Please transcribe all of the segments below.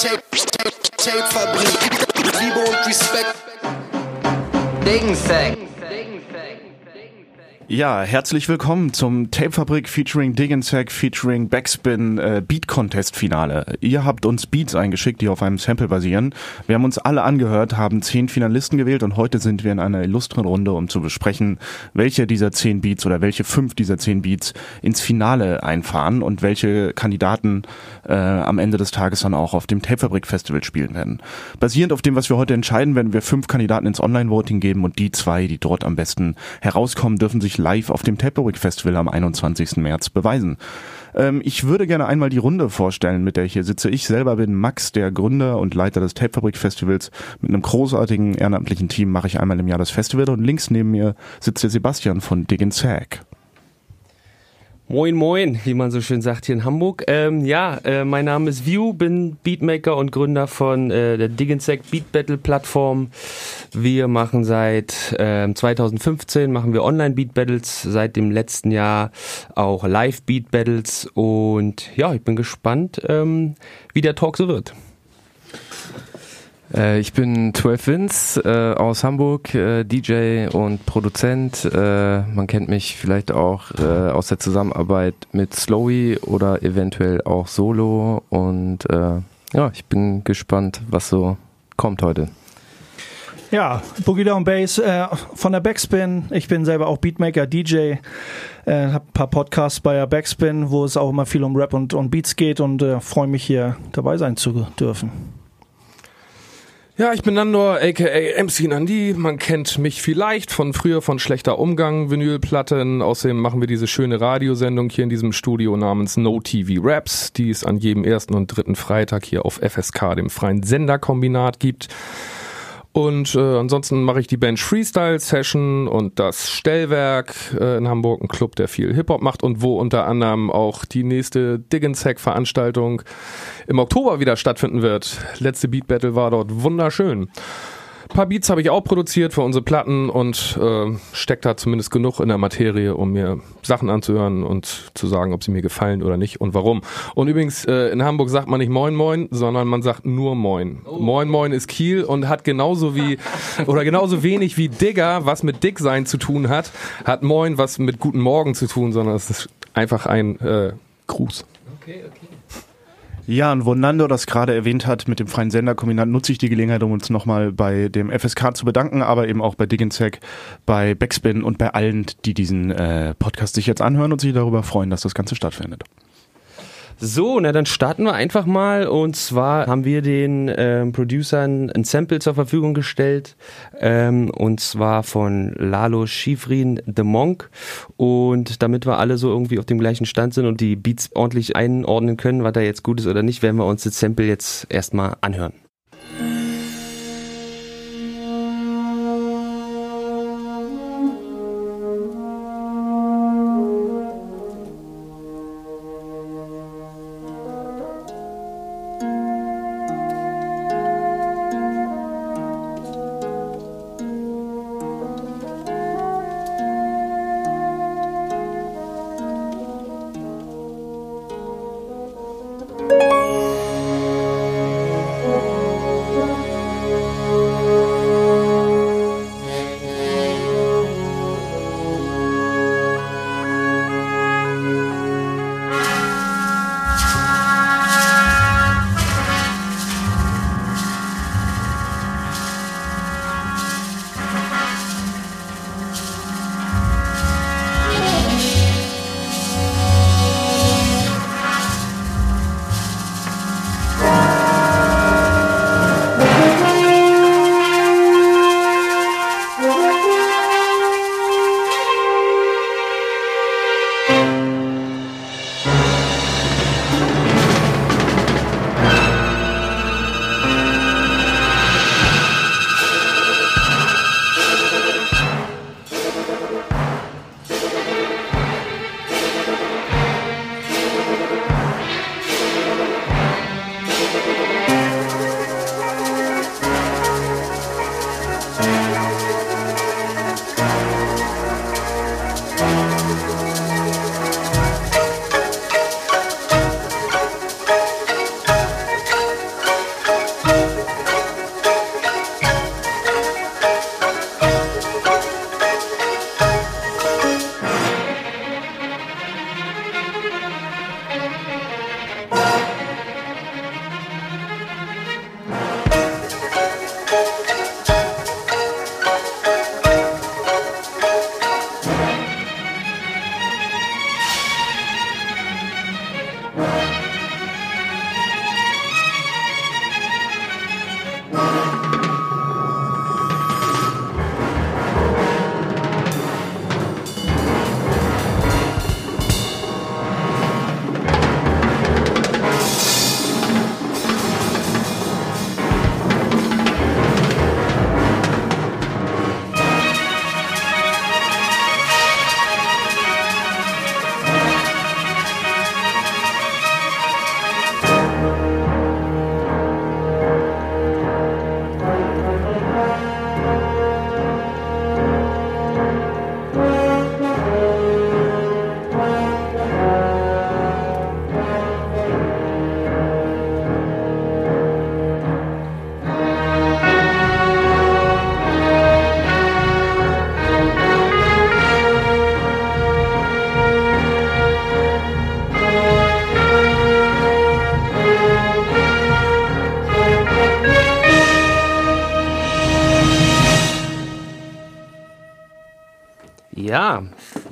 Tape, Tape, Tape Fabrik. Liebe und Respekt. Dingsack. Ja, herzlich willkommen zum Tapefabrik featuring Dig and Sack featuring Backspin äh, Beat Contest Finale. Ihr habt uns Beats eingeschickt, die auf einem Sample basieren. Wir haben uns alle angehört, haben zehn Finalisten gewählt und heute sind wir in einer illustren Runde, um zu besprechen, welche dieser zehn Beats oder welche fünf dieser zehn Beats ins Finale einfahren und welche Kandidaten äh, am Ende des Tages dann auch auf dem Tapefabrik Festival spielen werden. Basierend auf dem, was wir heute entscheiden, werden wir fünf Kandidaten ins Online-Voting geben und die zwei, die dort am besten herauskommen, dürfen sich live auf dem Taperick Festival am 21. März beweisen. Ähm, ich würde gerne einmal die Runde vorstellen, mit der ich hier sitze. Ich selber bin Max, der Gründer und Leiter des Tapefabrik Festivals. Mit einem großartigen ehrenamtlichen Team mache ich einmal im Jahr das Festival und links neben mir sitzt der Sebastian von Dig Sack. Moin, moin, wie man so schön sagt hier in Hamburg. Ähm, ja, äh, mein Name ist View, bin Beatmaker und Gründer von äh, der Digginsec Beat Battle Plattform. Wir machen seit äh, 2015 machen wir Online Beat Battles, seit dem letzten Jahr auch Live Beat Battles und ja, ich bin gespannt, ähm, wie der Talk so wird. Äh, ich bin 12 Vince äh, aus Hamburg, äh, DJ und Produzent. Äh, man kennt mich vielleicht auch äh, aus der Zusammenarbeit mit Slowy oder eventuell auch Solo. Und äh, ja, ich bin gespannt, was so kommt heute. Ja, Boogie Down Bass von der Backspin. Ich bin selber auch Beatmaker, DJ. Äh, hab ein paar Podcasts bei der Backspin, wo es auch immer viel um Rap und, und Beats geht und freue mich hier dabei sein zu dürfen. Ja, ich bin Nandor, aka MC Nandi. Man kennt mich vielleicht von früher von schlechter Umgang, Vinylplatten. Außerdem machen wir diese schöne Radiosendung hier in diesem Studio namens No TV Raps, die es an jedem ersten und dritten Freitag hier auf FSK, dem freien Senderkombinat gibt. Und äh, ansonsten mache ich die Bench Freestyle Session und das Stellwerk äh, in Hamburg, ein Club, der viel Hip-Hop macht und wo unter anderem auch die nächste Diggins Hack Veranstaltung im Oktober wieder stattfinden wird. Letzte Beat Battle war dort wunderschön paar Beats habe ich auch produziert für unsere Platten und äh, steckt da zumindest genug in der Materie, um mir Sachen anzuhören und zu sagen, ob sie mir gefallen oder nicht und warum. Und übrigens, äh, in Hamburg sagt man nicht Moin Moin, sondern man sagt nur Moin. Oh. Moin Moin ist Kiel und hat genauso wie oder genauso wenig wie Digger, was mit Dick sein zu tun hat, hat Moin was mit Guten Morgen zu tun, sondern es ist einfach ein äh, Gruß. Okay, okay. Ja, und wo Nando das gerade erwähnt hat mit dem freien Senderkombinat, nutze ich die Gelegenheit, um uns nochmal bei dem FSK zu bedanken, aber eben auch bei Digginsec, bei Backspin und bei allen, die diesen äh, Podcast sich jetzt anhören und sich darüber freuen, dass das Ganze stattfindet. So, na dann starten wir einfach mal. Und zwar haben wir den ähm, Producern ein Sample zur Verfügung gestellt. Ähm, und zwar von Lalo Schifrin The Monk. Und damit wir alle so irgendwie auf dem gleichen Stand sind und die Beats ordentlich einordnen können, was da jetzt gut ist oder nicht, werden wir uns das Sample jetzt erstmal anhören.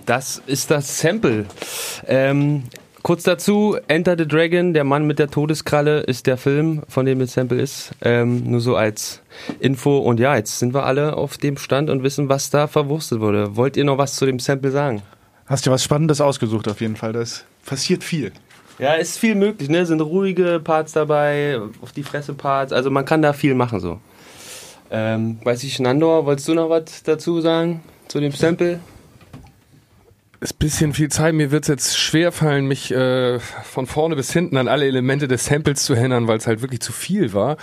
Das ist das Sample. Ähm, kurz dazu, Enter the Dragon, der Mann mit der Todeskralle, ist der Film, von dem das Sample ist. Ähm, nur so als Info. Und ja, jetzt sind wir alle auf dem Stand und wissen, was da verwurstet wurde. Wollt ihr noch was zu dem Sample sagen? Hast dir was Spannendes ausgesucht auf jeden Fall. Das passiert viel. Ja, ist viel möglich, ne? Sind ruhige Parts dabei, auf die Fresse Parts. Also man kann da viel machen so. Ähm, weiß ich, Nandor, wolltest du noch was dazu sagen zu dem Sample? Ist ein bisschen viel Zeit. Mir wird es jetzt schwer fallen, mich äh, von vorne bis hinten an alle Elemente des Samples zu erinnern, weil es halt wirklich zu viel war.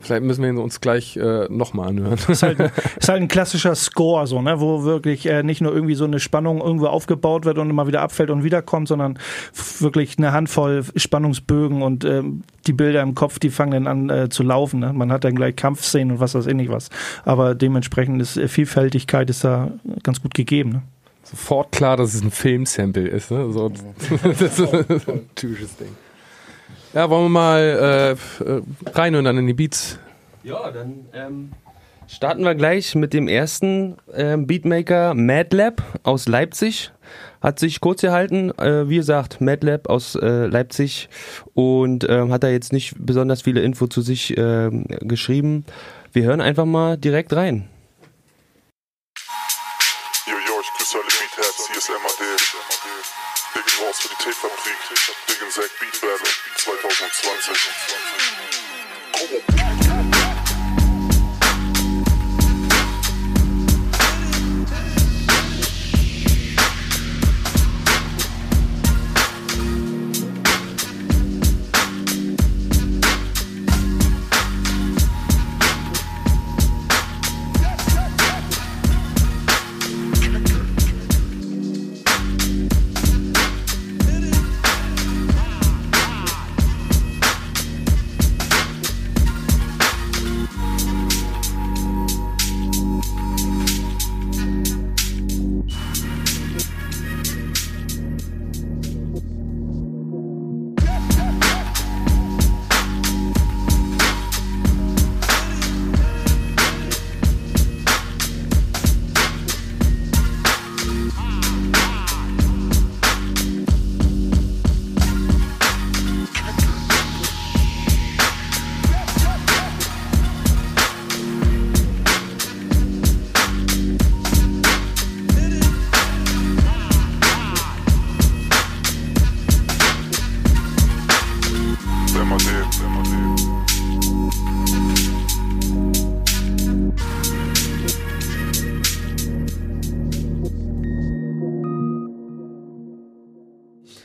Vielleicht müssen wir ihn uns gleich äh, nochmal anhören. Ist halt, ist halt ein klassischer Score, so, ne, wo wirklich äh, nicht nur irgendwie so eine Spannung irgendwo aufgebaut wird und immer wieder abfällt und wiederkommt, sondern wirklich eine Handvoll Spannungsbögen und ähm, die Bilder im Kopf, die fangen dann an äh, zu laufen. Ne? Man hat dann gleich Kampfszenen und was weiß ich nicht was. Aber dementsprechend ist äh, Vielfältigkeit ist da ganz gut gegeben. Ne? Sofort klar, dass es ein Filmsample ist. Ne? So, das ist ein typisches Ding. Ja, wollen wir mal äh, äh, reinhören dann in die Beats. Ja, dann ähm, starten wir gleich mit dem ersten ähm, Beatmaker Madlab aus Leipzig. Hat sich kurz gehalten, äh, wie gesagt, Madlab aus äh, Leipzig und ähm, hat da jetzt nicht besonders viele Info zu sich ähm, geschrieben. Wir hören einfach mal direkt rein. 20. 20.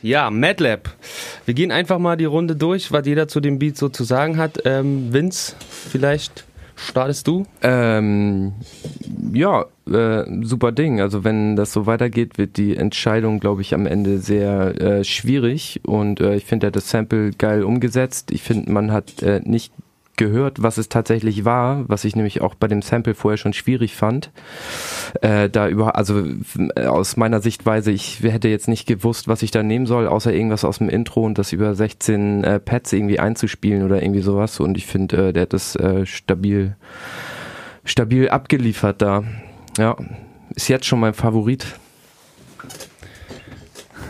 Ja, Madlab. Wir gehen einfach mal die Runde durch, was jeder zu dem Beat so zu sagen hat. Ähm, Vince, vielleicht startest du? Ähm, ja, äh, super Ding. Also wenn das so weitergeht, wird die Entscheidung, glaube ich, am Ende sehr äh, schwierig. Und äh, ich finde, er hat das Sample geil umgesetzt. Ich finde, man hat äh, nicht gehört, was es tatsächlich war, was ich nämlich auch bei dem Sample vorher schon schwierig fand. Äh, da über, also äh, aus meiner Sichtweise, ich hätte jetzt nicht gewusst, was ich da nehmen soll, außer irgendwas aus dem Intro und das über 16 äh, Pads irgendwie einzuspielen oder irgendwie sowas. Und ich finde, äh, der hat das äh, stabil, stabil abgeliefert da. Ja, ist jetzt schon mein Favorit.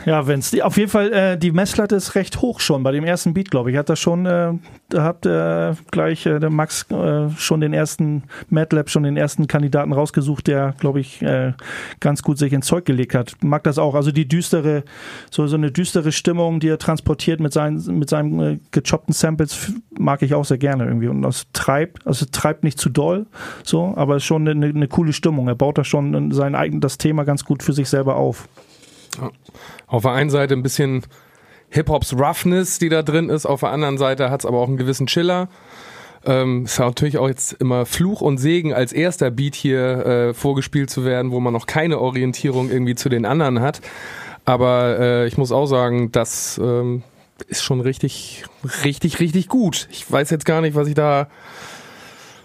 Ja, die, auf jeden Fall, äh, die Messlatte ist recht hoch schon bei dem ersten Beat, glaube ich. Hat das schon, äh, da habt äh, gleich äh, der Max äh, schon den ersten MATLAB, schon den ersten Kandidaten rausgesucht, der, glaube ich, äh, ganz gut sich ins Zeug gelegt hat. Mag das auch. Also die düstere, so, so eine düstere Stimmung, die er transportiert mit seinen, mit seinen äh, gechoppten Samples, mag ich auch sehr gerne irgendwie. Und das treibt, also treibt nicht zu doll, so, aber ist schon eine, eine coole Stimmung. Er baut da schon sein eigen, das Thema ganz gut für sich selber auf. Auf der einen Seite ein bisschen Hip-Hops Roughness, die da drin ist, auf der anderen Seite hat es aber auch einen gewissen Chiller. Ähm, ist natürlich auch jetzt immer Fluch und Segen als erster Beat hier äh, vorgespielt zu werden, wo man noch keine Orientierung irgendwie zu den anderen hat. Aber äh, ich muss auch sagen, das ähm, ist schon richtig, richtig, richtig gut. Ich weiß jetzt gar nicht, was ich da.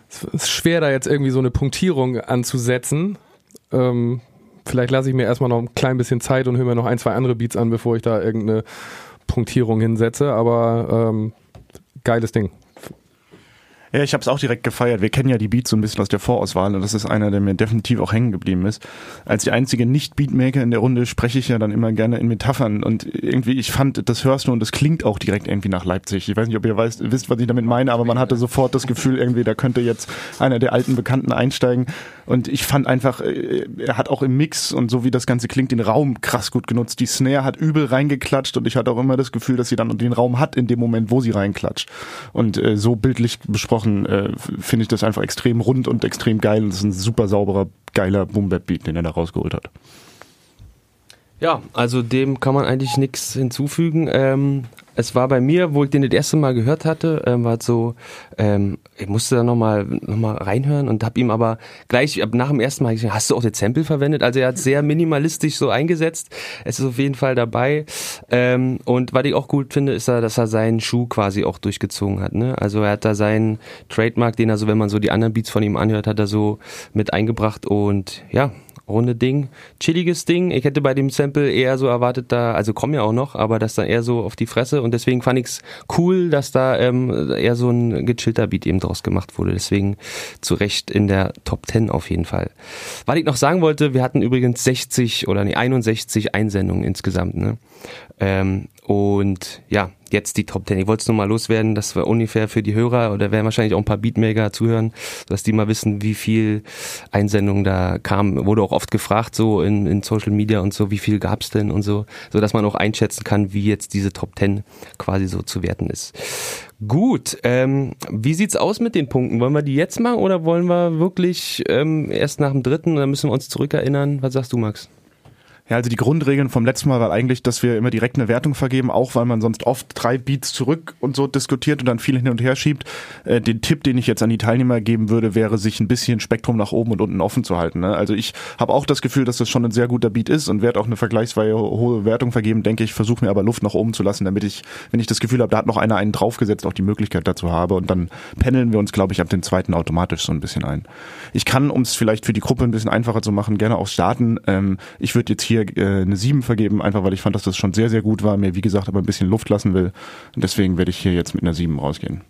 Es ist schwer, da jetzt irgendwie so eine Punktierung anzusetzen. Ähm, vielleicht lasse ich mir erstmal noch ein klein bisschen Zeit und höre mir noch ein, zwei andere Beats an, bevor ich da irgendeine Punktierung hinsetze. Aber ähm, geiles Ding. Ja, ich habe es auch direkt gefeiert. Wir kennen ja die Beats so ein bisschen aus der Vorauswahl und das ist einer, der mir definitiv auch hängen geblieben ist. Als die einzige Nicht-Beatmaker in der Runde spreche ich ja dann immer gerne in Metaphern und irgendwie, ich fand, das hörst du und das klingt auch direkt irgendwie nach Leipzig. Ich weiß nicht, ob ihr weißt, wisst, was ich damit meine, aber man hatte sofort das Gefühl irgendwie, da könnte jetzt einer der alten Bekannten einsteigen und ich fand einfach, äh, er hat auch im Mix und so wie das Ganze klingt, den Raum krass gut genutzt. Die Snare hat übel reingeklatscht und ich hatte auch immer das Gefühl, dass sie dann den Raum hat in dem Moment, wo sie reinklatscht. Und äh, so bildlich besprochen äh, finde ich das einfach extrem rund und extrem geil und es ist ein super sauberer, geiler Boom-Bap-Beat, den er da rausgeholt hat. Ja, also dem kann man eigentlich nichts hinzufügen. Ähm, es war bei mir, wo ich den das erste Mal gehört hatte, ähm, war so, ähm, ich musste da nochmal noch mal reinhören und habe ihm aber gleich ab nach dem ersten Mal gesagt, hast du auch das Sample verwendet? Also er hat sehr minimalistisch so eingesetzt. Es ist auf jeden Fall dabei. Ähm, und was ich auch gut finde, ist, dass er seinen Schuh quasi auch durchgezogen hat. Ne? Also er hat da seinen Trademark, den er so, wenn man so die anderen Beats von ihm anhört, hat er so mit eingebracht und ja, runde Ding. Chilliges Ding. Ich hätte bei dem Sample eher so erwartet, da, also kommen ja auch noch, aber das dann eher so auf die Fresse und deswegen fand ich's cool, dass da ähm, eher so ein gechillter Beat eben draus gemacht wurde. Deswegen zu Recht in der Top 10 auf jeden Fall. Was ich noch sagen wollte, wir hatten übrigens 60 oder nee, 61 Einsendungen insgesamt, ne? Ähm, und ja, jetzt die Top 10. Ich wollte es nur mal loswerden, dass wir ungefähr für die Hörer oder werden wahrscheinlich auch ein paar Beatmaker zuhören, dass die mal wissen, wie viel Einsendungen da kamen. Wurde auch oft gefragt, so in, in Social Media und so, wie viel gab's denn und so, so dass man auch einschätzen kann, wie jetzt diese Top 10 quasi so zu werten ist. Gut, ähm, wie sieht's aus mit den Punkten? Wollen wir die jetzt machen oder wollen wir wirklich ähm, erst nach dem dritten? Da müssen wir uns zurückerinnern. Was sagst du, Max? Ja, also die Grundregeln vom letzten Mal war eigentlich, dass wir immer direkt eine Wertung vergeben, auch weil man sonst oft drei Beats zurück und so diskutiert und dann viel hin und her schiebt. Äh, den Tipp, den ich jetzt an die Teilnehmer geben würde, wäre, sich ein bisschen Spektrum nach oben und unten offen zu halten. Ne? Also ich habe auch das Gefühl, dass das schon ein sehr guter Beat ist und werde auch eine vergleichsweise hohe Wertung vergeben, denke ich, versuche mir aber Luft nach oben zu lassen, damit ich, wenn ich das Gefühl habe, da hat noch einer einen draufgesetzt, auch die Möglichkeit dazu habe und dann pendeln wir uns, glaube ich, ab den zweiten automatisch so ein bisschen ein. Ich kann, um es vielleicht für die Gruppe ein bisschen einfacher zu machen, gerne auch starten. Ähm, ich würde jetzt hier äh, eine 7 vergeben, einfach weil ich fand, dass das schon sehr, sehr gut war, mir wie gesagt aber ein bisschen Luft lassen will. Und deswegen werde ich hier jetzt mit einer 7 rausgehen.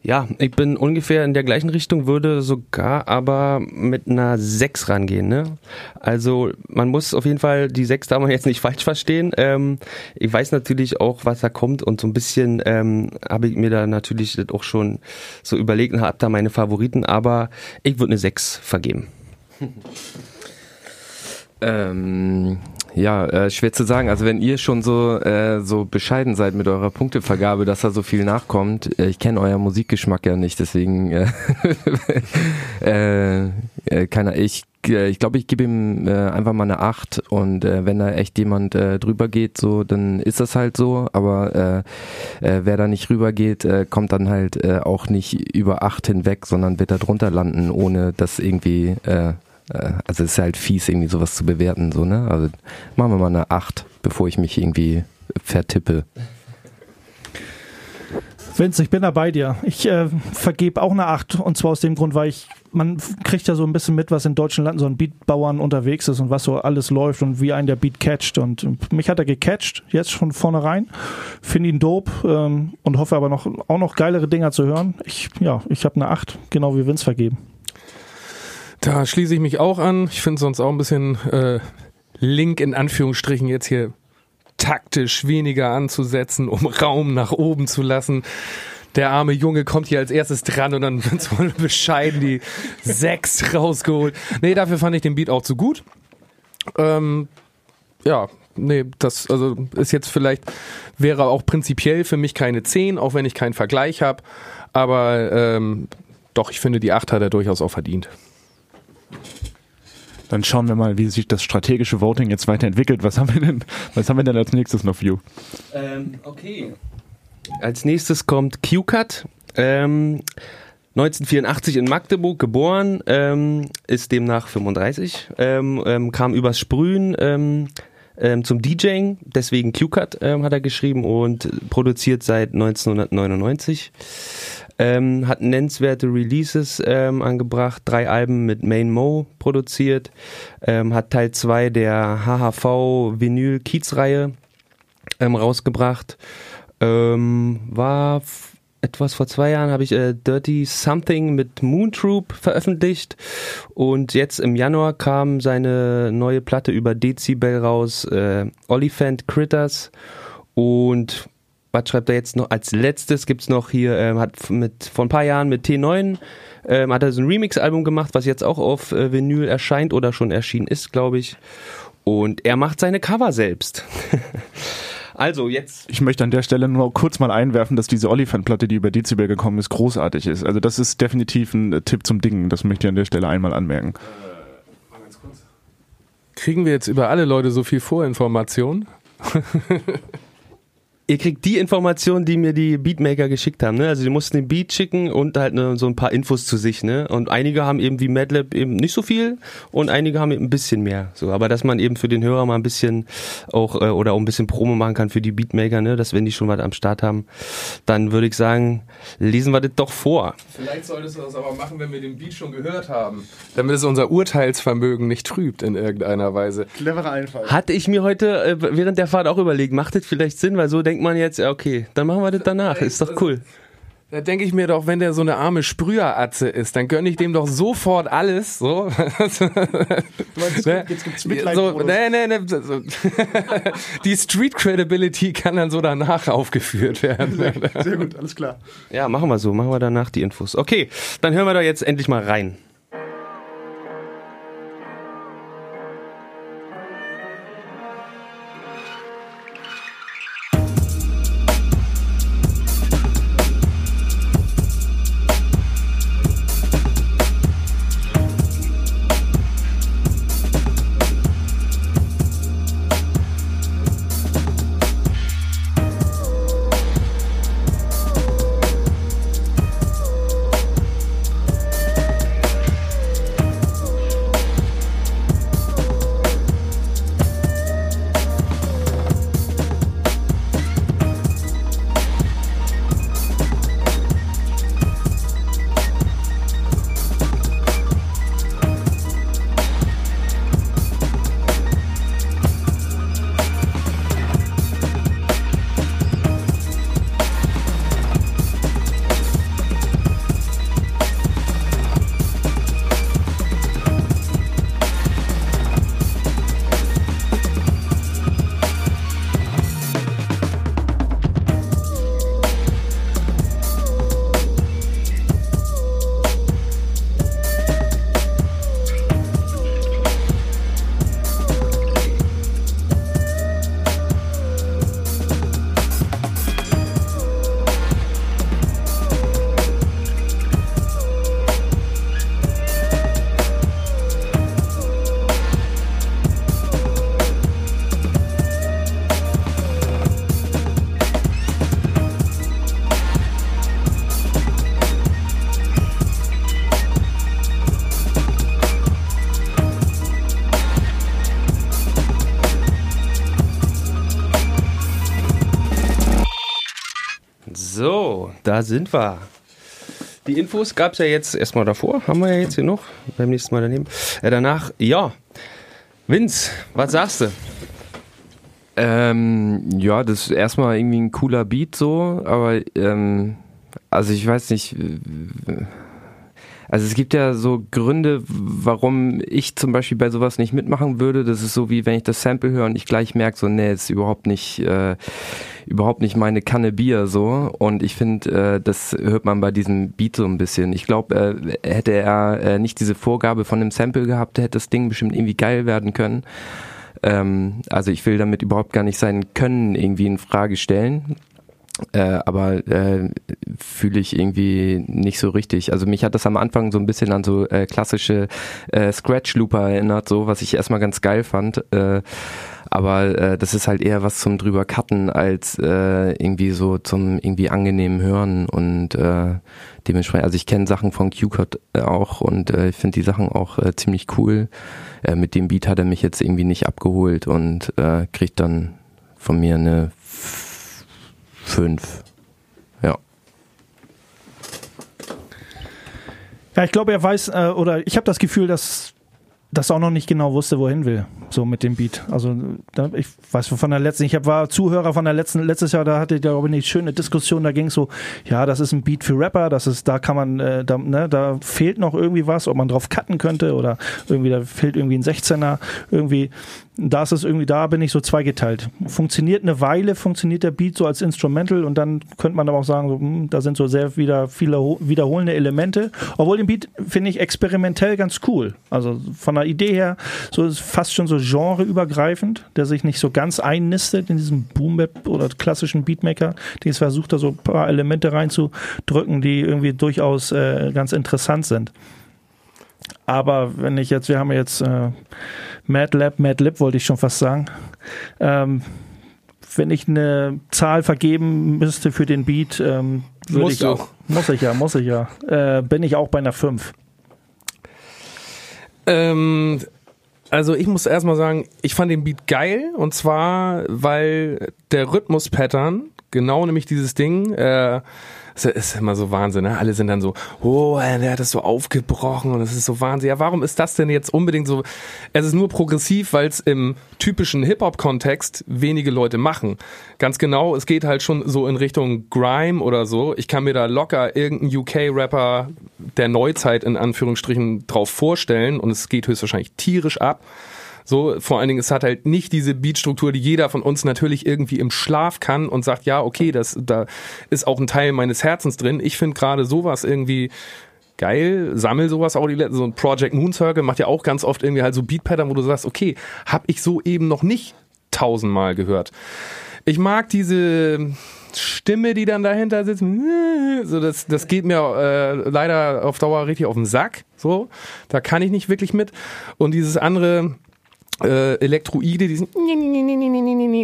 Ja, ich bin ungefähr in der gleichen Richtung, würde sogar aber mit einer 6 rangehen. Ne? Also man muss auf jeden Fall die 6 da man jetzt nicht falsch verstehen. Ähm, ich weiß natürlich auch, was da kommt und so ein bisschen ähm, habe ich mir da natürlich auch schon so überlegt und habe da meine Favoriten, aber ich würde eine 6 vergeben. Ähm, ja, äh, schwer zu sagen. Also wenn ihr schon so äh, so bescheiden seid mit eurer Punktevergabe, dass da so viel nachkommt, äh, ich kenne euer Musikgeschmack ja nicht, deswegen äh, äh, äh, keiner. Ich äh, ich glaube, ich gebe ihm äh, einfach mal eine 8 und äh, wenn da echt jemand äh, drüber geht, so, dann ist das halt so, aber äh, äh, wer da nicht rüber geht, äh, kommt dann halt äh, auch nicht über 8 hinweg, sondern wird da drunter landen, ohne dass irgendwie äh, also es ist halt fies, irgendwie sowas zu bewerten, so, ne? Also machen wir mal eine 8, bevor ich mich irgendwie vertippe. Vince, ich bin da bei dir. Ich äh, vergebe auch eine 8 und zwar aus dem Grund, weil ich, man kriegt ja so ein bisschen mit, was in deutschen Landen so ein Beatbauern unterwegs ist und was so alles läuft und wie ein der Beat catcht und mich hat er gecatcht, jetzt schon vornherein. Finde ihn dope ähm, und hoffe aber noch, auch noch geilere Dinger zu hören. Ich, ja, ich habe eine 8, genau wie Vince vergeben. Da schließe ich mich auch an. Ich finde sonst auch ein bisschen äh, Link in Anführungsstrichen jetzt hier taktisch weniger anzusetzen, um Raum nach oben zu lassen. Der arme Junge kommt hier als erstes dran und dann wird so bescheiden die sechs rausgeholt. Nee, dafür fand ich den Beat auch zu gut. Ähm, ja, nee, das also ist jetzt vielleicht wäre auch prinzipiell für mich keine 10, auch wenn ich keinen Vergleich habe. Aber ähm, doch, ich finde, die 8 hat er durchaus auch verdient. Dann schauen wir mal, wie sich das strategische Voting jetzt weiterentwickelt. Was haben wir denn, was haben wir denn als nächstes noch, View? Ähm, okay. Als nächstes kommt Q-Cut. Ähm, 1984 in Magdeburg geboren, ähm, ist demnach 35, ähm, ähm, kam übers Sprühen ähm, zum DJing, deswegen Q-Cut ähm, hat er geschrieben und produziert seit 1999. Ähm, hat nennenswerte Releases ähm, angebracht, drei Alben mit Main Mo produziert, ähm, hat Teil 2 der HHV Vinyl Kiez Reihe ähm, rausgebracht, ähm, war etwas vor zwei Jahren habe ich äh, Dirty Something mit Moon Troop veröffentlicht und jetzt im Januar kam seine neue Platte über Dezibel raus, äh, Oliphant Critters und was schreibt er jetzt noch als letztes? Gibt's noch hier, ähm, hat mit vor ein paar Jahren mit T9 ähm, hat er so ein Remix-Album gemacht, was jetzt auch auf äh, Vinyl erscheint oder schon erschienen ist, glaube ich. Und er macht seine Cover selbst. also jetzt. Ich möchte an der Stelle nur kurz mal einwerfen, dass diese Oliphant-Platte, die über Dezibel gekommen ist, großartig ist. Also das ist definitiv ein äh, Tipp zum Dingen. Das möchte ich an der Stelle einmal anmerken. Kriegen wir jetzt über alle Leute so viel Vorinformation? Ihr kriegt die Informationen, die mir die Beatmaker geschickt haben. Ne? Also die mussten den Beat schicken und halt ne, so ein paar Infos zu sich. Ne? Und einige haben eben wie Madlab eben nicht so viel und einige haben eben ein bisschen mehr. So, aber dass man eben für den Hörer mal ein bisschen auch äh, oder auch ein bisschen Promo machen kann für die Beatmaker, ne? dass wenn die schon was am Start haben, dann würde ich sagen, lesen wir das doch vor. Vielleicht solltest du das aber machen, wenn wir den Beat schon gehört haben, damit es unser Urteilsvermögen nicht trübt in irgendeiner Weise. Cleverer Einfall. Hatte ich mir heute äh, während der Fahrt auch überlegt, macht das vielleicht Sinn, weil so denkt man jetzt, ja okay, dann machen wir das danach, ist doch cool. Da denke ich mir doch, wenn der so eine arme Sprüheratze ist, dann gönne ich dem doch sofort alles. So. Ne? jetzt gibt's so, Mitleid-Modus. nee, nee, nee, so. Die Street Credibility kann dann so danach aufgeführt werden. Sehr gut, alles klar. Ja, machen wir so, machen wir danach die Infos. Okay, dann hören wir da jetzt endlich mal rein. Sind wir. Die Infos gab es ja jetzt erstmal davor, haben wir ja jetzt hier noch, beim nächsten Mal daneben. Äh, danach, ja. Vince, was sagst du? Ähm, ja, das ist erstmal irgendwie ein cooler Beat so, aber ähm, also ich weiß nicht. äh, Also es gibt ja so Gründe, warum ich zum Beispiel bei sowas nicht mitmachen würde. Das ist so wie wenn ich das Sample höre und ich gleich merke, so nee, ist überhaupt nicht, äh, überhaupt nicht meine Kanne Bier so. Und ich finde, äh, das hört man bei diesem Beat so ein bisschen. Ich glaube, äh, hätte er äh, nicht diese Vorgabe von dem Sample gehabt, hätte das Ding bestimmt irgendwie geil werden können. Ähm, also ich will damit überhaupt gar nicht sein Können irgendwie in Frage stellen. Äh, aber äh, fühle ich irgendwie nicht so richtig. Also mich hat das am Anfang so ein bisschen an so äh, klassische äh, Scratch Looper erinnert, so was ich erstmal ganz geil fand. Äh, aber äh, das ist halt eher was zum drüber cutten als äh, irgendwie so zum irgendwie angenehmen Hören und äh, dementsprechend, also ich kenne Sachen von Q-Code äh, auch und äh, ich finde die Sachen auch äh, ziemlich cool. Äh, mit dem Beat hat er mich jetzt irgendwie nicht abgeholt und äh, kriegt dann von mir eine 5. Ja. Ja, ich glaube, er weiß, äh, oder ich habe das Gefühl, dass das auch noch nicht genau wusste, wohin will, so mit dem Beat. Also da, ich weiß von der letzten, ich hab, war Zuhörer von der letzten, letztes Jahr, da hatte ich glaube ich eine schöne Diskussion, da ging es so, ja, das ist ein Beat für Rapper, das ist, da kann man, äh, da, ne, da fehlt noch irgendwie was, ob man drauf cutten könnte oder irgendwie, da fehlt irgendwie ein 16er, irgendwie, da ist es irgendwie, da bin ich so zweigeteilt. Funktioniert eine Weile, funktioniert der Beat so als Instrumental und dann könnte man aber auch sagen, so, hm, da sind so sehr wieder viele wiederholende Elemente. Obwohl den Beat finde ich experimentell ganz cool. Also von der Idee her, so ist fast schon so genreübergreifend, der sich nicht so ganz einnistet in diesem boom oder klassischen Beatmaker, den es versucht, da so ein paar Elemente reinzudrücken, die irgendwie durchaus äh, ganz interessant sind. Aber wenn ich jetzt, wir haben jetzt äh, MadLab, MadLib wollte ich schon fast sagen. Ähm, wenn ich eine Zahl vergeben müsste für den Beat, ähm, würde ich auch. Muss ich ja, muss ich ja. Äh, bin ich auch bei einer 5. Ähm, also ich muss erstmal sagen, ich fand den Beat geil. Und zwar, weil der Rhythmus-Pattern, genau nämlich dieses Ding, äh, das ist immer so Wahnsinn, ne? Alle sind dann so, oh, der hat das so aufgebrochen und es ist so Wahnsinn. Ja, warum ist das denn jetzt unbedingt so? Es ist nur progressiv, weil es im typischen Hip-Hop-Kontext wenige Leute machen. Ganz genau, es geht halt schon so in Richtung Grime oder so. Ich kann mir da locker irgendeinen UK-Rapper der Neuzeit in Anführungsstrichen drauf vorstellen und es geht höchstwahrscheinlich tierisch ab. So, vor allen Dingen, es hat halt nicht diese Beatstruktur, die jeder von uns natürlich irgendwie im Schlaf kann und sagt, ja, okay, das, da ist auch ein Teil meines Herzens drin. Ich finde gerade sowas irgendwie geil, sammel sowas auch die letzten, so ein Project Moon Circle macht ja auch ganz oft irgendwie halt so Beat-Pattern, wo du sagst, okay, hab ich so eben noch nicht tausendmal gehört. Ich mag diese Stimme, die dann dahinter sitzt, so das, das geht mir äh, leider auf Dauer richtig auf den Sack. So, da kann ich nicht wirklich mit. Und dieses andere, äh, Elektroide, die sind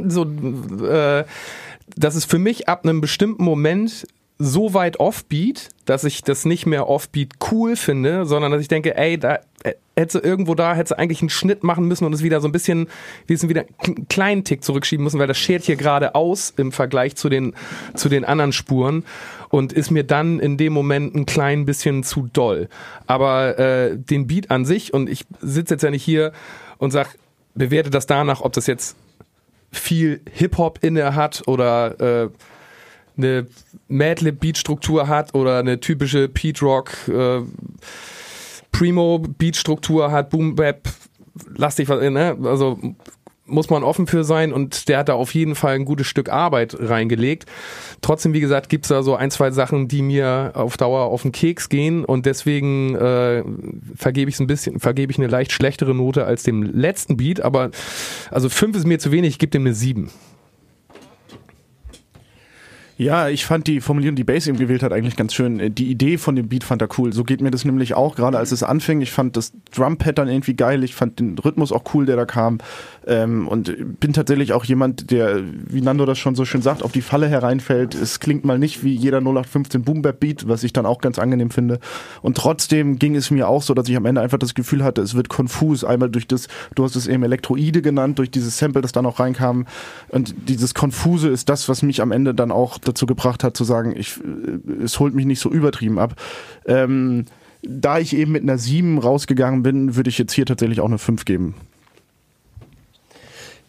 so, äh, das ist für mich ab einem bestimmten Moment so weit offbeat, dass ich das nicht mehr offbeat cool finde, sondern dass ich denke, ey, da äh, hätte irgendwo da, hätte eigentlich einen Schnitt machen müssen und es wieder so ein bisschen, wir sind wieder einen kleinen Tick zurückschieben müssen, weil das schert hier gerade aus im Vergleich zu den, zu den anderen Spuren und ist mir dann in dem Moment ein klein bisschen zu doll. Aber äh, den Beat an sich, und ich sitze jetzt ja nicht hier und sag, bewerte das danach, ob das jetzt viel Hip-Hop inne hat oder äh, eine Madlib-Beat-Struktur hat oder eine typische Pete Rock äh, Primo-Beat-Struktur hat, Boom Bap, lass dich was, ne? Also muss man offen für sein und der hat da auf jeden Fall ein gutes Stück Arbeit reingelegt. Trotzdem, wie gesagt, gibt's da so ein, zwei Sachen, die mir auf Dauer auf den Keks gehen und deswegen äh, vergebe ich ein bisschen, vergebe ich eine leicht schlechtere Note als dem letzten Beat, aber also fünf ist mir zu wenig, ich gebe dem eine sieben. Ja, ich fand die Formulierung, die Bass eben gewählt hat, eigentlich ganz schön. Äh, die Idee von dem Beat fand er cool. So geht mir das nämlich auch, gerade als es anfing. Ich fand das Drum-Pattern irgendwie geil. Ich fand den Rhythmus auch cool, der da kam. Ähm, und bin tatsächlich auch jemand, der, wie Nando das schon so schön sagt, auf die Falle hereinfällt. Es klingt mal nicht wie jeder 0815 Boom Beat, was ich dann auch ganz angenehm finde. Und trotzdem ging es mir auch so, dass ich am Ende einfach das Gefühl hatte, es wird konfus. Einmal durch das, du hast es eben Elektroide genannt, durch dieses Sample, das dann auch reinkam. Und dieses Konfuse ist das, was mich am Ende dann auch dazu gebracht hat, zu sagen, ich, äh, es holt mich nicht so übertrieben ab. Ähm, da ich eben mit einer 7 rausgegangen bin, würde ich jetzt hier tatsächlich auch eine 5 geben.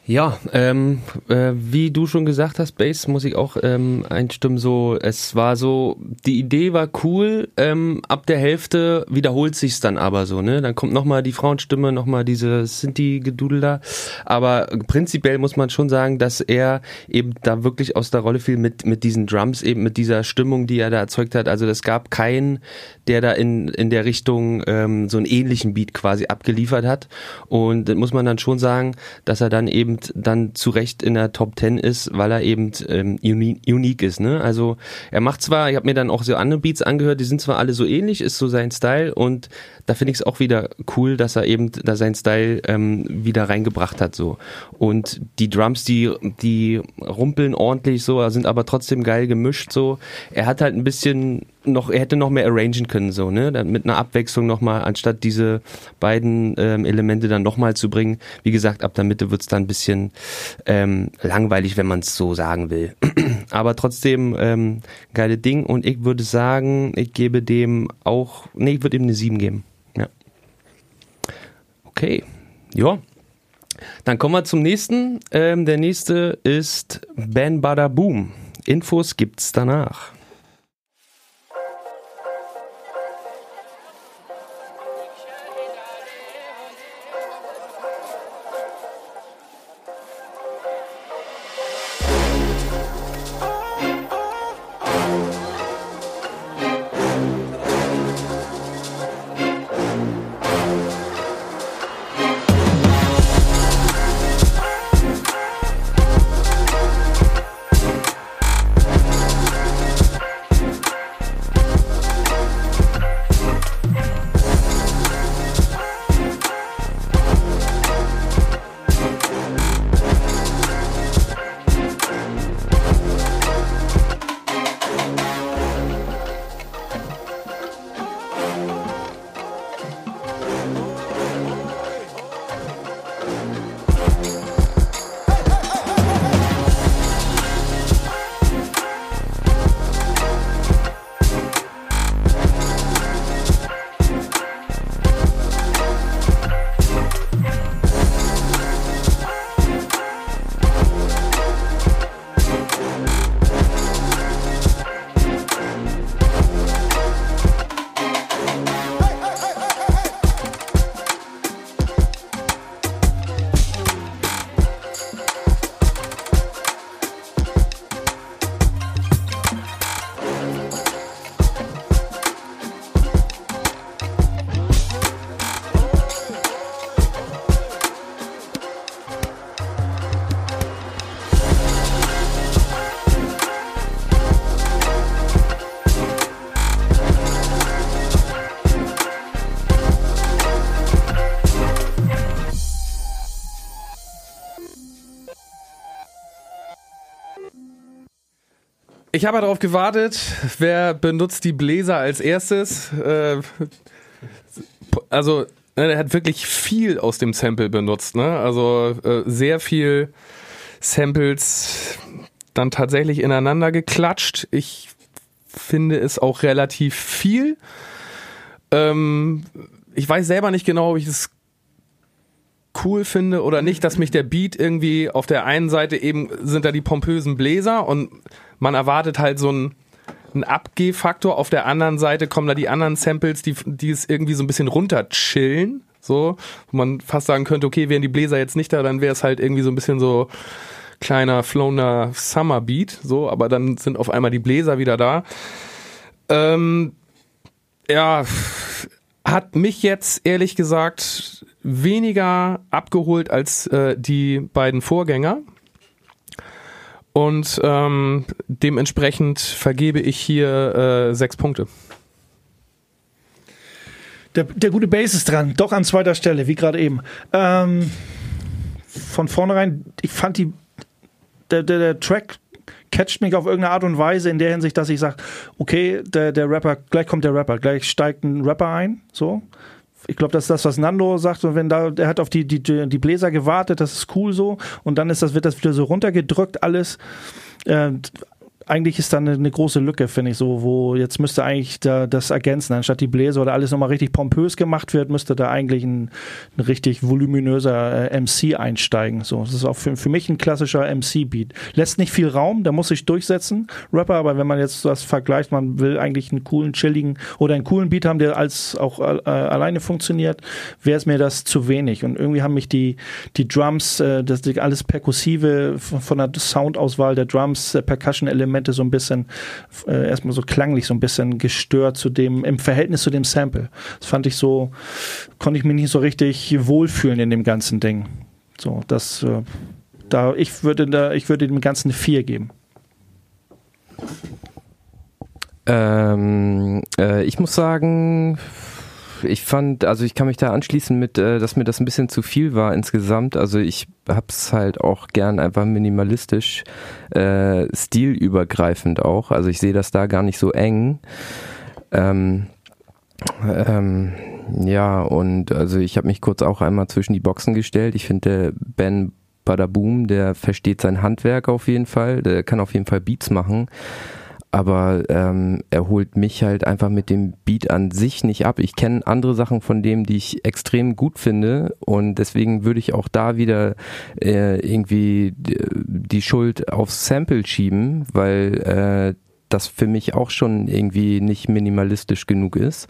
Ja, ähm, äh, wie du schon gesagt hast, Bass muss ich auch ähm, einstimmen. So, es war so, die Idee war cool. Ähm, ab der Hälfte wiederholt sich's dann aber so, ne? Dann kommt nochmal die Frauenstimme, nochmal diese Sinti-Gedudel da. Aber prinzipiell muss man schon sagen, dass er eben da wirklich aus der Rolle fiel mit mit diesen Drums, eben mit dieser Stimmung, die er da erzeugt hat. Also es gab keinen, der da in in der Richtung ähm, so einen ähnlichen Beat quasi abgeliefert hat. Und muss man dann schon sagen, dass er dann eben dann zu Recht in der Top 10 ist, weil er eben ähm, unique ist. Ne? Also er macht zwar, ich habe mir dann auch so andere Beats angehört, die sind zwar alle so ähnlich, ist so sein Style und da finde ich es auch wieder cool, dass er eben da sein Style ähm, wieder reingebracht hat so. Und die Drums, die die rumpeln ordentlich so, sind aber trotzdem geil gemischt so. Er hat halt ein bisschen noch, er hätte noch mehr arrangen können so, ne, mit einer Abwechslung nochmal, anstatt diese beiden ähm, Elemente dann nochmal zu bringen. Wie gesagt, ab der Mitte wird's dann ein bisschen ähm, langweilig, wenn man es so sagen will. aber trotzdem ähm, geile Ding und ich würde sagen, ich gebe dem auch, nee, ich würde ihm eine 7 geben. Okay. Ja. Dann kommen wir zum nächsten. Ähm, der nächste ist Ben Bada Boom. Infos gibt's danach. Ich habe darauf gewartet, wer benutzt die Bläser als erstes. Äh, also, ne, er hat wirklich viel aus dem Sample benutzt. Ne? Also äh, sehr viel Samples dann tatsächlich ineinander geklatscht. Ich finde es auch relativ viel. Ähm, ich weiß selber nicht genau, ob ich es cool finde oder nicht, dass mich der Beat irgendwie auf der einen Seite eben sind da die pompösen Bläser und man erwartet halt so einen, einen Abgehfaktor. Auf der anderen Seite kommen da die anderen Samples, die, die es irgendwie so ein bisschen runter chillen. So, wo man fast sagen könnte, okay, wären die Bläser jetzt nicht da, dann wäre es halt irgendwie so ein bisschen so kleiner, floner Summer Beat. So, aber dann sind auf einmal die Bläser wieder da. Ähm, ja, hat mich jetzt ehrlich gesagt weniger abgeholt als äh, die beiden Vorgänger. Und ähm, dementsprechend vergebe ich hier äh, sechs Punkte. Der, der gute Bass ist dran, doch an zweiter Stelle, wie gerade eben. Ähm, von vornherein, ich fand die, der, der, der Track catcht mich auf irgendeine Art und Weise in der Hinsicht, dass ich sage, okay, der, der Rapper, gleich kommt der Rapper, gleich steigt ein Rapper ein, so ich glaube, das ist das, was Nando sagt. Und wenn da, der hat auf die, die, die Bläser gewartet, das ist cool so. Und dann ist das, wird das wieder so runtergedrückt, alles. Äh, eigentlich ist da eine, große Lücke, finde ich so, wo jetzt müsste eigentlich da das ergänzen, anstatt die Bläser oder alles nochmal richtig pompös gemacht wird, müsste da eigentlich ein, ein richtig voluminöser äh, MC einsteigen. So, das ist auch für, für mich ein klassischer MC-Beat. Lässt nicht viel Raum, der muss sich durchsetzen, Rapper, aber wenn man jetzt das vergleicht, man will eigentlich einen coolen, chilligen oder einen coolen Beat haben, der als auch äh, alleine funktioniert, wäre es mir das zu wenig. Und irgendwie haben mich die, die Drums, äh, das alles Perkussive von der Soundauswahl der Drums, äh, Percussion-Elemente, Elemente so ein bisschen, äh, erstmal so klanglich so ein bisschen gestört zu dem, im Verhältnis zu dem Sample. Das fand ich so, konnte ich mich nicht so richtig wohlfühlen in dem ganzen Ding. So, das, äh, da, ich würde da, ich würde dem Ganzen 4 geben. Ähm, äh, ich muss sagen, ich fand, also ich kann mich da anschließen mit, äh, dass mir das ein bisschen zu viel war insgesamt. Also ich hab's halt auch gern einfach minimalistisch, äh, stilübergreifend auch. Also ich sehe das da gar nicht so eng. Ähm, ähm, ja, und also ich habe mich kurz auch einmal zwischen die Boxen gestellt. Ich finde, Ben Badaboom, der versteht sein Handwerk auf jeden Fall. Der kann auf jeden Fall Beats machen. Aber ähm, er holt mich halt einfach mit dem Beat an sich nicht ab. Ich kenne andere Sachen von dem, die ich extrem gut finde und deswegen würde ich auch da wieder äh, irgendwie die Schuld aufs Sample schieben, weil äh, das für mich auch schon irgendwie nicht minimalistisch genug ist.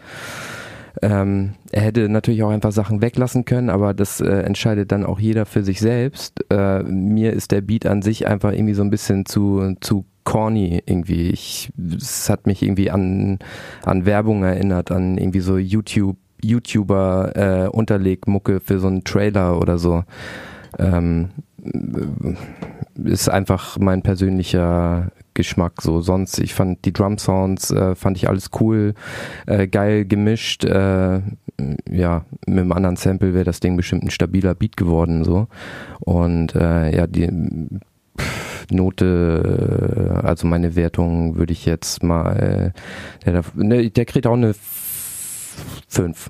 Ähm, er hätte natürlich auch einfach Sachen weglassen können, aber das äh, entscheidet dann auch jeder für sich selbst. Äh, mir ist der Beat an sich einfach irgendwie so ein bisschen zu, zu corny irgendwie. Ich, es hat mich irgendwie an, an Werbung erinnert, an irgendwie so YouTube, YouTuber äh, Unterlegmucke für so einen Trailer oder so. Ähm, ist einfach mein persönlicher Geschmack so. Sonst, ich fand die Drum Sounds, äh, fand ich alles cool, äh, geil gemischt. Äh, ja, mit einem anderen Sample wäre das Ding bestimmt ein stabiler Beat geworden so. Und äh, ja, die Note, also meine Wertung würde ich jetzt mal, äh, der, ne, der kriegt auch eine 5.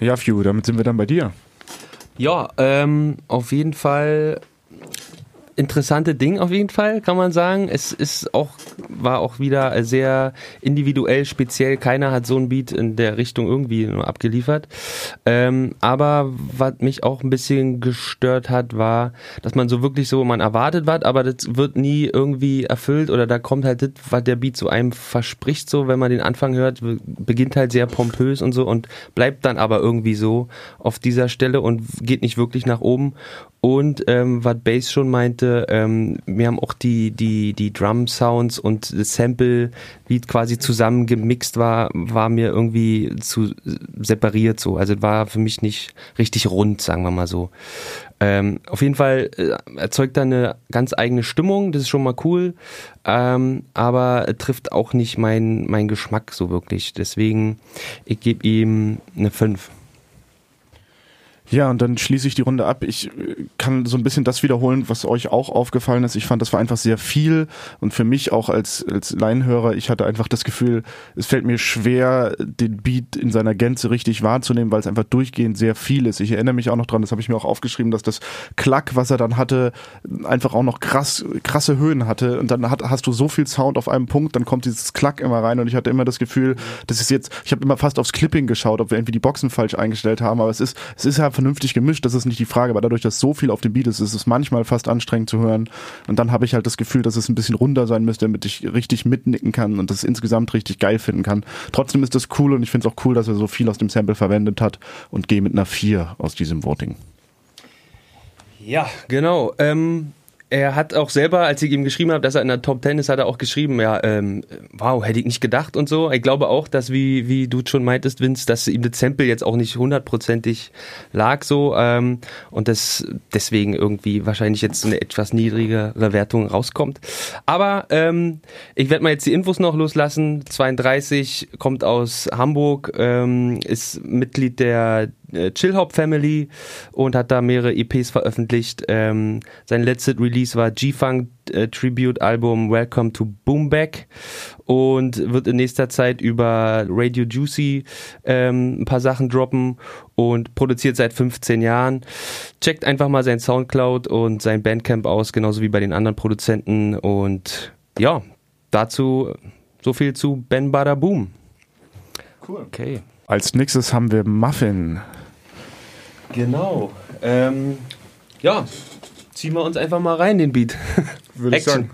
Ja, Few, damit sind wir dann bei dir. Ja, ähm, auf jeden Fall interessante Ding auf jeden Fall, kann man sagen. Es ist auch, war auch wieder sehr individuell, speziell. Keiner hat so ein Beat in der Richtung irgendwie abgeliefert. Ähm, aber was mich auch ein bisschen gestört hat, war, dass man so wirklich so, man erwartet was, aber das wird nie irgendwie erfüllt oder da kommt halt das, was der Beat so einem verspricht, so, wenn man den Anfang hört, beginnt halt sehr pompös und so und bleibt dann aber irgendwie so auf dieser Stelle und geht nicht wirklich nach oben. Und ähm, was Bass schon meinte, ähm, wir haben auch die, die, die Drum-Sounds und das Sample, wie quasi zusammen gemixt war, war mir irgendwie zu separiert so. Also war für mich nicht richtig rund, sagen wir mal so. Ähm, auf jeden Fall äh, erzeugt er eine ganz eigene Stimmung, das ist schon mal cool, ähm, aber trifft auch nicht meinen mein Geschmack so wirklich. Deswegen, ich gebe ihm eine 5. Ja, und dann schließe ich die Runde ab. Ich äh, kann so ein bisschen das wiederholen, was euch auch aufgefallen ist. Ich fand, das war einfach sehr viel und für mich auch als, als Laienhörer, ich hatte einfach das Gefühl, es fällt mir schwer, den Beat in seiner Gänze richtig wahrzunehmen, weil es einfach durchgehend sehr viel ist. Ich erinnere mich auch noch dran, das habe ich mir auch aufgeschrieben, dass das Klack, was er dann hatte, einfach auch noch krass, krasse Höhen hatte und dann hat, hast du so viel Sound auf einem Punkt, dann kommt dieses Klack immer rein und ich hatte immer das Gefühl, das ist jetzt, ich habe immer fast aufs Clipping geschaut, ob wir irgendwie die Boxen falsch eingestellt haben, aber es ist, es ist ja vernünftig gemischt, das ist nicht die Frage, aber dadurch, dass so viel auf dem Beat ist, ist es manchmal fast anstrengend zu hören. Und dann habe ich halt das Gefühl, dass es ein bisschen runder sein müsste, damit ich richtig mitnicken kann und das insgesamt richtig geil finden kann. Trotzdem ist das cool und ich finde es auch cool, dass er so viel aus dem Sample verwendet hat und gehe mit einer 4 aus diesem Voting. Ja, genau. Ähm, er hat auch selber, als ich ihm geschrieben habe, dass er in der Top Ten ist, hat er auch geschrieben, ja, ähm, wow, hätte ich nicht gedacht und so. Ich glaube auch, dass, wie, wie du schon meintest, Vince, dass ihm das Sample jetzt auch nicht hundertprozentig lag so ähm, und das deswegen irgendwie wahrscheinlich jetzt eine etwas niedrigere Wertung rauskommt. Aber ähm, ich werde mal jetzt die Infos noch loslassen. 32, kommt aus Hamburg, ähm, ist Mitglied der äh, Chillhop Family und hat da mehrere EPs veröffentlicht. Ähm, sein letztes Release war G-Funk äh, Tribute Album Welcome to Boomback und wird in nächster Zeit über Radio Juicy ähm, ein paar Sachen droppen und produziert seit 15 Jahren. Checkt einfach mal sein Soundcloud und sein Bandcamp aus, genauso wie bei den anderen Produzenten und ja, dazu so viel zu Ben Bada Boom. Cool. Okay. Als nächstes haben wir Muffin. Genau. Ähm, ja, ziehen wir uns einfach mal rein, den Beat. Würde ich sagen.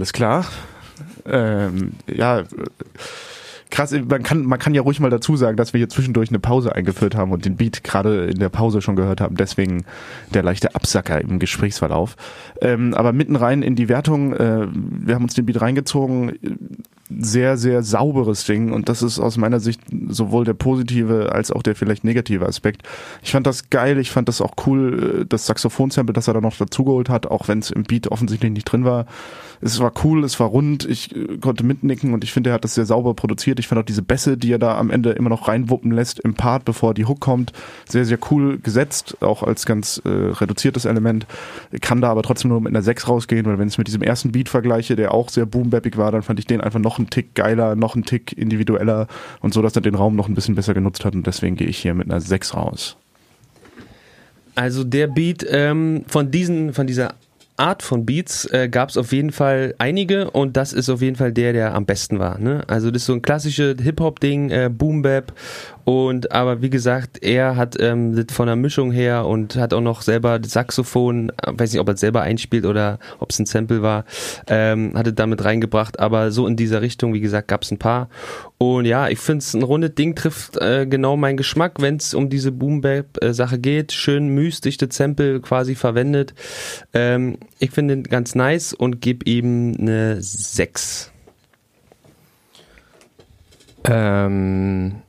Alles klar. Ähm, ja, krass, man kann, man kann ja ruhig mal dazu sagen, dass wir hier zwischendurch eine Pause eingeführt haben und den Beat gerade in der Pause schon gehört haben, deswegen der leichte Absacker im Gesprächsverlauf. Ähm, aber mitten rein in die Wertung, äh, wir haben uns den Beat reingezogen, sehr, sehr sauberes Ding und das ist aus meiner Sicht sowohl der positive als auch der vielleicht negative Aspekt. Ich fand das geil, ich fand das auch cool, äh, das Saxophon-Sample, das er da noch dazugeholt hat, auch wenn es im Beat offensichtlich nicht drin war. Es war cool, es war rund, ich äh, konnte mitnicken und ich finde, er hat das sehr sauber produziert. Ich fand auch diese Bässe, die er da am Ende immer noch reinwuppen lässt im Part, bevor die Hook kommt, sehr, sehr cool gesetzt, auch als ganz äh, reduziertes Element. Kann da aber trotzdem nur mit einer 6 rausgehen, weil wenn ich es mit diesem ersten Beat vergleiche, der auch sehr boom-bappig war, dann fand ich den einfach noch einen Tick geiler, noch einen Tick individueller und so, dass er den Raum noch ein bisschen besser genutzt hat und deswegen gehe ich hier mit einer 6 raus. Also der Beat ähm, von diesen, von dieser Art von Beats äh, gab es auf jeden Fall einige und das ist auf jeden Fall der, der am besten war. Ne? Also das ist so ein klassisches Hip-Hop-Ding, äh, Boom Bap und aber wie gesagt, er hat ähm, von der Mischung her und hat auch noch selber das Saxophon, äh, weiß nicht, ob er es selber einspielt oder ob es ein Sample war, ähm, hat es damit reingebracht. Aber so in dieser Richtung, wie gesagt, gab es ein paar. Und ja, ich finde es ein rundes Ding, trifft äh, genau meinen Geschmack, wenn es um diese Boom Bap-Sache geht. Schön mystisch das Sample quasi verwendet. Ähm, ich finde ihn ganz nice und gebe ihm eine 6. Ähm,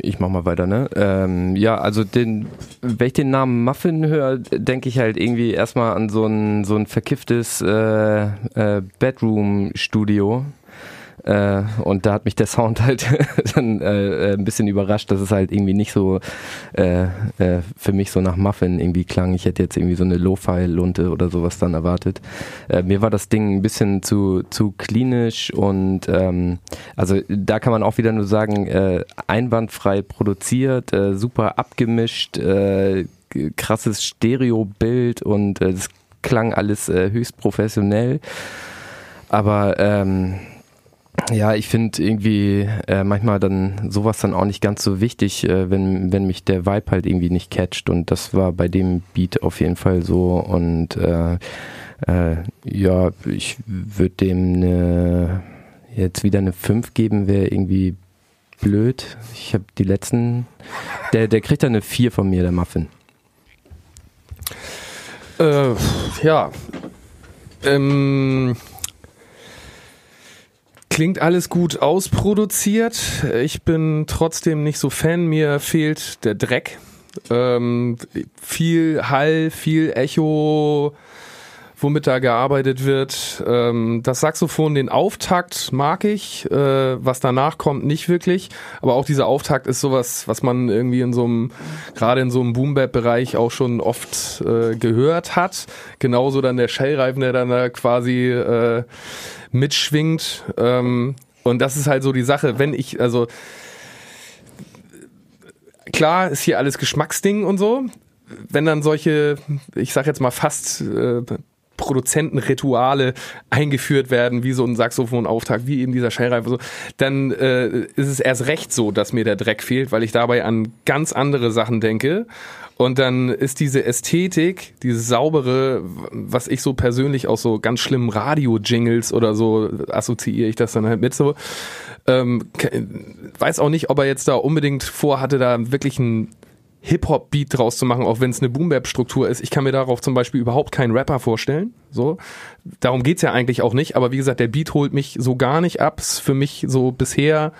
ich mach mal weiter, ne? Ähm, ja, also den, wenn ich den Namen Muffin höre, denke ich halt irgendwie erstmal an so ein, so ein verkifftes äh, äh, Bedroom-Studio äh, und da hat mich der Sound halt dann äh, ein bisschen überrascht, dass es halt irgendwie nicht so äh, äh, für mich so nach Muffin irgendwie klang. Ich hätte jetzt irgendwie so eine Lo-Fi-Lunte oder sowas dann erwartet. Äh, mir war das Ding ein bisschen zu, zu klinisch und ähm, also da kann man auch wieder nur sagen, äh, einwandfrei produziert, äh, super abgemischt, äh, krasses Stereobild und äh, das klang alles äh, höchst professionell. Aber ähm, ja, ich finde irgendwie äh, manchmal dann sowas dann auch nicht ganz so wichtig, äh, wenn, wenn mich der Vibe halt irgendwie nicht catcht. Und das war bei dem Beat auf jeden Fall so. Und äh, äh, ja, ich würde dem eine, jetzt wieder eine 5 geben, wäre irgendwie blöd. Ich habe die letzten. Der, der kriegt dann eine 4 von mir, der Muffin. Äh, ja. Ähm Klingt alles gut ausproduziert. Ich bin trotzdem nicht so Fan. Mir fehlt der Dreck. Ähm, viel Hall, viel Echo, womit da gearbeitet wird. Ähm, das Saxophon, den Auftakt mag ich, äh, was danach kommt, nicht wirklich. Aber auch dieser Auftakt ist sowas, was man irgendwie in so einem, gerade in so einem Boom-Bap-Bereich auch schon oft äh, gehört hat. Genauso dann der Shellreifen, der dann da quasi äh, mitschwingt. Ähm, und das ist halt so die Sache, wenn ich, also klar ist hier alles Geschmacksding und so. Wenn dann solche, ich sag jetzt mal fast äh, Produzentenrituale eingeführt werden, wie so ein Saxophonauftakt, wie eben dieser Schellreife, so, dann äh, ist es erst recht so, dass mir der Dreck fehlt, weil ich dabei an ganz andere Sachen denke. Und dann ist diese Ästhetik, dieses saubere, was ich so persönlich aus so ganz schlimmen Radio-Jingles oder so assoziiere ich das dann halt mit so. Ähm, weiß auch nicht, ob er jetzt da unbedingt vorhatte, da wirklich ein Hip-Hop-Beat draus zu machen, auch wenn es eine Boom-Bap-Struktur ist. Ich kann mir darauf zum Beispiel überhaupt keinen Rapper vorstellen. So, darum geht's ja eigentlich auch nicht. Aber wie gesagt, der Beat holt mich so gar nicht ab. Ist für mich so bisher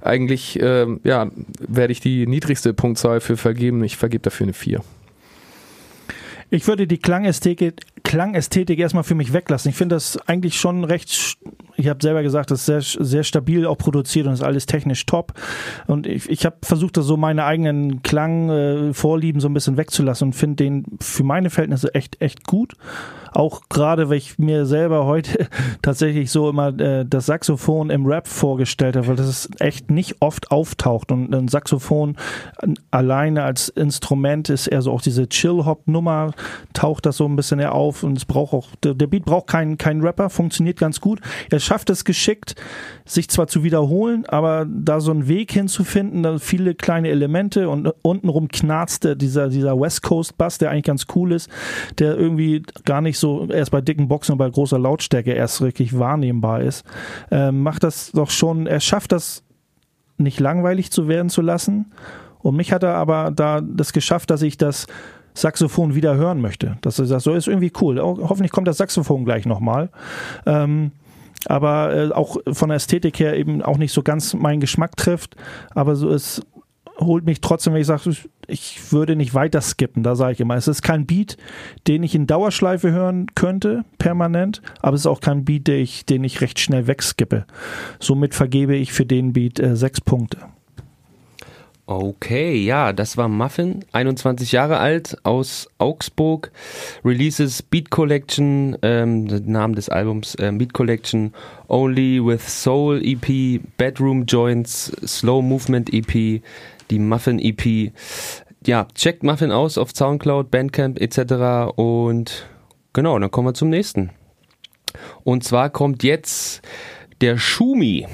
eigentlich, äh, ja, werde ich die niedrigste Punktzahl für vergeben. Ich vergebe dafür eine 4. Ich würde die Klangästhetik, Klangästhetik erstmal für mich weglassen. Ich finde das eigentlich schon recht, ich habe selber gesagt, das ist sehr, sehr stabil auch produziert und ist alles technisch top. Und ich, ich habe versucht, da so meine eigenen Klangvorlieben äh, so ein bisschen wegzulassen und finde den für meine Verhältnisse echt, echt gut. Auch gerade, weil ich mir selber heute tatsächlich so immer äh, das Saxophon im Rap vorgestellt habe, weil das echt nicht oft auftaucht. Und ein Saxophon alleine als Instrument ist eher so auch diese Chill-Hop-Nummer, taucht das so ein bisschen eher auf und es braucht auch, der, Beat braucht keinen keinen Rapper, funktioniert ganz gut. Er schafft es geschickt, sich zwar zu wiederholen, aber da so einen Weg hinzufinden, da viele kleine Elemente und untenrum knarzt dieser, dieser West Coast Bass, der eigentlich ganz cool ist, der irgendwie gar nicht so erst bei dicken Boxen und bei großer Lautstärke erst wirklich wahrnehmbar ist, äh, macht das doch schon, er schafft das nicht langweilig zu werden zu lassen. Und mich hat er aber da das geschafft, dass ich das Saxophon wieder hören möchte. Das ist, so ist irgendwie cool. Hoffentlich kommt das Saxophon gleich nochmal. Ähm, aber äh, auch von der Ästhetik her eben auch nicht so ganz meinen Geschmack trifft. Aber so es holt mich trotzdem, wenn ich sage, ich würde nicht weiter skippen. Da sage ich immer, es ist kein Beat, den ich in Dauerschleife hören könnte, permanent, aber es ist auch kein Beat, den ich, den ich recht schnell wegskippe. Somit vergebe ich für den Beat äh, sechs Punkte. Okay, ja, das war Muffin, 21 Jahre alt, aus Augsburg. Releases Beat Collection, ähm, der Name des Albums, äh, Beat Collection, Only with Soul EP, Bedroom Joints, Slow Movement EP, die Muffin EP. Ja, checkt Muffin aus auf Soundcloud, Bandcamp etc. Und genau, dann kommen wir zum nächsten. Und zwar kommt jetzt der Schumi.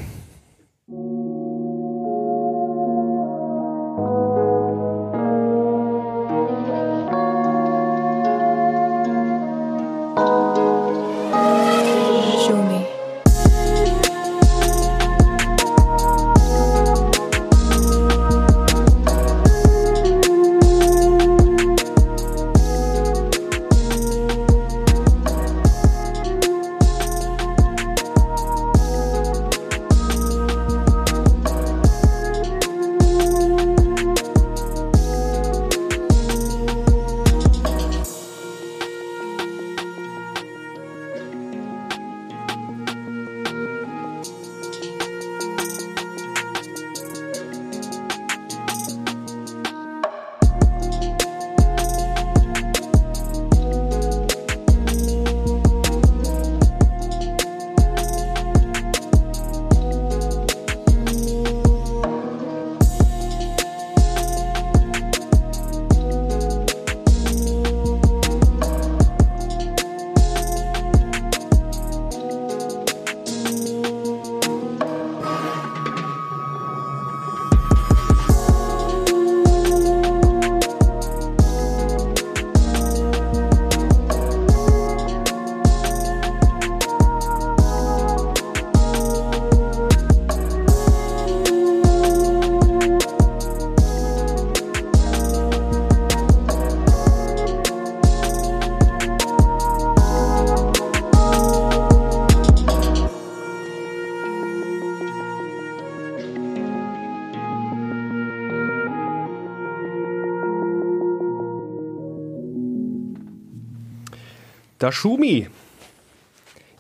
Dashumi.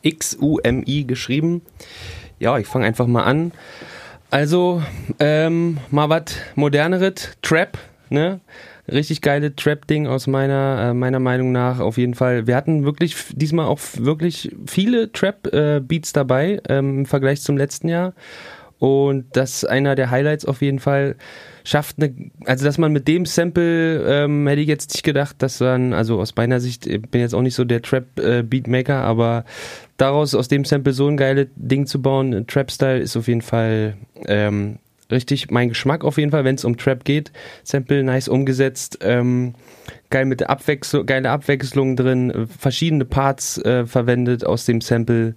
X-U-M-I geschrieben. Ja, ich fange einfach mal an. Also, ähm, mal was moderneres, Trap, ne? Richtig geile Trap-Ding aus meiner, äh, meiner Meinung nach auf jeden Fall. Wir hatten wirklich diesmal auch wirklich viele Trap-Beats dabei ähm, im Vergleich zum letzten Jahr. Und das ist einer der Highlights auf jeden Fall. Schafft eine, also dass man mit dem Sample, ähm, hätte ich jetzt nicht gedacht, dass man, also aus meiner Sicht, ich bin jetzt auch nicht so der Trap-Beatmaker, aber daraus aus dem Sample so ein geiles Ding zu bauen, Trap-Style, ist auf jeden Fall ähm, richtig mein Geschmack auf jeden Fall, wenn es um Trap geht. Sample nice umgesetzt, ähm, geil mit der Abwechslung, geile Abwechslung drin, äh, verschiedene Parts äh, verwendet aus dem Sample.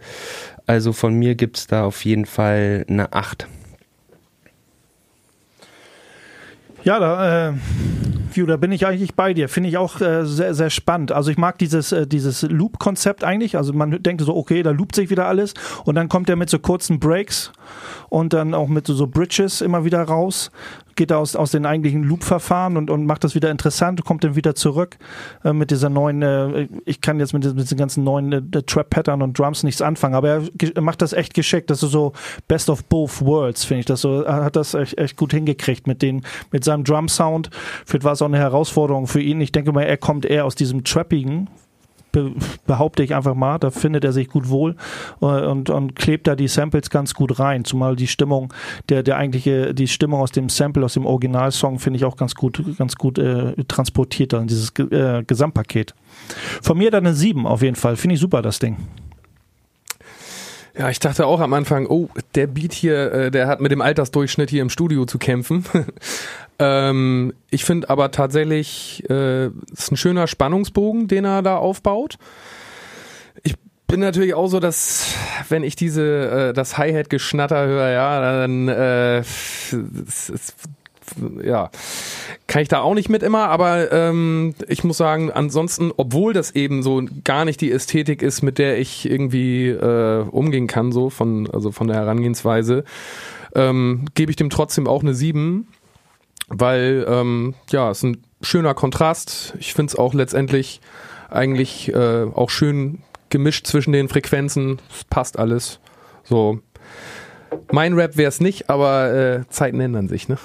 Also von mir gibt's da auf jeden Fall eine 8. Ja, da, äh, da bin ich eigentlich bei dir. Finde ich auch äh, sehr, sehr spannend. Also ich mag dieses, äh, dieses Loop-Konzept eigentlich. Also man denkt so, okay, da loopt sich wieder alles. Und dann kommt er mit so kurzen Breaks und dann auch mit so, so Bridges immer wieder raus. Geht aus, aus den eigentlichen Loop-Verfahren und, und macht das wieder interessant, kommt dann wieder zurück äh, mit dieser neuen, äh, ich kann jetzt mit, diesen- mit diesen ganzen neuen äh, Trap-Pattern und Drums nichts anfangen, aber er, macht das echt geschickt. Das ist so Best of Both Worlds, finde ich das so. Er hat das echt, echt gut hingekriegt mit den, mit seinem Drum-Sound. Vielleicht war es auch eine Herausforderung für ihn. Ich denke mal, er kommt eher aus diesem Trappigen, be behaupte ich einfach mal. Da findet er sich gut wohl äh, und, und klebt da die Samples ganz gut rein. Zumal die Stimmung, der, der eigentliche, die Stimmung aus dem Sample, aus dem Originalsong finde ich auch ganz gut, ganz gut äh, transportiert dann, dieses äh, Gesamtpaket. Von mir dann eine 7 auf jeden Fall. Finde ich super, das Ding. Ja, ich dachte auch am Anfang, oh, der Beat hier, äh, der hat mit dem Altersdurchschnitt hier im Studio zu kämpfen. Ähm, ich finde aber tatsächlich, äh, ist ein schöner Spannungsbogen, den er da aufbaut. Ich bin natürlich auch so, dass wenn ich diese äh, das Hi-Hat-Geschnatter höre, ja, dann äh, es, es ja, kann ich da auch nicht mit immer, aber ähm, ich muss sagen, ansonsten, obwohl das eben so gar nicht die Ästhetik ist, mit der ich irgendwie äh, umgehen kann, so von, also von der Herangehensweise, ähm, gebe ich dem trotzdem auch eine 7, weil ähm, ja, es ist ein schöner Kontrast. Ich finde es auch letztendlich eigentlich äh, auch schön gemischt zwischen den Frequenzen. Es passt alles. So. Mein Rap wäre es nicht, aber äh, Zeiten ändern sich, ne?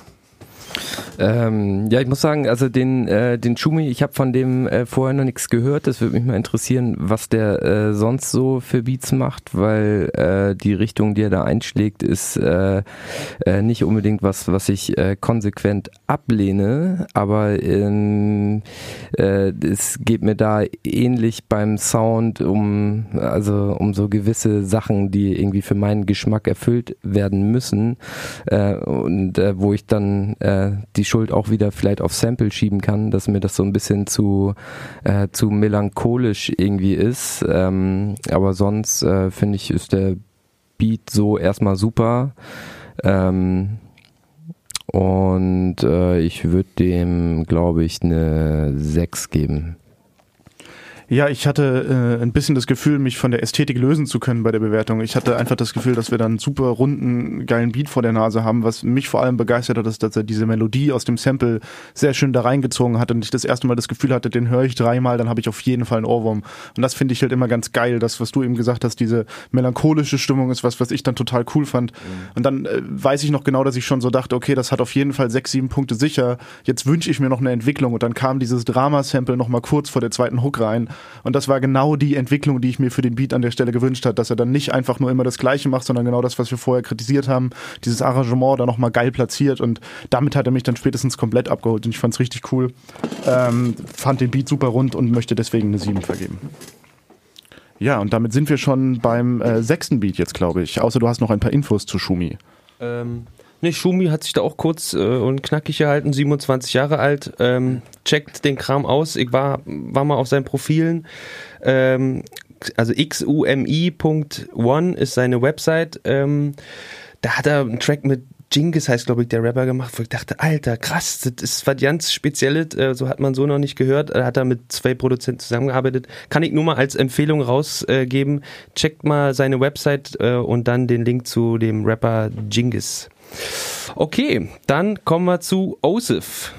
Ähm, ja, ich muss sagen, also den, äh, den Schumi, ich habe von dem äh, vorher noch nichts gehört. Das würde mich mal interessieren, was der äh, sonst so für Beats macht, weil äh, die Richtung, die er da einschlägt, ist äh, äh, nicht unbedingt was, was ich äh, konsequent ablehne, aber ähm, äh, es geht mir da ähnlich beim Sound um, also um so gewisse Sachen, die irgendwie für meinen Geschmack erfüllt werden müssen äh, und äh, wo ich dann äh, die Schuld auch wieder vielleicht auf Sample schieben kann, dass mir das so ein bisschen zu, äh, zu melancholisch irgendwie ist. Ähm, aber sonst äh, finde ich, ist der Beat so erstmal super. Ähm, und äh, ich würde dem, glaube ich, eine 6 geben. Ja, ich hatte äh, ein bisschen das Gefühl, mich von der Ästhetik lösen zu können bei der Bewertung. Ich hatte einfach das Gefühl, dass wir dann einen super runden, geilen Beat vor der Nase haben. Was mich vor allem begeistert hat, ist, dass er diese Melodie aus dem Sample sehr schön da reingezogen hat und ich das erste Mal das Gefühl hatte, den höre ich dreimal, dann habe ich auf jeden Fall einen Ohrwurm. Und das finde ich halt immer ganz geil. Das, was du eben gesagt hast, diese melancholische Stimmung ist was, was ich dann total cool fand. Mhm. Und dann äh, weiß ich noch genau, dass ich schon so dachte, okay, das hat auf jeden Fall sechs, sieben Punkte sicher. Jetzt wünsche ich mir noch eine Entwicklung. Und dann kam dieses Drama-Sample noch mal kurz vor der zweiten Hook rein. Und das war genau die Entwicklung, die ich mir für den Beat an der Stelle gewünscht hat, dass er dann nicht einfach nur immer das Gleiche macht, sondern genau das, was wir vorher kritisiert haben, dieses Arrangement da nochmal geil platziert und damit hat er mich dann spätestens komplett abgeholt und ich fand es richtig cool. Ähm, fand den Beat super rund und möchte deswegen eine 7 vergeben. Ja, und damit sind wir schon beim äh, sechsten Beat jetzt, glaube ich. Außer du hast noch ein paar Infos zu Schumi. Ähm, Ne, Schumi hat sich da auch kurz äh, und knackig gehalten, 27 Jahre alt. Ähm, checkt den Kram aus. Ich war, war mal auf seinen Profilen. Ähm, also xumi.one ist seine Website. Ähm, da hat er einen Track mit Jingis heißt, glaube ich, der Rapper gemacht, wo ich dachte, Alter, krass, das ist was ganz Spezielles, äh, so hat man so noch nicht gehört. Da hat er mit zwei Produzenten zusammengearbeitet. Kann ich nur mal als Empfehlung rausgeben. Checkt mal seine Website äh, und dann den Link zu dem Rapper Jingis. Okay, dann kommen wir zu Osif.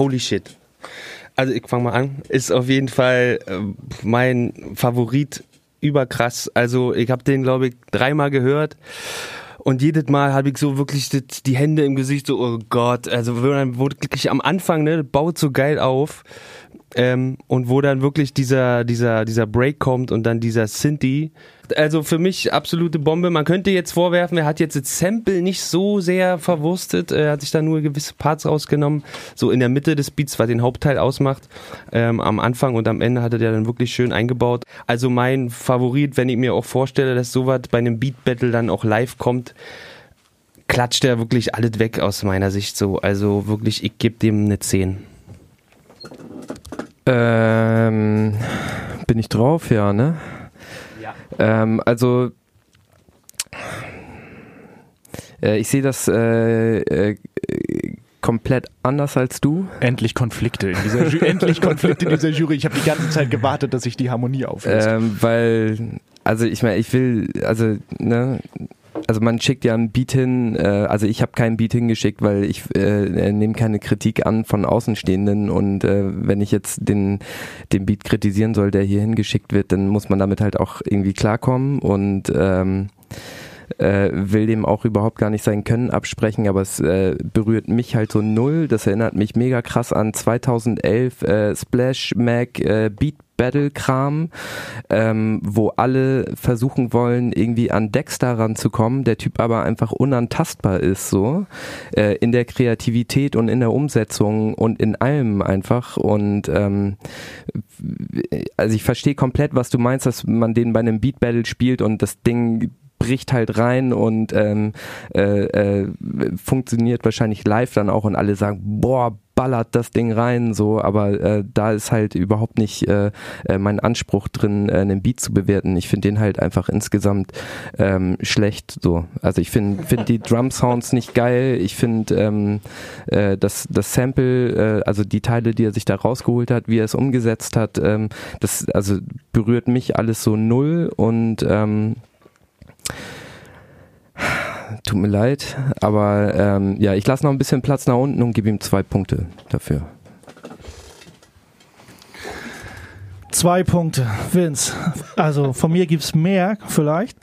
Holy shit. Also ich fange mal an. Ist auf jeden Fall äh, mein Favorit überkrass. Also ich habe den, glaube ich, dreimal gehört. Und jedes Mal habe ich so wirklich die Hände im Gesicht, so, oh Gott, also wirklich am Anfang, ne, baut so geil auf. Ähm, und wo dann wirklich dieser, dieser, dieser Break kommt und dann dieser Synthi. Also für mich absolute Bombe. Man könnte jetzt vorwerfen, er hat jetzt das Sample nicht so sehr verwurstet. Er hat sich da nur gewisse Parts rausgenommen. So in der Mitte des Beats, was den Hauptteil ausmacht. Ähm, am Anfang und am Ende hat er dann wirklich schön eingebaut. Also mein Favorit, wenn ich mir auch vorstelle, dass sowas bei einem Beat Battle dann auch live kommt, klatscht er wirklich alles weg aus meiner Sicht so. Also wirklich, ich gebe dem eine 10. Ähm, bin ich drauf, ja, ne? Ja. Ähm, also äh, ich sehe das äh, äh, komplett anders als du. Endlich Konflikte in dieser Ju endlich Konflikte in dieser Jury. Ich habe die ganze Zeit gewartet, dass sich die Harmonie auflöst. Ähm, weil, also ich meine, ich will, also, ne, also man schickt ja ein Beat hin, äh, also ich habe keinen Beat hingeschickt, weil ich äh, nehme keine Kritik an von Außenstehenden und äh, wenn ich jetzt den, den Beat kritisieren soll, der hier hingeschickt wird, dann muss man damit halt auch irgendwie klarkommen und ähm, äh, will dem auch überhaupt gar nicht sein Können absprechen, aber es äh, berührt mich halt so null. Das erinnert mich mega krass an 2011 äh, Splash Mag äh, Beat Battle Kram, ähm, wo alle versuchen wollen, irgendwie an Dexter ranzukommen, der Typ aber einfach unantastbar ist, so äh, in der Kreativität und in der Umsetzung und in allem einfach. Und ähm, also ich verstehe komplett, was du meinst, dass man den bei einem Beat Battle spielt und das Ding bricht halt rein und ähm, äh, äh, funktioniert wahrscheinlich live dann auch und alle sagen, boah, ballert das Ding rein, so, aber äh, da ist halt überhaupt nicht äh, äh, mein Anspruch drin, äh, einen Beat zu bewerten. Ich finde den halt einfach insgesamt ähm, schlecht. So, also ich finde finde die Drum Sounds nicht geil. Ich finde ähm, äh, das das Sample, äh, also die Teile, die er sich da rausgeholt hat, wie er es umgesetzt hat, ähm, das also berührt mich alles so null und ähm, Tut mir leid, aber ähm, ja, ich lasse noch ein bisschen Platz nach unten und gebe ihm zwei Punkte dafür. Zwei Punkte, Vince. Also von mir gibt's mehr, vielleicht.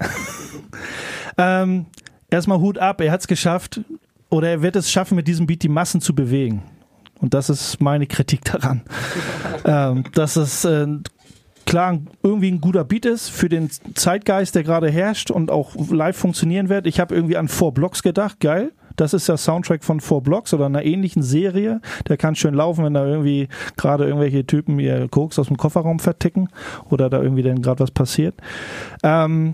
ähm, erstmal Hut ab, er hat es geschafft oder er wird es schaffen, mit diesem Beat die Massen zu bewegen. Und das ist meine Kritik daran. ähm, dass es äh, klar irgendwie ein guter Beat ist für den Zeitgeist, der gerade herrscht und auch live funktionieren wird. Ich habe irgendwie an Four Blocks gedacht, geil. Das ist der Soundtrack von Four Blocks oder einer ähnlichen Serie. Der kann schön laufen, wenn da irgendwie gerade irgendwelche Typen ihr Koks aus dem Kofferraum verticken oder da irgendwie dann gerade was passiert. Ähm,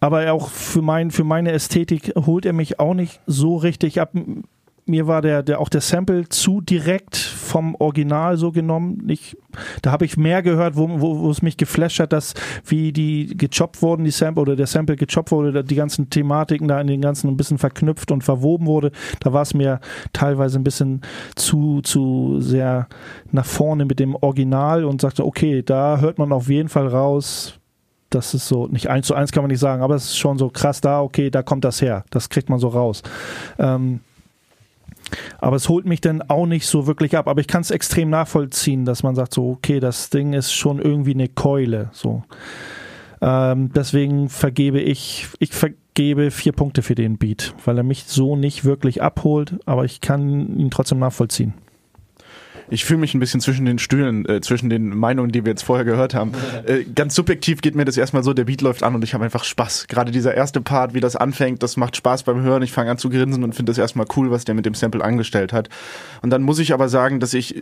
aber auch für, mein, für meine Ästhetik holt er mich auch nicht so richtig ab mir war der, der auch der Sample zu direkt vom Original so genommen. Ich, da habe ich mehr gehört, wo, wo, wo es mich geflasht hat, dass wie die gechoppt wurden, die Sample oder der Sample gechoppt wurde, die ganzen Thematiken da in den ganzen ein bisschen verknüpft und verwoben wurde. Da war es mir teilweise ein bisschen zu, zu sehr nach vorne mit dem Original und sagte, okay, da hört man auf jeden Fall raus, das ist so, nicht eins zu eins kann man nicht sagen, aber es ist schon so krass da, okay, da kommt das her. Das kriegt man so raus. Ähm, aber es holt mich dann auch nicht so wirklich ab. Aber ich kann es extrem nachvollziehen, dass man sagt so, okay, das Ding ist schon irgendwie eine Keule. So. Ähm, deswegen vergebe ich, ich vergebe vier Punkte für den Beat, weil er mich so nicht wirklich abholt, aber ich kann ihn trotzdem nachvollziehen ich fühle mich ein bisschen zwischen den Stühlen, äh, zwischen den Meinungen, die wir jetzt vorher gehört haben. Äh, ganz subjektiv geht mir das erstmal so, der Beat läuft an und ich habe einfach Spaß. Gerade dieser erste Part, wie das anfängt, das macht Spaß beim Hören. Ich fange an zu grinsen und finde das erstmal cool, was der mit dem Sample angestellt hat. Und dann muss ich aber sagen, dass ich,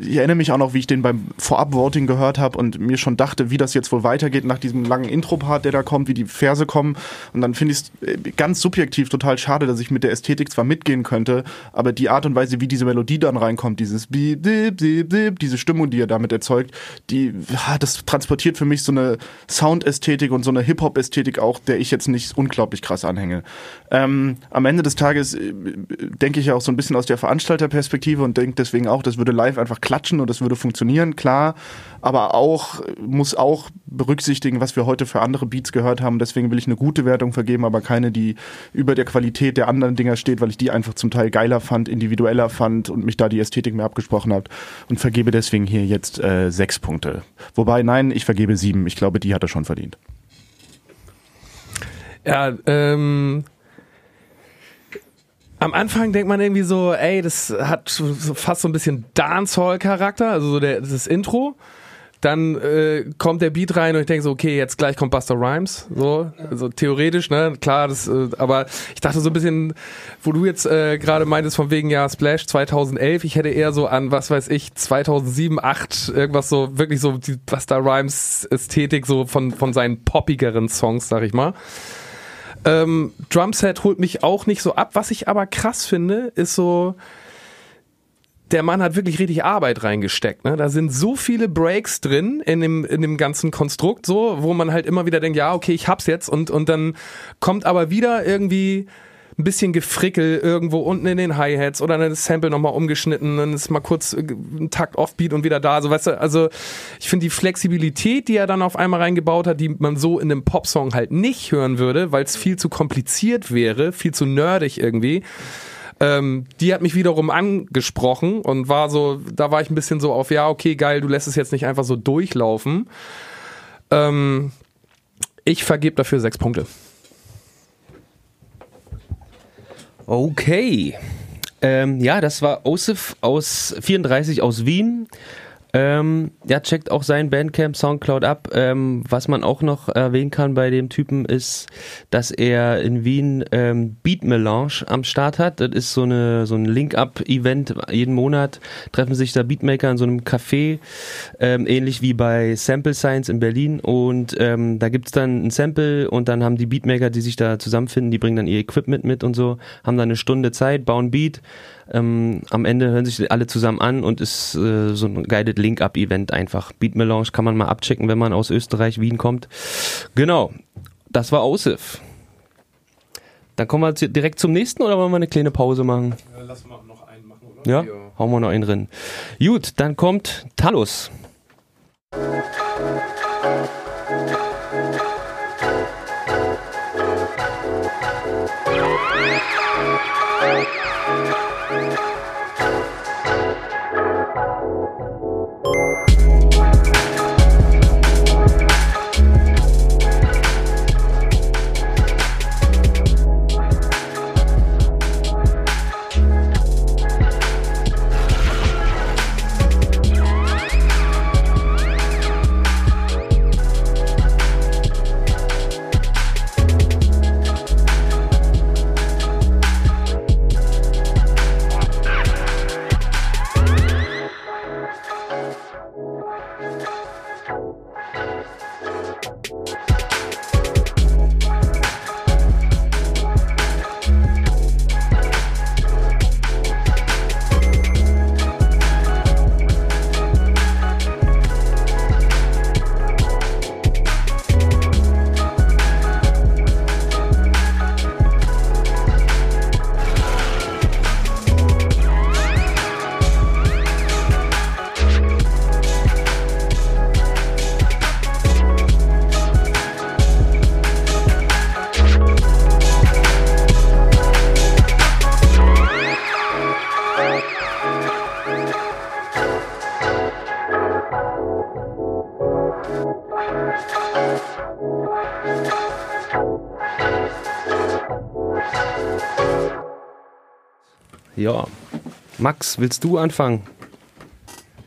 ich erinnere mich auch noch, wie ich den beim Vorab-Voting gehört habe und mir schon dachte, wie das jetzt wohl weitergeht nach diesem langen Intro-Part, der da kommt, wie die Verse kommen. Und dann finde ich es äh, ganz subjektiv total schade, dass ich mit der Ästhetik zwar mitgehen könnte, aber die Art und Weise, wie diese Melodie dann reinkommt, dieses Beat, diese Stimmung, die er damit erzeugt, die, das transportiert für mich so eine Soundästhetik und so eine Hip-Hop-Ästhetik auch, der ich jetzt nicht unglaublich krass anhänge. Ähm, am Ende des Tages äh, denke ich ja auch so ein bisschen aus der Veranstalterperspektive und denke deswegen auch, das würde live einfach klatschen und das würde funktionieren, klar, aber auch, muss auch berücksichtigen, was wir heute für andere Beats gehört haben. Deswegen will ich eine gute Wertung vergeben, aber keine, die über der Qualität der anderen Dinger steht, weil ich die einfach zum Teil geiler fand, individueller fand und mich da die Ästhetik mehr abgesprochen angesprochen habt und vergebe deswegen hier jetzt äh, sechs Punkte. Wobei, nein, ich vergebe sieben. Ich glaube, die hat er schon verdient. Ja, ähm, am Anfang denkt man irgendwie so, ey, das hat fast so ein bisschen Dancehall-Charakter, also so der, das Intro. Dann äh, kommt der Beat rein und ich denke so, okay, jetzt gleich kommt Buster Rhymes. So, also theoretisch, ne, klar, das, äh, aber ich dachte so ein bisschen, wo du jetzt äh, gerade meintest von wegen ja Splash 2011, ich hätte eher so an, was weiß ich, 2007, 8, irgendwas so, wirklich so die Buster Rhymes Ästhetik so von, von seinen poppigeren Songs, sag ich mal. Ähm, Drumset holt mich auch nicht so ab. Was ich aber krass finde, ist so, der Mann hat wirklich richtig Arbeit reingesteckt. Ne? Da sind so viele Breaks drin in dem, in dem ganzen Konstrukt, so, wo man halt immer wieder denkt, ja, okay, ich hab's jetzt und, und dann kommt aber wieder irgendwie ein bisschen Gefrickel irgendwo unten in den Hi-Hats oder das Sample nochmal umgeschnitten, dann ist mal kurz äh, ein Takt Offbeat und wieder da. Also weißt du, also ich finde die Flexibilität, die er dann auf einmal reingebaut hat, die man so in einem Popsong halt nicht hören würde, weil es viel zu kompliziert wäre, viel zu nerdig irgendwie. Ähm, die hat mich wiederum angesprochen und war so, da war ich ein bisschen so auf, ja, okay, geil, du lässt es jetzt nicht einfach so durchlaufen. Ähm, ich vergebe dafür sechs Punkte. Okay. Ähm, ja, das war Osif aus 34 aus Wien. Ähm, ja, checkt auch sein Bandcamp Soundcloud ab. Ähm, was man auch noch erwähnen kann bei dem Typen ist, dass er in Wien ähm, Beat Melange am Start hat. Das ist so eine so ein Link-Up-Event. Jeden Monat treffen sich da Beatmaker in so einem Café, ähm, ähnlich wie bei Sample Science in Berlin. Und ähm, da gibt's dann ein Sample und dann haben die Beatmaker, die sich da zusammenfinden, die bringen dann ihr Equipment mit und so, haben dann eine Stunde Zeit, bauen Beat ähm, am Ende hören sich alle zusammen an und ist äh, so ein Guided Link-Up-Event einfach. Beat Melange kann man mal abchecken, wenn man aus Österreich, Wien kommt. Genau, das war Aussif. Dann kommen wir direkt zum nächsten oder wollen wir eine kleine Pause machen? Ja, lass mal noch einen machen, oder? Ja, ja. hauen wir noch einen drin. Gut, dann kommt Talus. Max, willst du anfangen?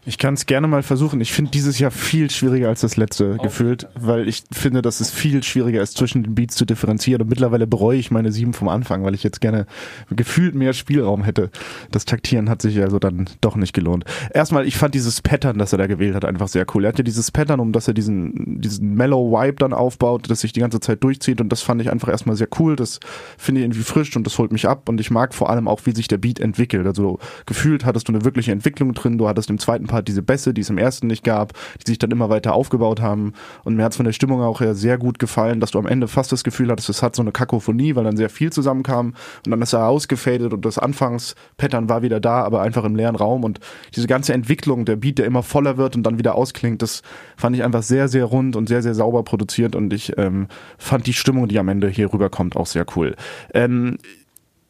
Ich kann es gerne mal versuchen. Ich finde dieses Jahr viel schwieriger als das letzte gefühlt, weil ich finde, dass es viel schwieriger ist, zwischen den Beats zu differenzieren. Und mittlerweile bereue ich meine sieben vom Anfang, weil ich jetzt gerne gefühlt mehr Spielraum hätte. Das Taktieren hat sich also dann doch nicht gelohnt. Erstmal, ich fand dieses Pattern, das er da gewählt hat, einfach sehr cool. Er hat ja dieses Pattern, um dass er diesen, diesen Mellow Vibe dann aufbaut, das sich die ganze Zeit durchzieht. Und das fand ich einfach erstmal sehr cool. Das finde ich irgendwie frisch und das holt mich ab. Und ich mag vor allem auch, wie sich der Beat entwickelt. Also gefühlt hattest du eine wirkliche Entwicklung drin. Du hattest im zweiten Part diese Bässe, die es im ersten nicht gab, die sich dann immer weiter aufgebaut haben. Und mir hat es von der Stimmung auch sehr gut gefallen, dass du am Ende fast das Gefühl hattest, es hat so eine Kakophonie, weil dann sehr viel zusammenkam und dann ist er ausgefadet und das Anfangspattern war wieder da, aber einfach im leeren Raum und diese ganze Entwicklung, der Beat, der immer voller wird und dann wieder ausklingt, das fand ich einfach sehr, sehr rund und sehr, sehr sauber produziert und ich ähm, fand die Stimmung, die am Ende hier rüberkommt, auch sehr cool. Ähm,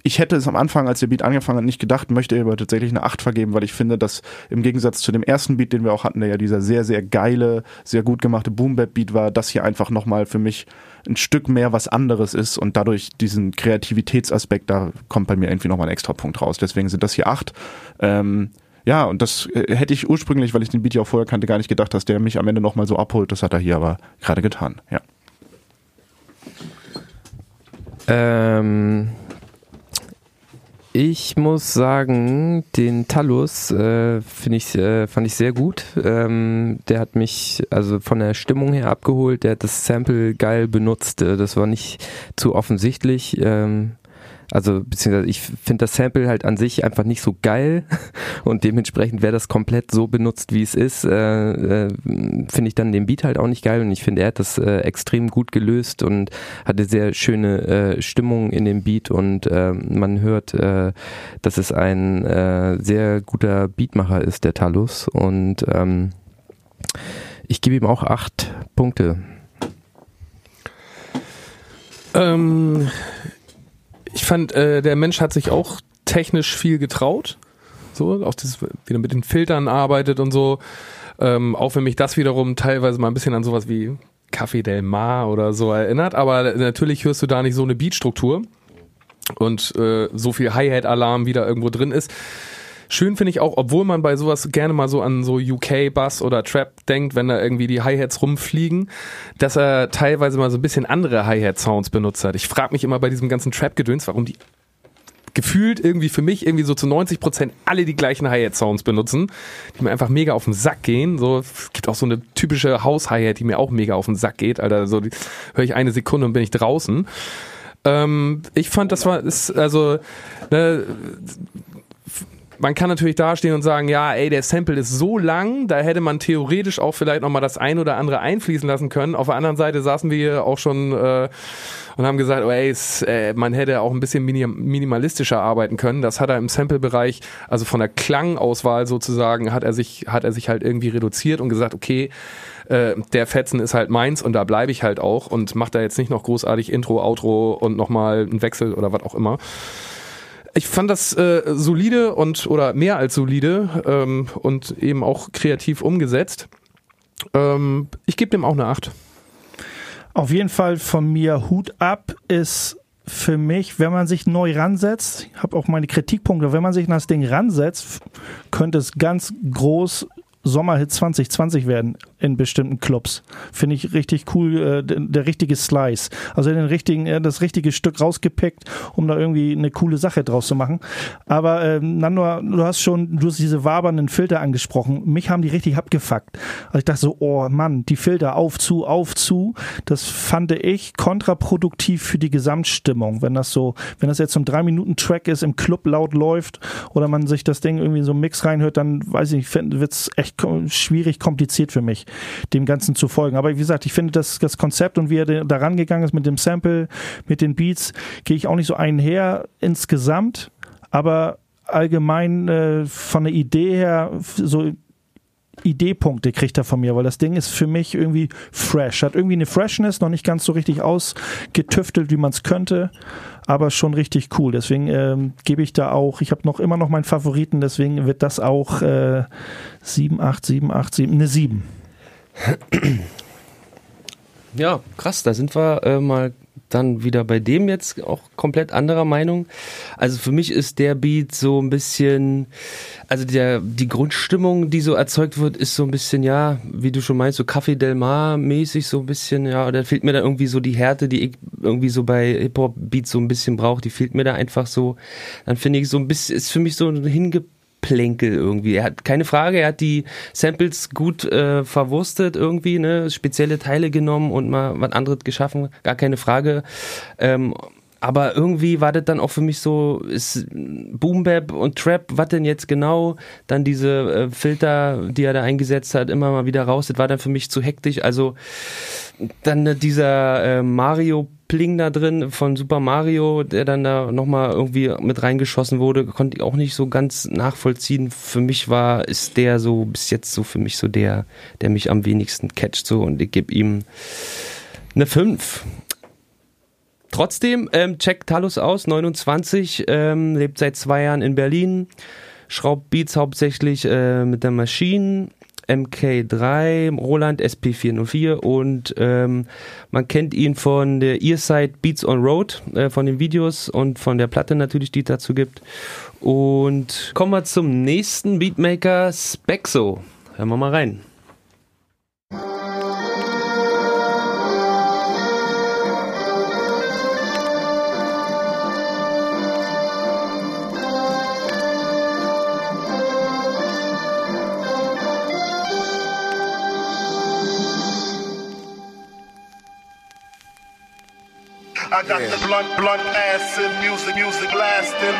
ich hätte es am Anfang, als der Beat angefangen hat, nicht gedacht, möchte aber tatsächlich eine 8 vergeben, weil ich finde, dass im Gegensatz zu dem ersten Beat, den wir auch hatten, der ja dieser sehr, sehr geile, sehr gut gemachte Boom-Bap-Beat war, das hier einfach nochmal für mich ein Stück mehr was anderes ist und dadurch diesen Kreativitätsaspekt, da kommt bei mir irgendwie nochmal ein extra Punkt raus. Deswegen sind das hier 8. Ähm, ja, und das äh, hätte ich ursprünglich, weil ich den Beat ja auch vorher kannte, gar nicht gedacht, dass der mich am Ende nochmal so abholt. Das hat er hier aber gerade getan, ja. Ähm, ich muss sagen, den Talus äh, finde ich, äh, fand ich sehr gut. Ähm, der hat mich also von der Stimmung her abgeholt. Der hat das Sample geil benutzt. Äh, das war nicht zu offensichtlich. Ähm, also beziehungsweise ich finde das Sample halt an sich einfach nicht so geil. Und dementsprechend wäre das komplett so benutzt, wie es ist, äh, äh, finde ich dann den Beat halt auch nicht geil. Und ich finde, er hat das äh, extrem gut gelöst und hatte sehr schöne äh, Stimmung in dem Beat. Und äh, man hört, äh, dass es ein sehr guter Beatmacher ist, der Talus. Und ähm, ich gebe ihm auch acht Punkte. Ähm, ich fand, äh, der Mensch hat sich auch technisch viel getraut. So, auch das wieder mit den Filtern arbeitet und so. Ähm, auch wenn mich das wiederum teilweise mal ein bisschen an sowas wie Café Del Mar oder so erinnert. Aber natürlich hörst du da nicht so eine Beatstruktur und äh, so viel Hi-Hat-Alarm wieder irgendwo drin ist. Schön finde ich auch, obwohl man bei sowas gerne mal so an so UK-Bass oder Trap denkt, wenn da irgendwie die Hi-Hats rumfliegen, dass er teilweise mal so ein bisschen andere Hi-Hat-Sounds benutzt hat. Ich frage mich immer bei diesem ganzen Trap-Gedöns, warum die gefühlt irgendwie für mich irgendwie so zu 90 Prozent alle die gleichen Hi-Hat-Sounds benutzen, die mir einfach mega auf den Sack gehen. So, es gibt auch so eine typische Haus-Hi-Hat, die mir auch mega auf den Sack geht. Alter, so höre ich eine Sekunde und bin ich draußen. Ähm, ich fand, das war, ist, also, ne, man kann natürlich dastehen und sagen, ja, ey, der Sample ist so lang, da hätte man theoretisch auch vielleicht nochmal das ein oder andere einfließen lassen können. Auf der anderen Seite saßen wir auch schon äh, und haben gesagt, oh, ey, es, äh, man hätte auch ein bisschen minim minimalistischer arbeiten können. Das hat er im Sample-Bereich, also von der Klangauswahl sozusagen, hat er sich, hat er sich halt irgendwie reduziert und gesagt, okay, äh, der Fetzen ist halt meins und da bleibe ich halt auch und macht da jetzt nicht noch großartig Intro, Outro und nochmal einen Wechsel oder was auch immer ich fand das äh, solide und oder mehr als solide ähm, und eben auch kreativ umgesetzt. Ähm, ich gebe dem auch eine 8. Auf jeden Fall von mir Hut ab ist für mich, wenn man sich neu ransetzt, ich habe auch meine Kritikpunkte, wenn man sich an das Ding ransetzt, könnte es ganz groß Sommerhit 2020 werden in bestimmten Clubs. Finde ich richtig cool, äh, der, der, richtige Slice. Also den richtigen, äh, das richtige Stück rausgepickt, um da irgendwie eine coole Sache draus zu machen. Aber äh, Nando, du hast schon, du hast diese wabernden Filter angesprochen. Mich haben die richtig abgefuckt. Also ich dachte so, oh Mann, die Filter auf zu, auf zu. Das fand ich kontraproduktiv für die Gesamtstimmung. Wenn das so, wenn das jetzt so ein drei Minuten Track ist, im Club laut läuft oder man sich das Ding irgendwie so einen Mix reinhört, dann weiß ich, wird es echt schwierig, kompliziert für mich dem Ganzen zu folgen. Aber wie gesagt, ich finde das, das Konzept und wie er da rangegangen ist mit dem Sample, mit den Beats, gehe ich auch nicht so einher insgesamt, aber allgemein äh, von der Idee her so Ideepunkte kriegt er von mir, weil das Ding ist für mich irgendwie fresh. Hat irgendwie eine Freshness, noch nicht ganz so richtig ausgetüftelt, wie man es könnte, aber schon richtig cool. Deswegen ähm, gebe ich da auch, ich habe noch immer noch meinen Favoriten, deswegen wird das auch äh, 7, 8, 7, 8, 7, eine 7. Ja, krass, da sind wir äh, mal dann wieder bei dem jetzt auch komplett anderer Meinung. Also für mich ist der Beat so ein bisschen, also der, die Grundstimmung, die so erzeugt wird, ist so ein bisschen, ja, wie du schon meinst, so Café Del Mar mäßig so ein bisschen, ja, da fehlt mir da irgendwie so die Härte, die ich irgendwie so bei Hip-Hop-Beats so ein bisschen brauche, die fehlt mir da einfach so. Dann finde ich so ein bisschen, ist für mich so ein hinge Plänkel irgendwie. Er hat keine Frage, er hat die Samples gut äh, verwurstet irgendwie, ne, spezielle Teile genommen und mal was anderes geschaffen, gar keine Frage. Ähm, aber irgendwie war das dann auch für mich so, ist Boom Bap und Trap, was denn jetzt genau? Dann diese äh, Filter, die er da eingesetzt hat, immer mal wieder raus, das war dann für mich zu hektisch. Also dann äh, dieser äh, Mario Pling da drin von Super Mario, der dann da nochmal irgendwie mit reingeschossen wurde, konnte ich auch nicht so ganz nachvollziehen. Für mich war, ist der so bis jetzt so für mich so der, der mich am wenigsten catcht so und ich gebe ihm eine 5. trotzdem, ähm, checkt Talus aus, 29, ähm, lebt seit zwei Jahren in Berlin, schraubt Beats hauptsächlich äh, mit der Maschine, MK3, Roland SP404 und ähm, man kennt ihn von der Earside Beats on Road, äh, von den Videos und von der Platte natürlich, die es dazu gibt. Und kommen wir zum nächsten Beatmaker, Spexo. Hören wir mal rein. I got the blunt, blunt acid, music, music lasting.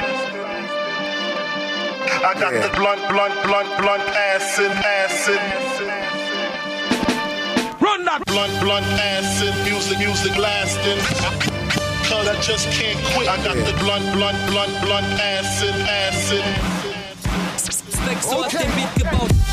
I got the blunt, blunt, blunt, blunt acid, acid. Run that blunt, blunt acid, music, music lasting. Cause I just can't quit. I got the blunt, blunt, blunt, blunt acid, acid. Spexo hat den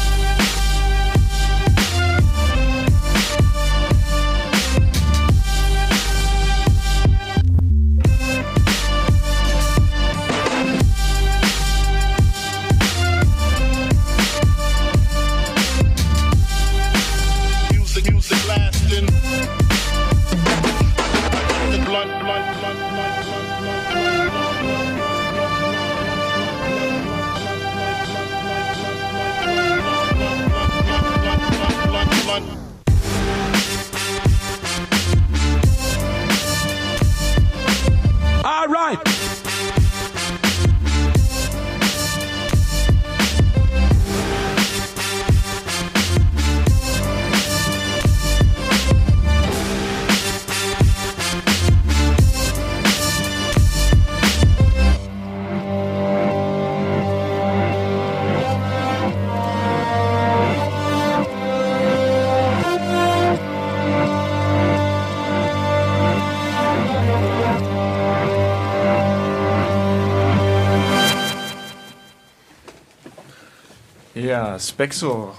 Ja, Spexo.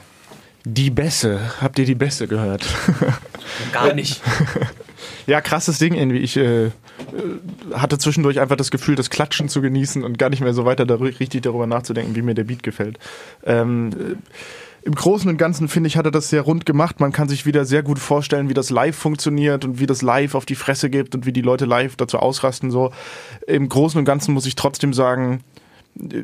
Die Bässe. Habt ihr die Bässe gehört? Gar nicht. Ja, krasses Ding irgendwie. Ich äh, äh, hatte zwischendurch einfach das Gefühl, das Klatschen zu genießen und gar nicht mehr so weiter darü richtig darüber nachzudenken, wie mir der Beat gefällt. Ähm, äh, Im Großen und Ganzen finde ich, hat er das sehr rund gemacht. Man kann sich wieder sehr gut vorstellen, wie das live funktioniert und wie das live auf die Fresse gibt und wie die Leute live dazu ausrasten. So im Großen und Ganzen muss ich trotzdem sagen, äh,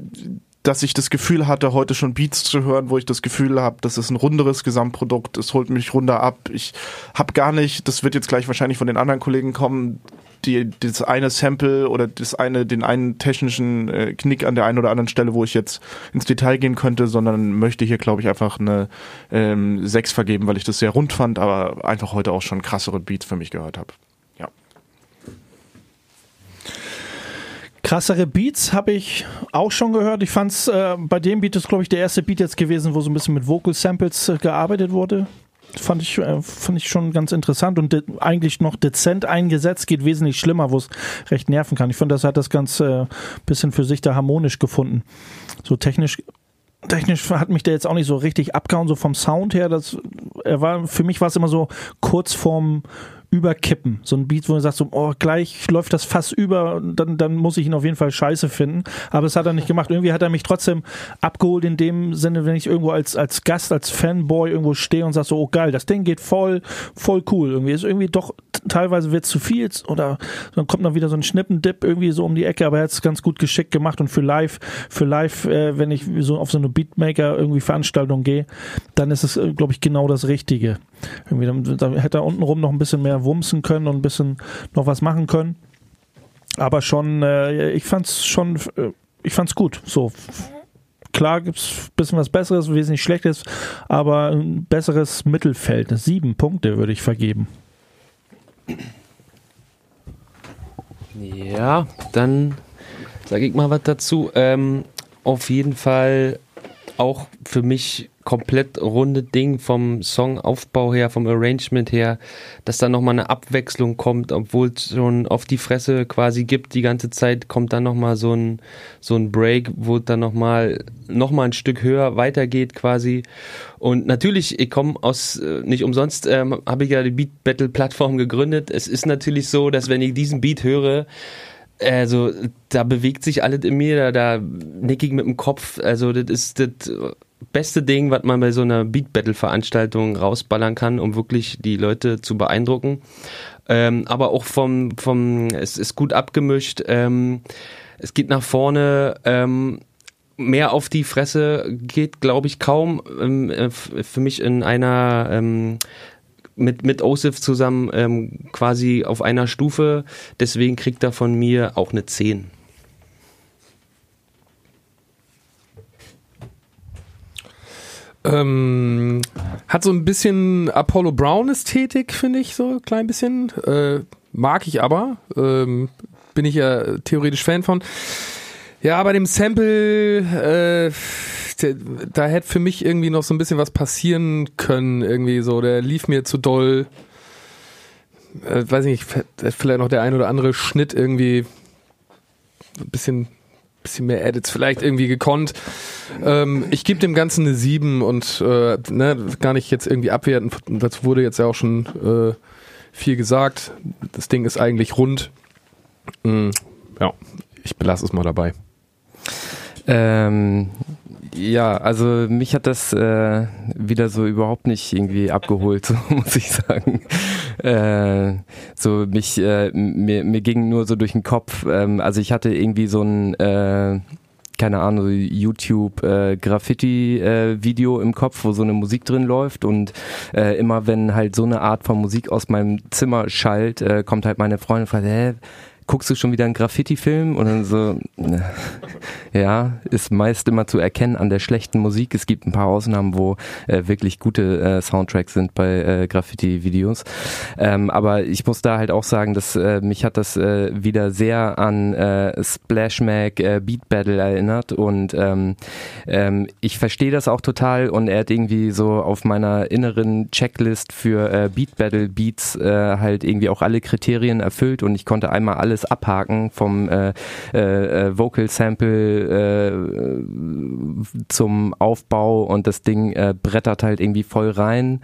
dass ich das Gefühl hatte, heute schon Beats zu hören, wo ich das Gefühl habe, das ist ein runderes Gesamtprodukt, es holt mich runter ab. Ich habe gar nicht, das wird jetzt gleich wahrscheinlich von den anderen Kollegen kommen, die, das eine Sample oder das eine, den einen technischen äh, Knick an der einen oder anderen Stelle, wo ich jetzt ins Detail gehen könnte, sondern möchte hier, glaube ich, einfach eine ähm, 6 vergeben, weil ich das sehr rund fand, aber einfach heute auch schon krassere Beats für mich gehört habe. Krassere Beats habe ich auch schon gehört. Ich fand's äh, bei dem Beat ist glaube ich der erste Beat jetzt gewesen, wo so ein bisschen mit Vocal Samples äh, gearbeitet wurde. Fand ich, äh, fand ich schon ganz interessant und eigentlich noch dezent eingesetzt, geht wesentlich schlimmer, wo es recht nerven kann. Ich finde, das hat das ganz äh, bisschen für sich da harmonisch gefunden. So technisch technisch hat mich der jetzt auch nicht so richtig abgehauen, so vom Sound her. Das, er war, für mich war es immer so kurz vorm Überkippen. So ein Beat, wo du sagst, so, oh, gleich läuft das Fass über, dann, dann muss ich ihn auf jeden Fall scheiße finden. Aber das hat er nicht gemacht. Irgendwie hat er mich trotzdem abgeholt in dem Sinne, wenn ich irgendwo als, als Gast, als Fanboy irgendwo stehe und sag so, oh geil, das Ding geht voll, voll cool. Irgendwie ist irgendwie doch, teilweise wird zu viel oder dann kommt noch wieder so ein Schnippendip irgendwie so um die Ecke, aber er hat es ganz gut geschickt gemacht und für live, für live, äh, wenn ich so auf so eine Beatmaker irgendwie Veranstaltung gehe, dann ist es, äh, glaube ich, genau das Richtige. Irgendwie, dann, dann hätte er untenrum noch ein bisschen mehr wumsen können und ein bisschen noch was machen können. Aber schon, äh, ich fand's schon, äh, ich fand's gut. So, klar gibt's ein bisschen was Besseres, wesentlich Schlechtes, aber ein besseres Mittelfeld. Sieben Punkte würde ich vergeben. Ja, dann sage ich mal was dazu. Ähm, auf jeden Fall auch für mich komplett runde Ding vom Songaufbau her, vom Arrangement her, dass da nochmal eine Abwechslung kommt, obwohl es schon auf die Fresse quasi gibt die ganze Zeit, kommt dann nochmal so ein, so ein Break, wo dann nochmal noch ein Stück höher weitergeht quasi. Und natürlich, ich komme aus, äh, nicht umsonst ähm, habe ich ja die Beat Battle Plattform gegründet. Es ist natürlich so, dass wenn ich diesen Beat höre, also da bewegt sich alles in mir, da, da nick ich mit dem Kopf. Also das ist das beste Ding, was man bei so einer Beat Battle Veranstaltung rausballern kann, um wirklich die Leute zu beeindrucken. Ähm, aber auch vom, vom, es ist gut abgemischt. Ähm, es geht nach vorne. Ähm, mehr auf die Fresse geht, glaube ich, kaum. Ähm, äh, für mich in einer ähm, mit, mit Osif zusammen ähm, quasi auf einer Stufe. Deswegen kriegt er von mir auch eine 10. Ähm, hat so ein bisschen Apollo Brown-Ästhetik, finde ich, so ein klein bisschen. Äh, mag ich aber. Ähm, bin ich ja theoretisch Fan von. Ja, bei dem Sample, äh, da hätte für mich irgendwie noch so ein bisschen was passieren können, irgendwie so. Der lief mir zu doll. Äh, weiß ich nicht, vielleicht noch der ein oder andere Schnitt irgendwie ein bisschen, bisschen mehr Edits vielleicht irgendwie gekonnt. Ähm, ich gebe dem Ganzen eine 7 und äh, ne, gar nicht jetzt irgendwie abwerten. Dazu wurde jetzt ja auch schon äh, viel gesagt. Das Ding ist eigentlich rund. Mm, ja, ich belasse es mal dabei. Ähm, ja, also mich hat das äh, wieder so überhaupt nicht irgendwie abgeholt, so muss ich sagen. Äh, so mich, äh, mir, mir ging nur so durch den Kopf. Ähm, also ich hatte irgendwie so ein äh, keine Ahnung, YouTube äh, Graffiti äh, Video im Kopf, wo so eine Musik drin läuft und äh, immer wenn halt so eine Art von Musik aus meinem Zimmer schallt, äh, kommt halt meine Freundin und fragt, hä, guckst du schon wieder einen Graffiti-Film? Und dann so, ne. ja, ist meist immer zu erkennen an der schlechten Musik. Es gibt ein paar Ausnahmen, wo äh, wirklich gute äh, Soundtracks sind bei äh, Graffiti-Videos. Ähm, aber ich muss da halt auch sagen, dass äh, mich hat das äh, wieder sehr an äh, Splash Mag Beat Battle erinnert und ähm, ähm, ich verstehe das auch total und er hat irgendwie so auf meiner inneren Checklist für Beat Battle Beats halt irgendwie auch alle Kriterien erfüllt und ich konnte einmal alles abhaken vom äh, äh, äh, Vocal Sample äh, zum Aufbau und das Ding äh, brettert halt irgendwie voll rein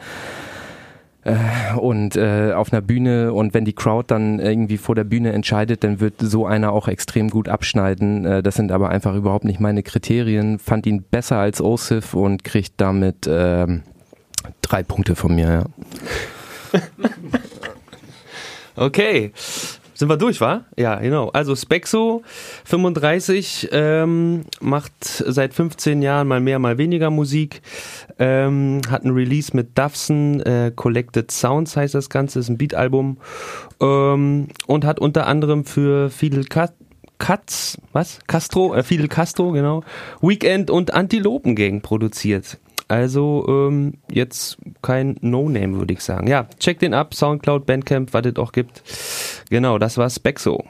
Äh, und äh, auf einer Bühne und wenn die Crowd dann irgendwie vor der Bühne entscheidet, dann wird so einer auch extrem gut abschneiden. Äh, das sind aber einfach überhaupt nicht meine Kriterien. Fand ihn besser als Osif und kriegt damit ähm, drei Punkte von mir. Ja. Okay. Sind wir durch, wa? Ja, genau. Also Spexo, 35, ähm, macht seit 15 Jahren mal mehr, mal weniger Musik. Ähm, hat ein Release mit Duffson, äh, Collected Sounds heißt das Ganze, ist ein Beat-Album. Ähm, und hat unter anderem für Fidel Cat Katz, was? Castro, äh, Fidel Castro, genau. Weekend und Antilopengang produziert. Also ähm, jetzt kein No-Name, würde ich sagen. Ja, check den ab, Soundcloud, Bandcamp, was es auch gibt. Genau, das war Spexo.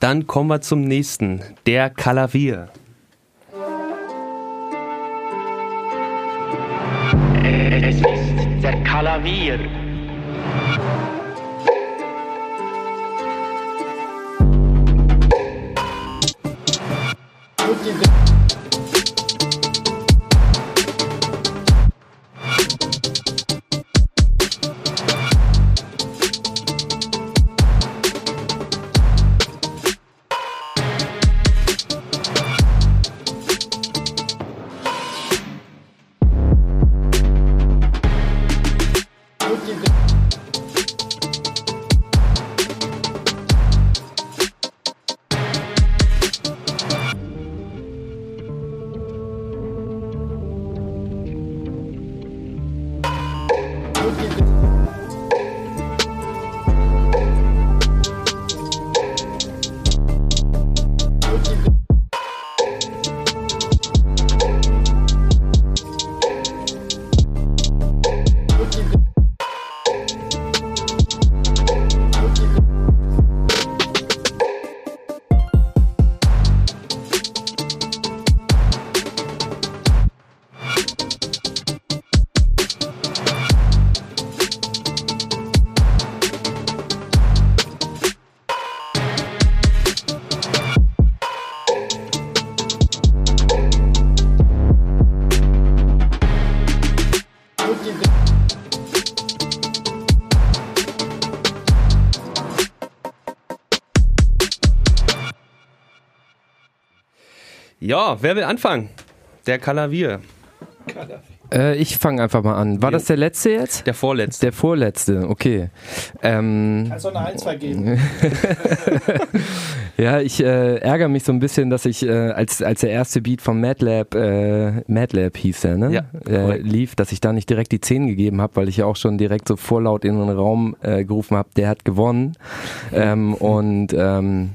Dann kommen wir zum nächsten, der Kalavier. Es ist der Kalavier. Ja, wer will anfangen? Der Kalavier. Äh, ich fange einfach mal an. War das der letzte jetzt? Der vorletzte. Der vorletzte, okay. Ähm, Kannst du eine 1 vergeben? ja, ich äh, ärgere mich so ein bisschen, dass ich äh, als, als der erste Beat von Madlab, äh, Madlab hieß er, ne? Ja, äh, lief, dass ich da nicht direkt die 10 gegeben habe, weil ich ja auch schon direkt so vorlaut in den Raum äh, gerufen habe, der hat gewonnen. ähm, und ähm,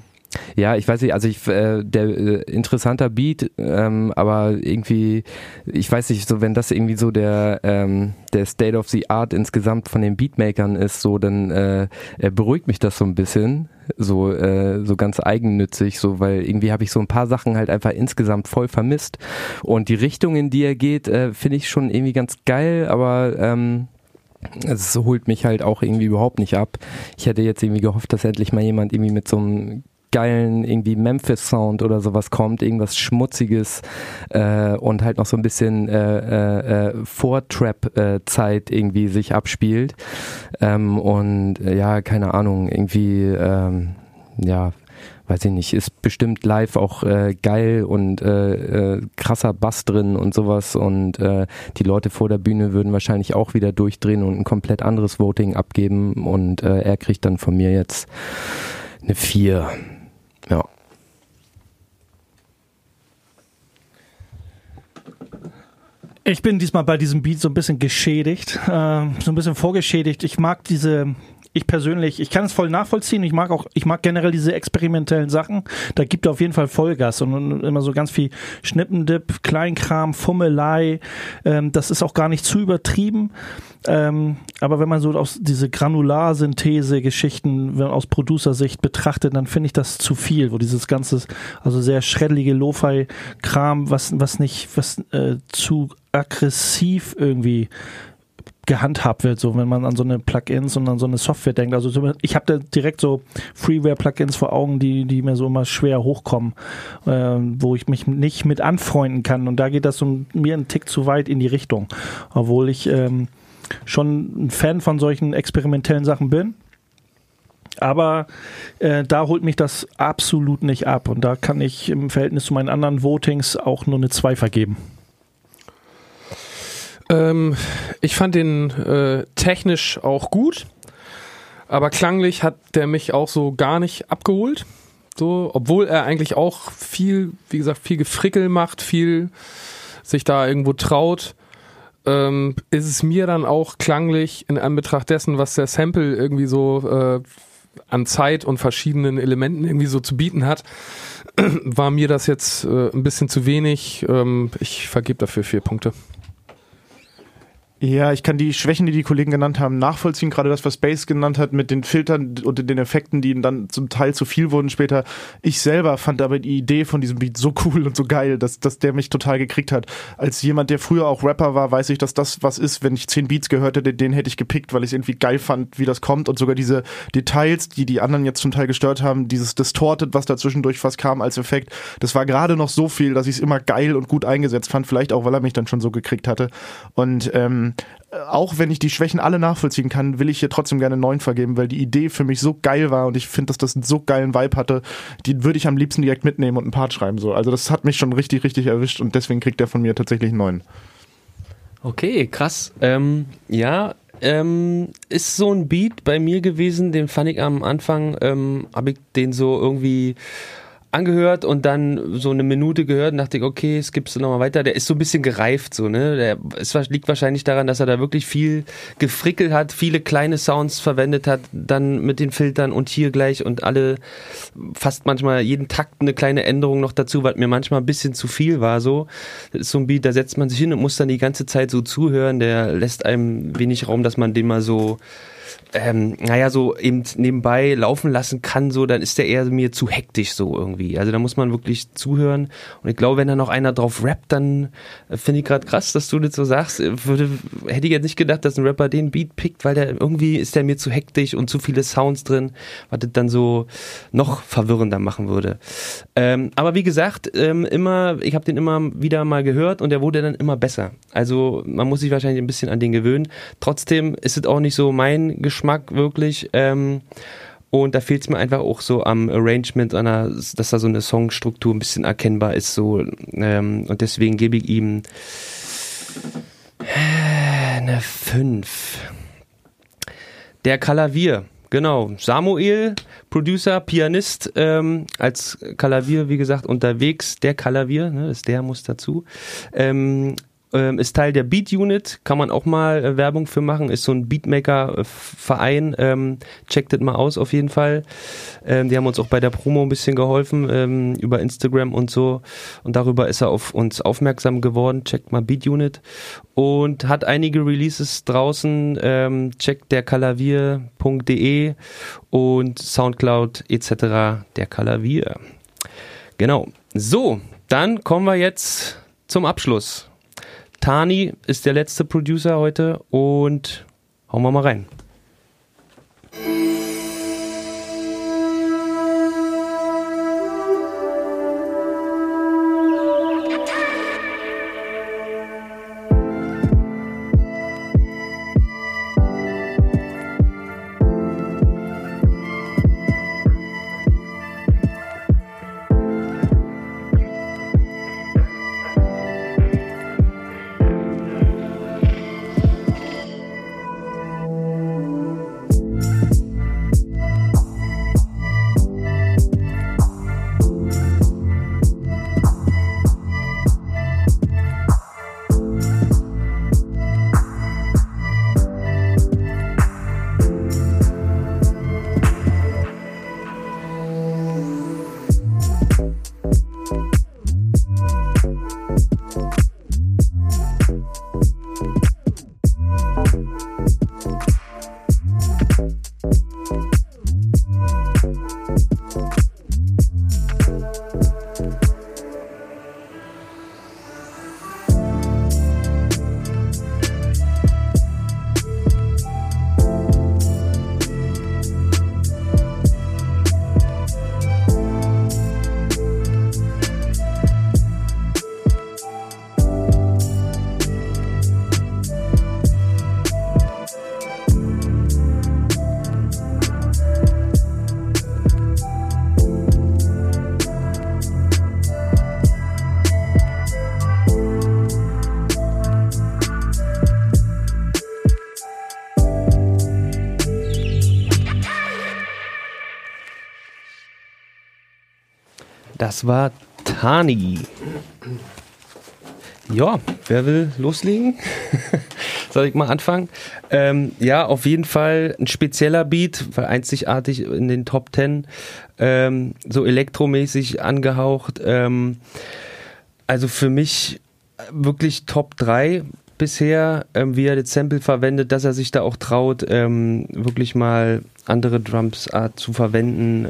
ja, ich weiß nicht, also ich, äh, der äh, interessanter Beat, ähm, aber irgendwie, ich weiß nicht, so wenn das irgendwie so der ähm, der State of the Art insgesamt von den Beatmakern ist, so dann äh, beruhigt mich das so ein bisschen, so äh, so ganz eigennützig, so weil irgendwie habe ich so ein paar Sachen halt einfach insgesamt voll vermisst und die Richtung, in die er geht, äh, finde ich schon irgendwie ganz geil, aber ähm, es holt mich halt auch irgendwie überhaupt nicht ab. Ich hätte jetzt irgendwie gehofft, dass endlich mal jemand irgendwie mit so einem geilen irgendwie Memphis-Sound oder sowas kommt, irgendwas Schmutziges äh, und halt noch so ein bisschen äh, äh, äh, Vor-Trap-Zeit irgendwie sich abspielt. Ähm, und äh, ja, keine Ahnung, irgendwie, ähm, ja, weiß ich nicht, ist bestimmt live auch äh, geil und äh, äh, krasser Bass drin und sowas und äh, die Leute vor der Bühne würden wahrscheinlich auch wieder durchdrehen und ein komplett anderes Voting abgeben und er kriegt dann von mir jetzt eine 4. Ich bin diesmal bei diesem Beat so ein bisschen geschädigt, äh, so ein bisschen vorgeschädigt. Ich mag diese, ich persönlich, ich kann es voll nachvollziehen. Ich mag auch, ich mag generell diese experimentellen Sachen. Da gibt er auf jeden Fall Vollgas und, immer so ganz viel Schnippendip, Kleinkram, Fummelei. Ähm, das ist auch gar nicht zu übertrieben. Ähm, aber wenn man so aus diese Granularsynthese-Geschichten aus Producer-Sicht betrachtet, dann finde ich das zu viel, wo dieses ganze, also sehr schreddelige Lo-Fi-Kram, was, was nicht, was äh, zu aggressiv irgendwie gehandhabt wird, so wenn man an so eine Plugins und an so eine Software denkt. Also ich habe da direkt so Freeware-Plugins vor Augen, die, die mir so immer schwer hochkommen, ähm, wo ich mich nicht mit anfreunden kann. Und da geht das so mir einen Tick zu weit in die Richtung. Obwohl ich ähm, schon ein Fan von solchen experimentellen Sachen bin. Aber äh, da holt mich das absolut nicht ab. Und da kann ich im Verhältnis zu meinen anderen Votings auch nur eine 2 vergeben. Ähm, ich fand den äh, technisch auch gut, aber klanglich hat der mich auch so gar nicht abgeholt. So, obwohl er eigentlich auch viel, wie gesagt, viel Gefrickel macht, viel sich da irgendwo traut, ähm, ist es mir dann auch klanglich in Anbetracht dessen, was der Sample irgendwie so äh, an Zeit und verschiedenen Elementen irgendwie so zu bieten hat, war mir das jetzt äh, ein bisschen zu wenig. Ähm, ich vergebe dafür vier Punkte. Ja, ich kann die Schwächen, die die Kollegen genannt haben, nachvollziehen. Gerade das, was Space genannt hat mit den Filtern und den Effekten, die ihnen dann zum Teil zu viel wurden später. Ich selber fand aber die Idee von diesem Beat so cool und so geil, dass, dass der mich total gekriegt hat. Als jemand, der früher auch Rapper war, weiß ich, dass das was ist, wenn ich zehn Beats gehört hätte, den hätte ich gepickt, weil ich es irgendwie geil fand, wie das kommt und sogar diese Details, die die anderen jetzt zum Teil gestört haben, dieses Distorted, was dazwischendurch fast kam als Effekt, das war gerade noch so viel, dass ich es immer geil und gut eingesetzt fand, vielleicht auch, weil er mich dann schon so gekriegt hatte. Und ähm, auch wenn ich die Schwächen alle nachvollziehen kann, will ich hier trotzdem gerne neun vergeben, weil die Idee für mich so geil war und ich finde, dass das einen so geilen Vibe hatte, die würde ich am liebsten direkt mitnehmen und einen Part schreiben. So. Also das hat mich schon richtig, richtig erwischt und deswegen kriegt er von mir tatsächlich neun. Okay, krass. Ähm, ja, ähm, ist so ein Beat bei mir gewesen, den fand ich am Anfang, ähm, habe ich den so irgendwie angehört und dann so eine Minute gehört und dachte ich, okay, es gibt's nochmal weiter. Der ist so ein bisschen gereift, so, ne? Der es liegt wahrscheinlich daran, dass er da wirklich viel gefrickelt hat, viele kleine Sounds verwendet hat, dann mit den Filtern und hier gleich und alle fast manchmal jeden Takt eine kleine Änderung noch dazu, was mir manchmal ein bisschen zu viel war, so. Das ist so ein Beat, da setzt man sich hin und muss dann die ganze Zeit so zuhören, der lässt einem wenig Raum, dass man den mal so ähm, naja, so eben nebenbei laufen lassen kann, so, dann ist der eher mir zu hektisch so irgendwie. Also da muss man wirklich zuhören. Und ich glaube, wenn da noch einer drauf rappt, dann äh, finde ich gerade krass, dass du das so sagst. Äh, Würde, hätte ich jetzt nicht gedacht, dass ein Rapper den Beat pickt, weil der irgendwie ist der mir zu hektisch und zu viele Sounds drin, was das dann so noch verwirrender machen würde. Ähm, aber wie gesagt, ähm, immer, ich habe den immer wieder mal gehört und der wurde dann immer besser. Also man muss sich wahrscheinlich ein bisschen an den gewöhnen. Trotzdem ist es auch nicht so mein Geschmack wirklich. Ähm, Und da fehlt es mir einfach auch so am Arrangement, an einer, dass da so eine Songstruktur ein bisschen erkennbar ist. So, ähm, und deswegen gebe ich ihm äh, eine 5. Der Kalavier, genau. Samuel, Producer, Pianist, ähm, als Kalavier, wie gesagt, unterwegs. Der Kalavier, ne, das der muss dazu. Ähm, ähm, ist Teil der Beat Unit, kann man auch mal äh, Werbung für machen, ist so ein Beatmaker-Verein, ähm, checkt das mal aus auf jeden Fall. Ähm, die haben uns auch bei der Promo ein bisschen geholfen ähm, über Instagram und so und darüber ist er auf uns aufmerksam geworden, checkt mal Beat Unit und hat einige Releases draußen, ähm, checkt der Kalavier.de und Soundcloud etc. der Kalavier. Genau. So, dann kommen wir jetzt zum Abschluss. Tani ist der letzte Producer heute und hauen wir mal rein. Das war Tani. Ja, wer will loslegen? Soll ich mal anfangen? Ähm, ja, auf jeden Fall ein spezieller Beat, weil einzigartig in den Top Ten, ähm, so elektromäßig angehaucht. Ähm, also für mich wirklich Top 3 bisher, ähm, wie er das Sample verwendet, dass er sich da auch traut, ähm, wirklich mal andere Drumsart zu verwenden.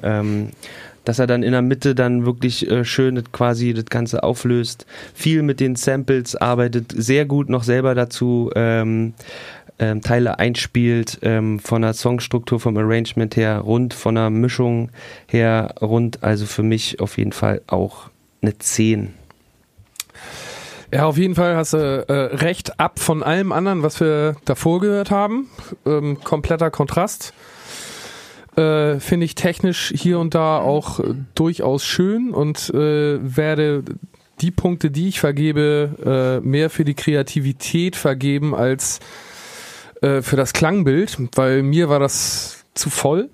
Dass er dann in der Mitte dann wirklich äh, schön das quasi das Ganze auflöst, viel mit den Samples arbeitet, sehr gut noch selber dazu ähm, ähm, Teile einspielt, ähm, von der Songstruktur, vom Arrangement her rund, von der Mischung her rund, also für mich auf jeden Fall auch eine 10. Ja, auf jeden Fall hast du äh, recht ab von allem anderen, was wir davor gehört haben. Ähm, kompletter Kontrast. Äh, Finde ich technisch hier und da auch äh, durchaus schön und äh, werde die Punkte, die ich vergebe, äh, mehr für die Kreativität vergeben als äh, für das Klangbild, weil mir war das zu voll.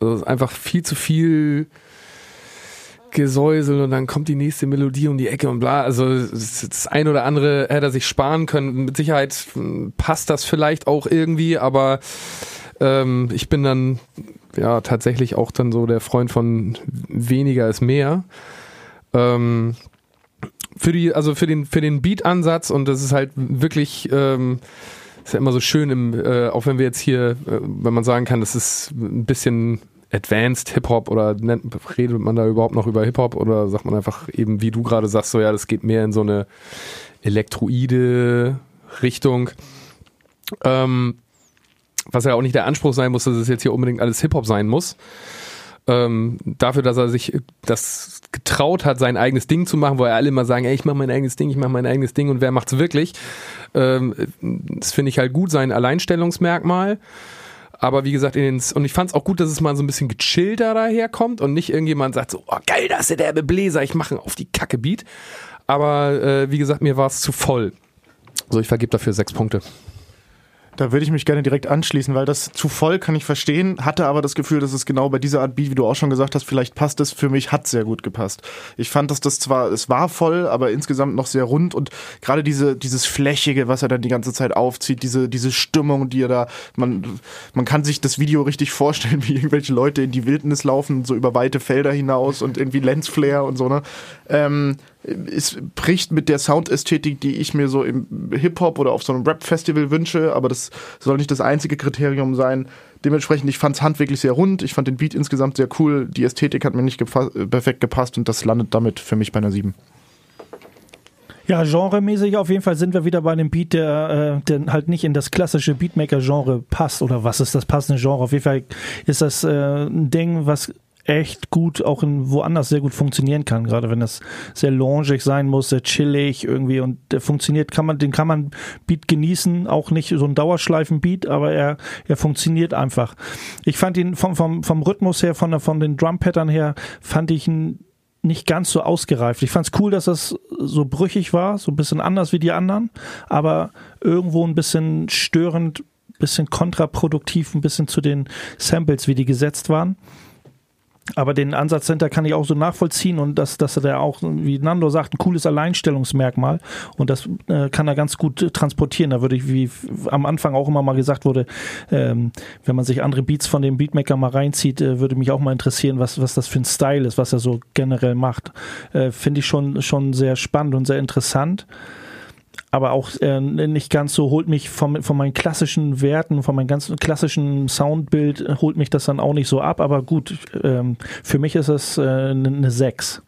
Also einfach viel zu viel Gesäusel und dann kommt die nächste Melodie um die Ecke und bla. Also das, ein oder andere hätte er sich sparen können. Mit Sicherheit hm, passt das vielleicht auch irgendwie, aber ähm, ich bin dann ja tatsächlich auch dann so der Freund von weniger ist mehr. Ähm, für die, also für den, für den Beat-Ansatz und das ist halt wirklich, ähm, ist ja immer so schön im, äh, auch wenn wir jetzt hier, äh, wenn man sagen kann, das ist ein bisschen Advanced Hip-Hop oder nennt, redet man da überhaupt noch über Hip-Hop oder sagt man einfach eben, wie du gerade sagst, so ja, das geht mehr in so eine elektroide Richtung. Ähm, was ja auch nicht der Anspruch sein muss, dass es jetzt hier unbedingt alles Hip-Hop sein muss. Ähm, dafür, dass er sich das getraut hat, sein eigenes Ding zu machen, wo er alle immer sagen, ey, ich mache mein eigenes Ding, ich mache mein eigenes Ding und wer macht's wirklich? Ähm, das finde ich halt gut, sein Alleinstellungsmerkmal. Aber wie gesagt, in den, und ich fand es auch gut, dass es mal so ein bisschen gechillter daherkommt und nicht irgendjemand sagt so, oh geil, da ist der derbe Bläser, ich mache auf die Kacke Beat. Aber äh, wie gesagt, mir war es zu voll. So, ich vergebe dafür sechs Punkte. Da würde ich mich gerne direkt anschließen, weil das zu voll kann ich verstehen, hatte aber das Gefühl, dass es genau bei dieser Art Beat, wie du auch schon gesagt hast, vielleicht passt es, für mich hat sehr gut gepasst. Ich fand, dass das zwar, es war voll, aber insgesamt noch sehr rund und gerade diese, dieses Flächige, was er dann die ganze Zeit aufzieht, diese, diese Stimmung, die er da, man, man kann sich das Video richtig vorstellen, wie irgendwelche Leute in die Wildnis laufen, so über weite Felder hinaus und irgendwie Lensflare und so, ne? Ähm, es bricht mit der Soundästhetik, die ich mir so im Hip-Hop oder auf so einem Rap-Festival wünsche, aber das soll nicht das einzige Kriterium sein. Dementsprechend, ich fand es handwerklich sehr rund, ich fand den Beat insgesamt sehr cool, die Ästhetik hat mir nicht gefa perfekt gepasst und das landet damit für mich bei einer 7. Ja, genremäßig auf jeden Fall sind wir wieder bei einem Beat, der, äh, der halt nicht in das klassische Beatmaker-Genre passt. Oder was ist das passende Genre? Auf jeden Fall ist das äh, ein Ding, was echt gut auch in woanders sehr gut funktionieren kann, gerade wenn das sehr loungig sein muss, sehr chillig irgendwie und der funktioniert, kann man, den kann man Beat genießen, auch nicht so ein Dauerschleifen-Beat, aber er, er funktioniert einfach. Ich fand ihn vom, vom, vom Rhythmus her, von, von den Drum-Pattern her, fand ich ihn nicht ganz so ausgereift. Ich fand es cool, dass das so brüchig war, so ein bisschen anders wie die anderen, aber irgendwo ein bisschen störend, bisschen kontraproduktiv, ein bisschen zu den Samples, wie die gesetzt waren. Aber den Ansatz dahinter kann ich auch so nachvollziehen und dass, dass er da auch, wie Nando sagt, ein cooles Alleinstellungsmerkmal und das äh, kann er ganz gut transportieren. Da würde ich, wie am Anfang auch immer mal gesagt wurde, ähm, wenn man sich andere Beats von dem Beatmaker mal reinzieht, äh, würde mich auch mal interessieren, was, was das für ein Style ist, was er so generell macht. Äh, Finde ich schon, schon sehr spannend und sehr interessant aber auch äh, nicht ganz so, holt mich von, von meinen klassischen Werten, von meinem ganzen klassischen Soundbild, holt mich das dann auch nicht so ab, aber gut, ähm, für mich ist es äh, eine 6.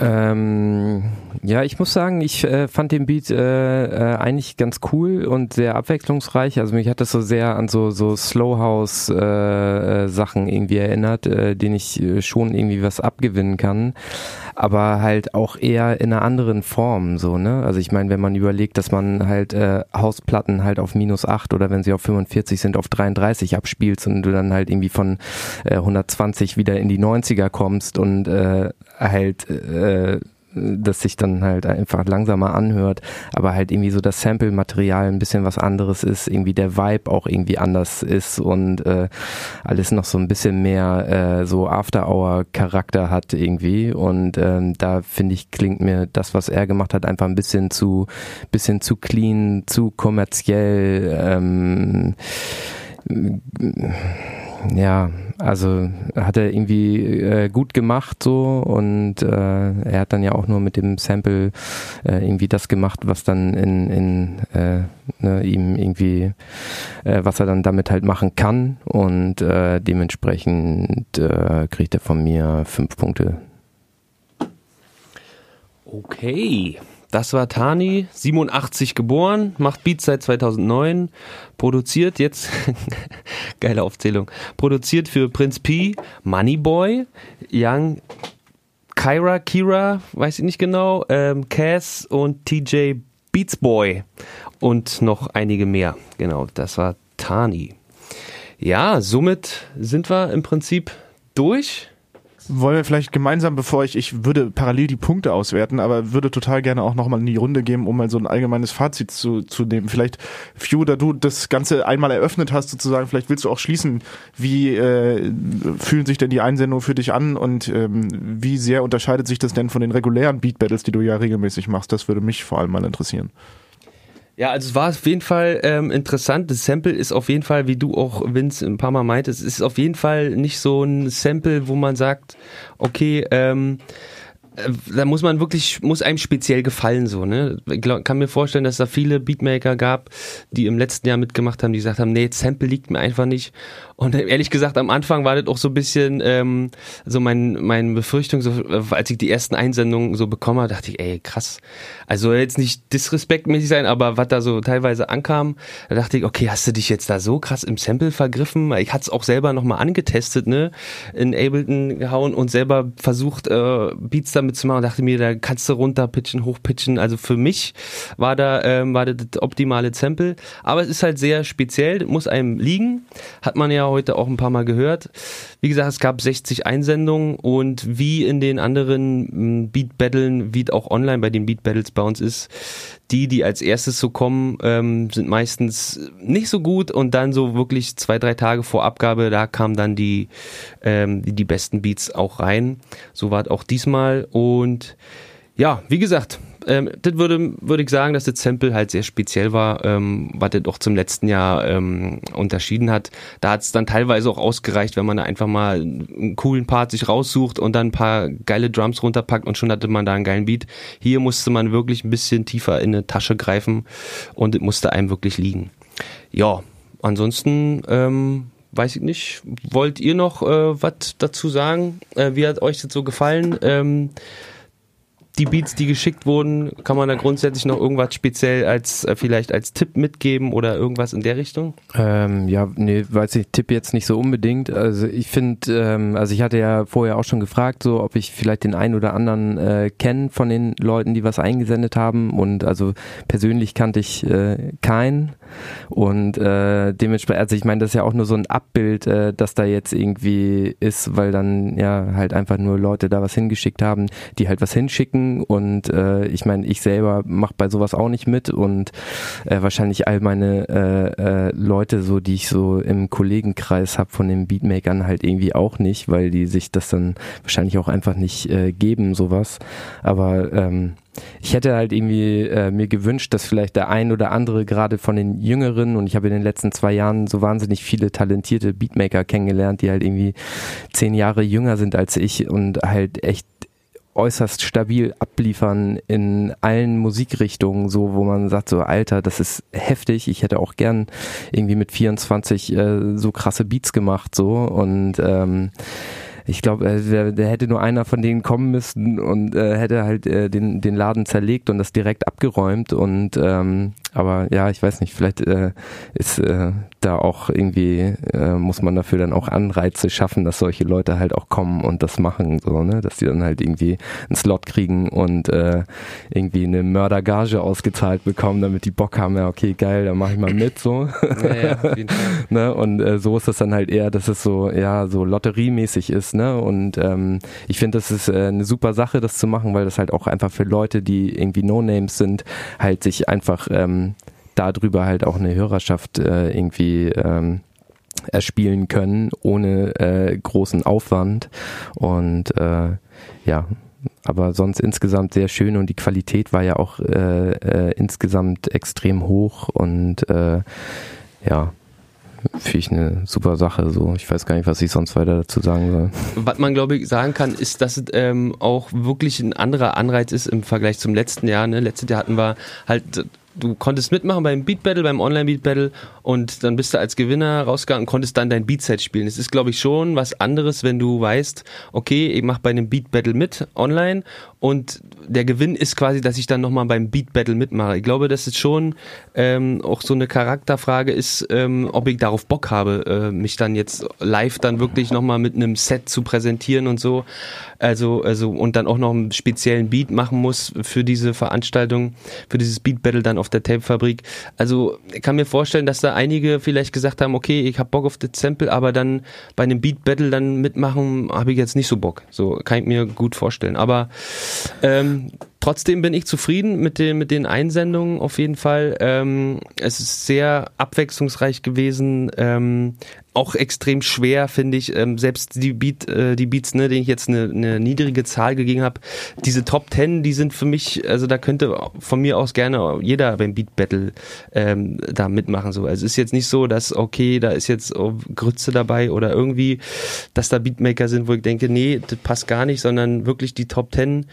Ähm, ja, ich muss sagen, ich äh, fand den Beat äh, äh, eigentlich ganz cool und sehr abwechslungsreich. Also mich hat das so sehr an so so Slowhouse äh, äh, Sachen irgendwie erinnert, äh, denen ich äh, schon irgendwie was abgewinnen kann, aber halt auch eher in einer anderen Form so, ne? Also ich meine, wenn man überlegt, dass man halt äh, Hausplatten halt auf minus 8 oder wenn sie auf 45 sind auf 33 abspielst und du dann halt irgendwie von äh, 120 wieder in die 90er kommst und äh, halt äh, das sich dann halt einfach langsamer anhört, aber halt irgendwie so das Sample-Material ein bisschen was anderes ist, irgendwie der Vibe auch irgendwie anders ist und äh, alles noch so ein bisschen mehr äh, so After-Hour-Charakter hat irgendwie und ähm, da finde ich, klingt mir das, was er gemacht hat, einfach ein bisschen zu, bisschen zu clean, zu kommerziell, ähm, ja, also hat er irgendwie äh, gut gemacht so und äh, er hat dann ja auch nur mit dem Sample äh, irgendwie das gemacht, was dann in, in äh, ne, ihm irgendwie, äh, was er dann damit halt machen kann und äh, dementsprechend äh, kriegt er von mir fünf Punkte. Okay. Das war Tani, 87 geboren, macht Beats seit 2009, produziert jetzt, geile Aufzählung, produziert für Prinz P, Moneyboy, Young Kyra, Kira, weiß ich nicht genau, ähm, Cass und TJ Beatsboy und noch einige mehr. Genau, das war Tani. Ja, somit sind wir im Prinzip durch wollen wir vielleicht gemeinsam, bevor ich, ich würde parallel die Punkte auswerten, aber würde total gerne auch nochmal in die Runde geben, um mal so ein allgemeines Fazit zu, zu nehmen. Vielleicht, Few, da du das Ganze einmal eröffnet hast, sozusagen, vielleicht willst du auch schließen, wie äh, fühlen sich denn die Einsendungen für dich an und ähm, wie sehr unterscheidet sich das denn von den regulären Beat Battles, die du ja regelmäßig machst? Das würde mich vor allem mal interessieren. Ja, also es war auf jeden Fall ähm, interessant. Das Sample ist auf jeden Fall, wie du auch, Vince, ein paar Mal meintest, es ist auf jeden Fall nicht so ein Sample, wo man sagt, okay, ähm, äh, da muss man wirklich, muss einem speziell gefallen so, ne? Ich glaub, kann mir vorstellen, dass da viele Beatmaker gab, die im letzten Jahr mitgemacht haben, die gesagt haben, nee, Sample liegt mir einfach nicht. Und ehrlich gesagt, am Anfang war das auch so ein bisschen ähm, so mein, meine Befürchtung, so, äh, als ich die ersten Einsendungen so bekommen habe, dachte ich, ey, krass. Also jetzt nicht disrespektmäßig sein, aber was da so teilweise ankam, da dachte ich, okay, hast du dich jetzt da so krass im Sample vergriffen? Ich hatte es auch selber nochmal angetestet, ne? In Ableton gehauen und selber versucht, äh, Beats da damit zu machen. Dachte mir, da kannst du runterpitchen, hochpitchen. Also für mich war da ähm, war das, das optimale Sample. Aber es ist halt sehr speziell, muss einem liegen. Hat man ja heute auch ein paar Mal gehört. Wie gesagt, es gab 60 Einsendungen und wie in den anderen m, Beat Battlen, wie auch online bei den Beat Battles bei uns ist, die, die als erstes so kommen, ähm, sind meistens nicht so gut und dann so wirklich zwei, drei Tage vor Abgabe, da kamen dann die, ähm, die besten Beats auch rein. So war es auch diesmal und ja, wie gesagt, ähm, das würde, würde ich sagen, dass das Sample halt sehr speziell war, ähm, was das auch zum letzten Jahr ähm, unterschieden hat. Da hat es dann teilweise auch ausgereicht, wenn man da einfach mal einen coolen Part sich raussucht und dann ein paar geile Drums runterpackt und schon hatte man da einen geilen Beat. Hier musste man wirklich ein bisschen tiefer in eine Tasche greifen und es musste einem wirklich liegen. Ja, ansonsten ähm, weiß ich nicht. Wollt ihr noch äh, was dazu sagen? Äh, wie hat euch das so gefallen? Ähm, die Beats, die geschickt wurden, kann man da grundsätzlich noch irgendwas speziell als äh, vielleicht als Tipp mitgeben oder irgendwas in der Richtung? Ähm, ja, nee, weiß ich, Tipp jetzt nicht so unbedingt. Also ich finde, ähm, also ich hatte ja vorher auch schon gefragt, so ob ich vielleicht den einen oder anderen äh, kenne von den Leuten, die was eingesendet haben. Und also persönlich kannte ich äh, keinen. Und äh, dementsprechend, also ich meine, das ist ja auch nur so ein Abbild, äh, das da jetzt irgendwie ist, weil dann ja halt einfach nur Leute da was hingeschickt haben, die halt was hinschicken. Und äh, ich meine, ich selber mache bei sowas auch nicht mit und äh, wahrscheinlich all meine äh, äh, Leute, so die ich so im Kollegenkreis habe von den Beatmakern halt irgendwie auch nicht, weil die sich das dann wahrscheinlich auch einfach nicht äh, geben, sowas. Aber ähm, ich hätte halt irgendwie äh, mir gewünscht, dass vielleicht der ein oder andere gerade von den Jüngeren und ich habe in den letzten zwei Jahren so wahnsinnig viele talentierte Beatmaker kennengelernt, die halt irgendwie zehn Jahre jünger sind als ich und halt echt äußerst stabil abliefern in allen Musikrichtungen, so wo man sagt, so Alter, das ist heftig. Ich hätte auch gern irgendwie mit 24 äh, so krasse Beats gemacht, so und ähm, ich glaube, äh, da hätte nur einer von denen kommen müssen und äh, hätte halt äh, den, den Laden zerlegt und das direkt abgeräumt. Und ähm, aber ja, ich weiß nicht, vielleicht äh, ist äh, da auch irgendwie, äh, muss man dafür dann auch Anreize schaffen, dass solche Leute halt auch kommen und das machen, so, ne? Dass die dann halt irgendwie einen Slot kriegen und äh, irgendwie eine Mördergage ausgezahlt bekommen, damit die Bock haben, ja, okay, geil, dann mache ich mal mit, so. Ja, ja, ne? Und äh, so ist das dann halt eher, dass es so, ja, so lotteriemäßig ist, ne? Und ähm, ich finde, das ist äh, eine super Sache, das zu machen, weil das halt auch einfach für Leute, die irgendwie No-Names sind, halt sich einfach ähm, darüber halt auch eine Hörerschaft äh, irgendwie ähm, erspielen können, ohne äh, großen Aufwand. Und äh, ja, aber sonst insgesamt sehr schön und die Qualität war ja auch äh, äh, insgesamt extrem hoch und äh, ja, finde ich eine super Sache. So, ich weiß gar nicht, was ich sonst weiter dazu sagen soll. Was man, glaube ich, sagen kann, ist, dass es ähm, auch wirklich ein anderer Anreiz ist im Vergleich zum letzten Jahr. Ne? Letztes Jahr hatten wir halt du konntest mitmachen beim Beat Battle, beim Online Beat Battle und dann bist du als Gewinner rausgegangen und konntest dann dein Beatset spielen. Es ist, glaube ich, schon was anderes, wenn du weißt, okay, ich mache bei einem Beat Battle mit online und der Gewinn ist quasi, dass ich dann nochmal beim Beat Battle mitmache. Ich glaube, dass es schon ähm, auch so eine Charakterfrage ist, ähm, ob ich darauf Bock habe, äh, mich dann jetzt live dann wirklich nochmal mit einem Set zu präsentieren und so. Also, also und dann auch noch einen speziellen Beat machen muss für diese Veranstaltung, für dieses Beat Battle dann auf der Tape-Fabrik. Also ich kann mir vorstellen, dass da einige vielleicht gesagt haben, okay, ich hab Bock auf das Sample, aber dann bei einem Beat Battle dann mitmachen, habe ich jetzt nicht so Bock. So kann ich mir gut vorstellen. Aber ähm, trotzdem bin ich zufrieden mit den, mit den Einsendungen auf jeden Fall. Ähm, es ist sehr abwechslungsreich gewesen. Ähm, auch extrem schwer, finde ich. Ähm, selbst die, Beat, äh, die Beats, ne, denen ich jetzt eine, eine niedrige Zahl gegeben habe, diese Top Ten, die sind für mich, also da könnte von mir aus gerne jeder beim Beat Battle ähm, da mitmachen. So. Also es ist jetzt nicht so, dass, okay, da ist jetzt oh, Grütze dabei oder irgendwie, dass da Beatmaker sind, wo ich denke, nee, das passt gar nicht, sondern wirklich die Top Ten.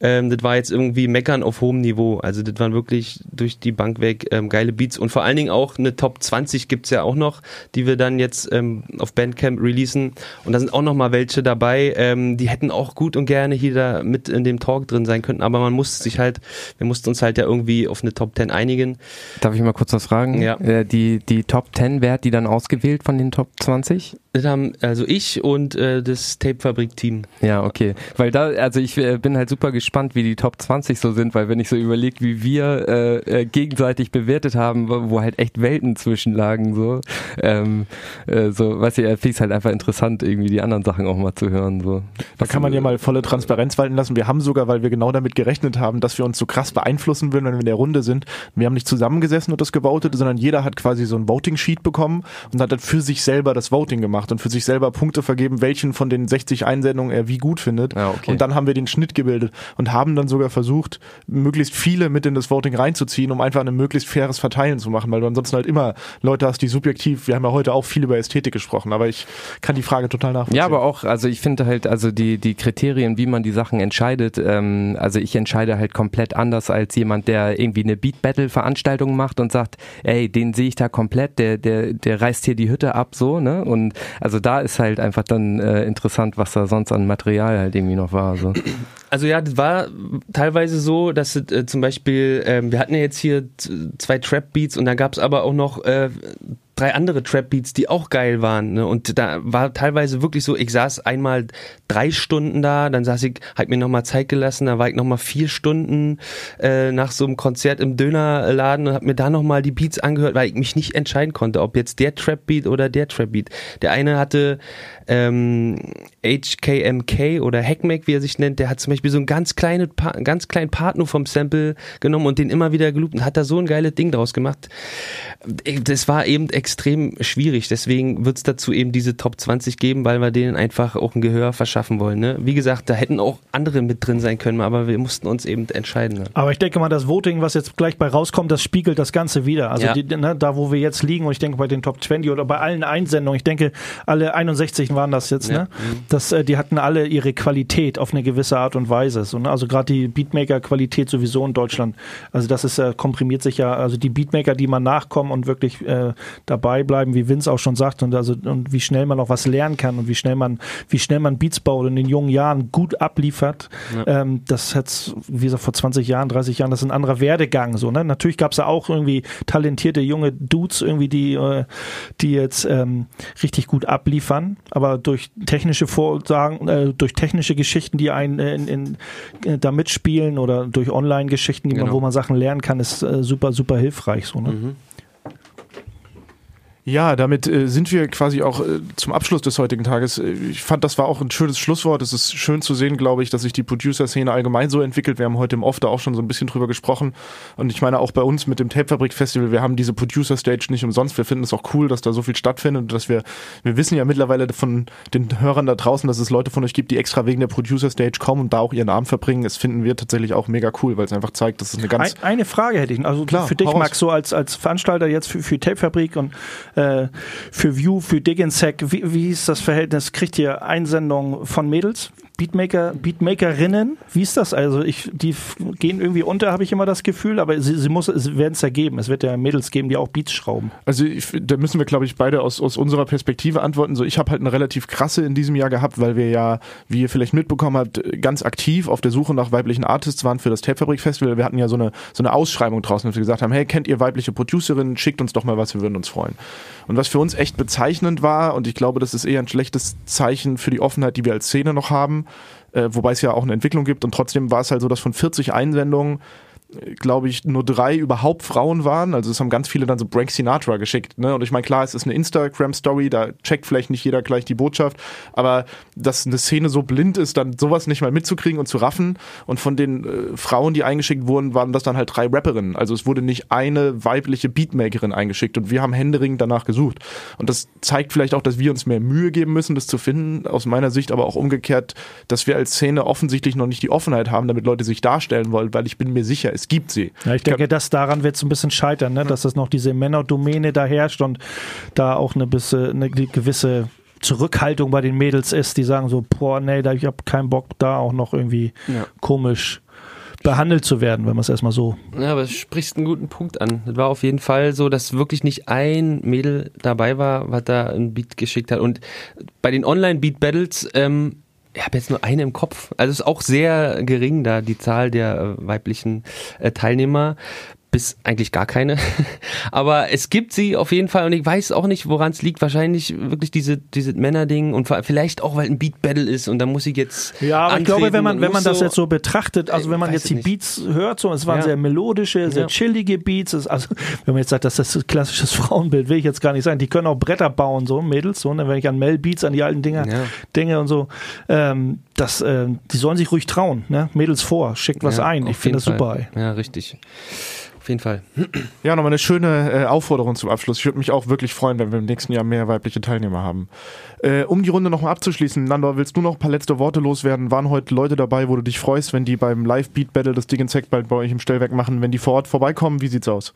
Ähm, das war jetzt irgendwie meckern auf hohem Niveau. Also das waren wirklich durch die Bank weg ähm, geile Beats und vor allen Dingen auch eine Top 20 gibt's ja auch noch, die wir dann jetzt ähm, auf Bandcamp releasen und da sind auch noch mal welche dabei, ähm, die hätten auch gut und gerne hier da mit in dem Talk drin sein können, aber man musste sich halt, wir mussten uns halt ja irgendwie auf eine Top 10 einigen. Darf ich mal kurz was fragen? Ja. Äh, die, die Top 10, wer hat die dann ausgewählt von den Top 20? Das haben also ich und äh, das Tape-Fabrik-Team. Ja, okay. Weil da, also ich äh, bin halt super gespannt, wie die Top 20 so sind, weil wenn ich so überlege, wie wir äh, äh, gegenseitig bewertet haben, wo, wo halt echt Welten zwischenlagen, so, ähm, äh, so, weiß ich, äh, finde ich halt einfach interessant, irgendwie die anderen Sachen auch mal zu hören, so. Da kann man ja mal volle Transparenz walten lassen. Wir haben sogar, weil wir genau damit gerechnet haben, dass wir uns so krass beeinflussen würden, wenn wir in der Runde sind. Wir haben nicht zusammengesessen und das gewotet, sondern jeder hat quasi so ein Voting-Sheet bekommen und hat dann für sich selber das Voting gemacht und für sich selber Punkte vergeben, welchen von den 60 Einsendungen er wie gut findet. Ja, okay. Und dann haben wir den Schnitt gebildet und haben dann sogar versucht, möglichst viele mit in das Voting reinzuziehen, um einfach ein möglichst faires Verteilen zu machen, weil du ansonsten halt immer Leute hast, die subjektiv, wir haben ja heute auch viel über Ästhetik gesprochen, aber ich kann die Frage total nachvollziehen. Ja, aber auch, also ich finde halt, also die, die Kriterien, wie man die Sachen entscheidet, ähm, also ich entscheide halt komplett anders als jemand, der irgendwie eine Beat-Battle-Veranstaltung macht und sagt, ey, den sehe ich da komplett, der, der, der reißt hier die Hütte ab, so, ne? Und also da ist halt einfach dann äh, interessant, was da sonst an Material halt irgendwie noch war. So. Also ja, das war teilweise so, dass es, äh, zum Beispiel, ähm, wir hatten ja jetzt hier zwei Trap-Beats und da gab's aber auch noch äh, drei andere Trap-Beats, die auch geil waren. Ne? Und da war teilweise wirklich so, ich saß einmal drei Stunden da, dann saß ich, hab mir nochmal Zeit gelassen, da war ich nochmal vier Stunden äh, nach so einem Konzert im Dönerladen und hab mir da nochmal die Beats angehört, weil ich mich nicht entscheiden konnte, ob jetzt der Trap-Beat oder der Trap-Beat. Der eine hatte ähm, HKMK oder Hackmack, wie er sich nennt, der hat zum Beispiel so einen ganz kleinen, Pa- ganz kleinen Part nur vom Sample genommen und den immer wieder geloopt und hat da so ein geiles Ding draus gemacht. Das war eben extrem schwierig, deswegen wird's dazu eben diese Top 20 geben, weil wir denen einfach auch ein Gehör verschaffen wollen. Ne? Wie gesagt, da hätten auch andere mit drin sein können, aber wir mussten uns eben entscheiden. Ne? Aber ich denke mal, das Voting, was jetzt gleich bei rauskommt, das spiegelt das Ganze wieder. Also Ja. die, ne, da, wo wir jetzt liegen, und ich denke bei den Top 20 oder bei allen Einsendungen, ich denke, alle 61 waren das jetzt, Ja. ne? Das, äh, die hatten alle ihre Qualität auf eine gewisse Art und Weise. So, ne? Also gerade die Beatmaker-Qualität sowieso in Deutschland. Also das ist äh, komprimiert sich ja, also die Beatmaker, die man nachkommen und wirklich äh, dabei bleiben, wie Vince auch schon sagt, und also und wie schnell man auch was lernen kann und wie schnell man, wie schnell man Beats baut und in jungen Jahren gut abliefert. Ähm, das hat's, wie gesagt, vor 20 Jahren, 30 Jahren, das ist ein anderer Werdegang. So, ne? Natürlich gab es ja auch irgendwie talentierte junge Dudes, irgendwie, die, äh, die jetzt ähm, richtig gut abliefern, aber durch technische Vorsagen, äh, durch technische Geschichten, die einen äh, in, in, äh, da mitspielen oder durch Online-Geschichten, Genau. wo man Sachen lernen kann, ist äh, super, super hilfreich. So, ne? Ja, damit äh, sind wir quasi auch äh, zum Abschluss des heutigen Tages. Äh, ich fand, das war auch ein schönes Schlusswort. Es ist schön zu sehen, glaube ich, dass sich die Producer-Szene allgemein so entwickelt. Wir haben heute im Off da auch schon so ein bisschen drüber gesprochen. Und ich meine, auch bei uns mit dem Tape-Fabrik-Festival, wir haben diese Producer-Stage nicht umsonst. Wir finden es auch cool, dass da so viel stattfindet und dass wir, wir wissen ja mittlerweile von den Hörern da draußen, dass es Leute von euch gibt, die extra wegen der Producer-Stage kommen und da auch ihren Abend verbringen. Das finden wir tatsächlich auch mega cool, weil es einfach zeigt, dass es eine ganz Ein, eine Frage hätte ich. Also Klar, für dich. Max, so als, als Veranstalter jetzt für, für Tapefabrik und äh, für View, für Diginsec, wie, wie ist das Verhältnis? Kriegt ihr Einsendungen von Mädels? Beatmaker, Beatmakerinnen? Wie ist das? Also ich, die gehen irgendwie unter, habe ich immer das Gefühl, aber sie, sie muss, werden es ja geben. Es wird ja Mädels geben, die auch Beats schrauben. Also ich, da müssen wir, glaube ich, beide aus, aus unserer Perspektive antworten. So, ich habe halt eine relativ krasse in diesem Jahr gehabt, weil wir ja, wie ihr vielleicht mitbekommen habt, ganz aktiv auf der Suche nach weiblichen Artists waren für das Tapefabrik Festival. Wir hatten ja so eine, so eine Ausschreibung draußen, dass wir gesagt haben, hey, kennt ihr weibliche Producerinnen? Schickt uns doch mal was, wir würden uns freuen. Und was für uns echt bezeichnend war, und ich glaube, das ist eher ein schlechtes Zeichen für die Offenheit, die wir als Szene noch haben, wobei es ja auch eine Entwicklung gibt. Und trotzdem war es halt so, dass von 40 Einsendungen glaube ich, nur drei überhaupt Frauen waren. Also es haben ganz viele dann so Frank Sinatra geschickt. Ne? Und ich meine, klar, es ist eine Instagram-Story, da checkt vielleicht nicht jeder gleich die Botschaft, aber dass eine Szene so blind ist, dann sowas nicht mal mitzukriegen und zu raffen. Und von den äh, Frauen, die eingeschickt wurden, waren das dann halt drei Rapperinnen. Also es wurde nicht eine weibliche Beatmakerin eingeschickt und wir haben händeringend danach gesucht. Und das zeigt vielleicht auch, dass wir uns mehr Mühe geben müssen, das zu finden, aus meiner Sicht, aber auch umgekehrt, dass wir als Szene offensichtlich noch nicht die Offenheit haben, damit Leute sich darstellen wollen, weil ich bin mir sicher, es gibt sie. Ja, ich denke, dass daran wird es ein bisschen scheitern, ne? dass das noch diese Männerdomäne da herrscht und da auch eine, bisse, eine gewisse Zurückhaltung bei den Mädels ist, die sagen so, boah, nee, da, ich habe keinen Bock, da auch noch irgendwie komisch behandelt zu werden, wenn man es erstmal so. Ja, aber du sprichst einen guten Punkt an. Das war auf jeden Fall so, dass wirklich nicht ein Mädel dabei war, was da ein Beat geschickt hat. Und bei den Online-Beat-Battles, ähm, ich habe jetzt nur eine im Kopf. Also ist auch sehr gering da, die Zahl der äh, weiblichen äh, Teilnehmer bis eigentlich gar keine. Aber es gibt sie auf jeden Fall und ich weiß auch nicht, woran es liegt. Wahrscheinlich wirklich diese, diese Männerding und vielleicht auch, weil ein Beat Battle ist und da muss ich jetzt. Ja, aber ich glaube, wenn man, und wenn man das jetzt so betrachtet, also wenn man weiß jetzt die nicht. Beats hört, so, es waren Ja. sehr melodische, sehr Ja. chillige Beats. Also, wenn man jetzt sagt, das ist das klassisches Frauenbild, will ich jetzt gar nicht sein. Die können auch Bretter bauen, so Mädels, so, ne? wenn ich an Mel Beats, an die alten Dinger Ja. denke und so. Ähm, das, ähm, die sollen sich ruhig trauen, ne? Mädels vor, schickt was Ja, ein. Ich finde das jeden super. Fall. Ey. Ja, richtig. Auf jeden Fall. Ja, nochmal eine schöne äh, Aufforderung zum Abschluss. Ich würde mich auch wirklich freuen, wenn wir im nächsten Jahr mehr weibliche Teilnehmer haben. Äh, um die Runde nochmal abzuschließen, Nandor, willst du noch ein paar letzte Worte loswerden? Waren heute Leute dabei, wo du dich freust, wenn die beim Live-Beat-Battle das Dig Sec bald bei euch im Stellwerk machen, wenn die vor Ort vorbeikommen? Wie sieht's aus?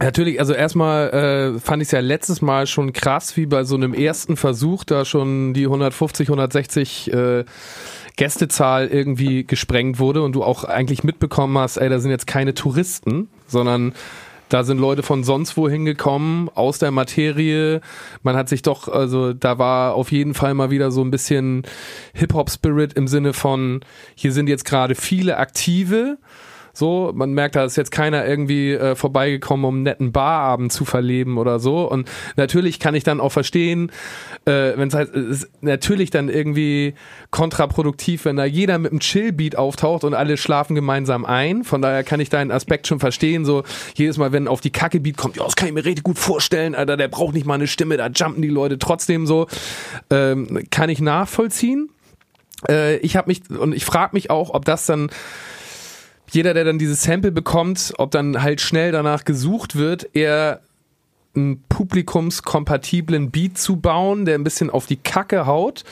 Natürlich, also erstmal äh, fand ich es ja letztes Mal schon krass, wie bei so einem ersten Versuch da schon die 150, 160 äh, Gästezahl irgendwie gesprengt wurde und du auch eigentlich mitbekommen hast, ey, da sind jetzt keine Touristen, sondern da sind Leute von sonst wo hingekommen, aus der Materie. Man hat sich doch, also da war auf jeden Fall mal wieder so ein bisschen Hip-Hop-Spirit im Sinne von, hier sind jetzt gerade viele Aktive. So, man merkt, da ist jetzt keiner irgendwie äh, vorbeigekommen, um einen netten Barabend zu verleben oder so. Und natürlich kann ich dann auch verstehen, äh, wenn es heißt, ist natürlich dann irgendwie kontraproduktiv, wenn da jeder mit einem Chill-Beat auftaucht und alle schlafen gemeinsam ein. Von daher kann ich deinen Aspekt schon verstehen. So, jedes Mal, wenn auf die Kacke-Beat kommt, ja, das kann ich mir richtig gut vorstellen, Alter, der braucht nicht mal eine Stimme, da jumpen die Leute trotzdem so. Ähm, kann ich nachvollziehen. Äh, ich habe mich, und ich frage mich auch, ob das dann jeder, der dann dieses Sample bekommt, ob dann halt schnell danach gesucht wird, eher einen publikumskompatiblen Beat zu bauen, der ein bisschen auf die Kacke haut.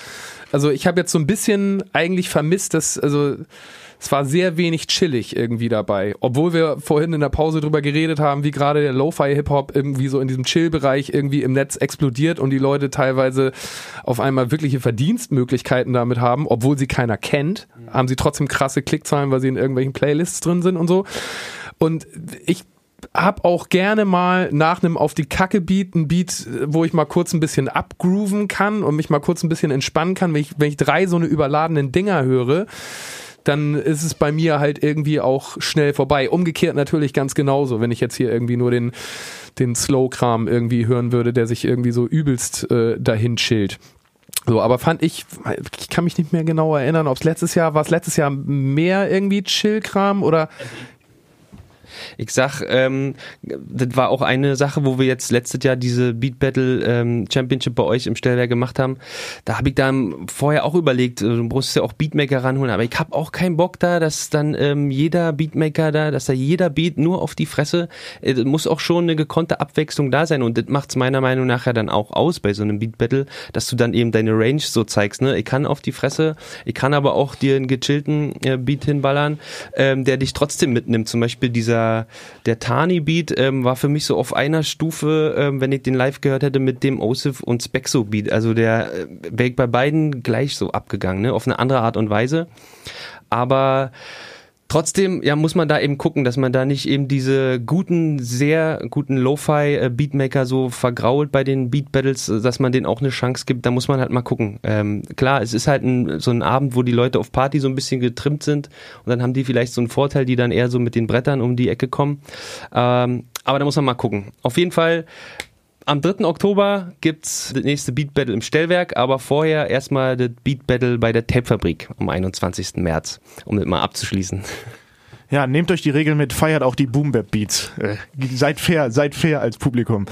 Also ich habe jetzt so ein bisschen eigentlich vermisst, dass, also es war sehr wenig chillig irgendwie dabei. Obwohl wir vorhin in der Pause drüber geredet haben, wie gerade der Lo-Fi-Hip-Hop irgendwie so in diesem Chill-Bereich irgendwie im Netz explodiert und die Leute teilweise auf einmal wirkliche Verdienstmöglichkeiten damit haben, obwohl sie keiner kennt, haben sie trotzdem krasse Klickzahlen, weil sie in irgendwelchen Playlists drin sind und so. Und ich hab auch gerne mal nach einem auf die Kacke Beat ein Beat, wo ich mal kurz ein bisschen abgrooven kann und mich mal kurz ein bisschen entspannen kann. Wenn ich, wenn ich drei so eine überladenen Dinger höre, dann ist es bei mir halt irgendwie auch schnell vorbei. Umgekehrt natürlich ganz genauso, wenn ich jetzt hier irgendwie nur den, den Slow-Kram irgendwie hören würde, der sich irgendwie so übelst äh, dahin chillt. So, aber fand ich, ich kann mich nicht mehr genau erinnern, ob es letztes Jahr, war es letztes Jahr mehr irgendwie Chill-Kram oder Ich sag, ähm, das war auch eine Sache, wo wir jetzt letztes Jahr diese Beat Battle ähm, Championship bei euch im Stellwerk gemacht haben. Da habe ich dann vorher auch überlegt, äh, du musst ja auch Beatmaker ranholen, aber ich habe auch keinen Bock da, dass dann ähm, jeder Beatmaker da, dass da jeder Beat nur auf die Fresse, äh, muss auch schon eine gekonnte Abwechslung da sein und das macht's meiner Meinung nach ja dann auch aus bei so einem Beat Battle, dass du dann eben deine Range so zeigst, ne? Ich kann auf die Fresse, ich kann aber auch dir einen gechillten äh, Beat hinballern, ähm, der dich trotzdem mitnimmt. Zum Beispiel dieser der Tani-Beat ähm, war für mich so auf einer Stufe, ähm, wenn ich den live gehört hätte, mit dem Osif und Spexo-Beat. Also der äh, wäre bei beiden gleich so abgegangen, ne? auf eine andere Art und Weise. Aber Trotzdem, ja, muss man da eben gucken, dass man da nicht eben diese guten, sehr guten Lo-Fi-Beatmaker so vergrault bei den Beat-Battles, dass man denen auch eine Chance gibt. Da muss man halt mal gucken. Ähm, klar, es ist halt ein, so ein Abend, wo die Leute auf Party so ein bisschen getrimmt sind und dann haben die vielleicht so einen Vorteil, die dann eher so mit den Brettern um die Ecke kommen. Ähm, aber da muss man mal gucken. Auf jeden Fall, am 3. Oktober gibt's das nächste Beat Battle im Stellwerk, aber vorher erstmal das Beat Battle bei der Tapefabrik am 21. März, um das mal abzuschließen. Ja, nehmt euch die Regeln mit, feiert auch die Boom Bap Beats. Äh, seid fair, seid fair als Publikum.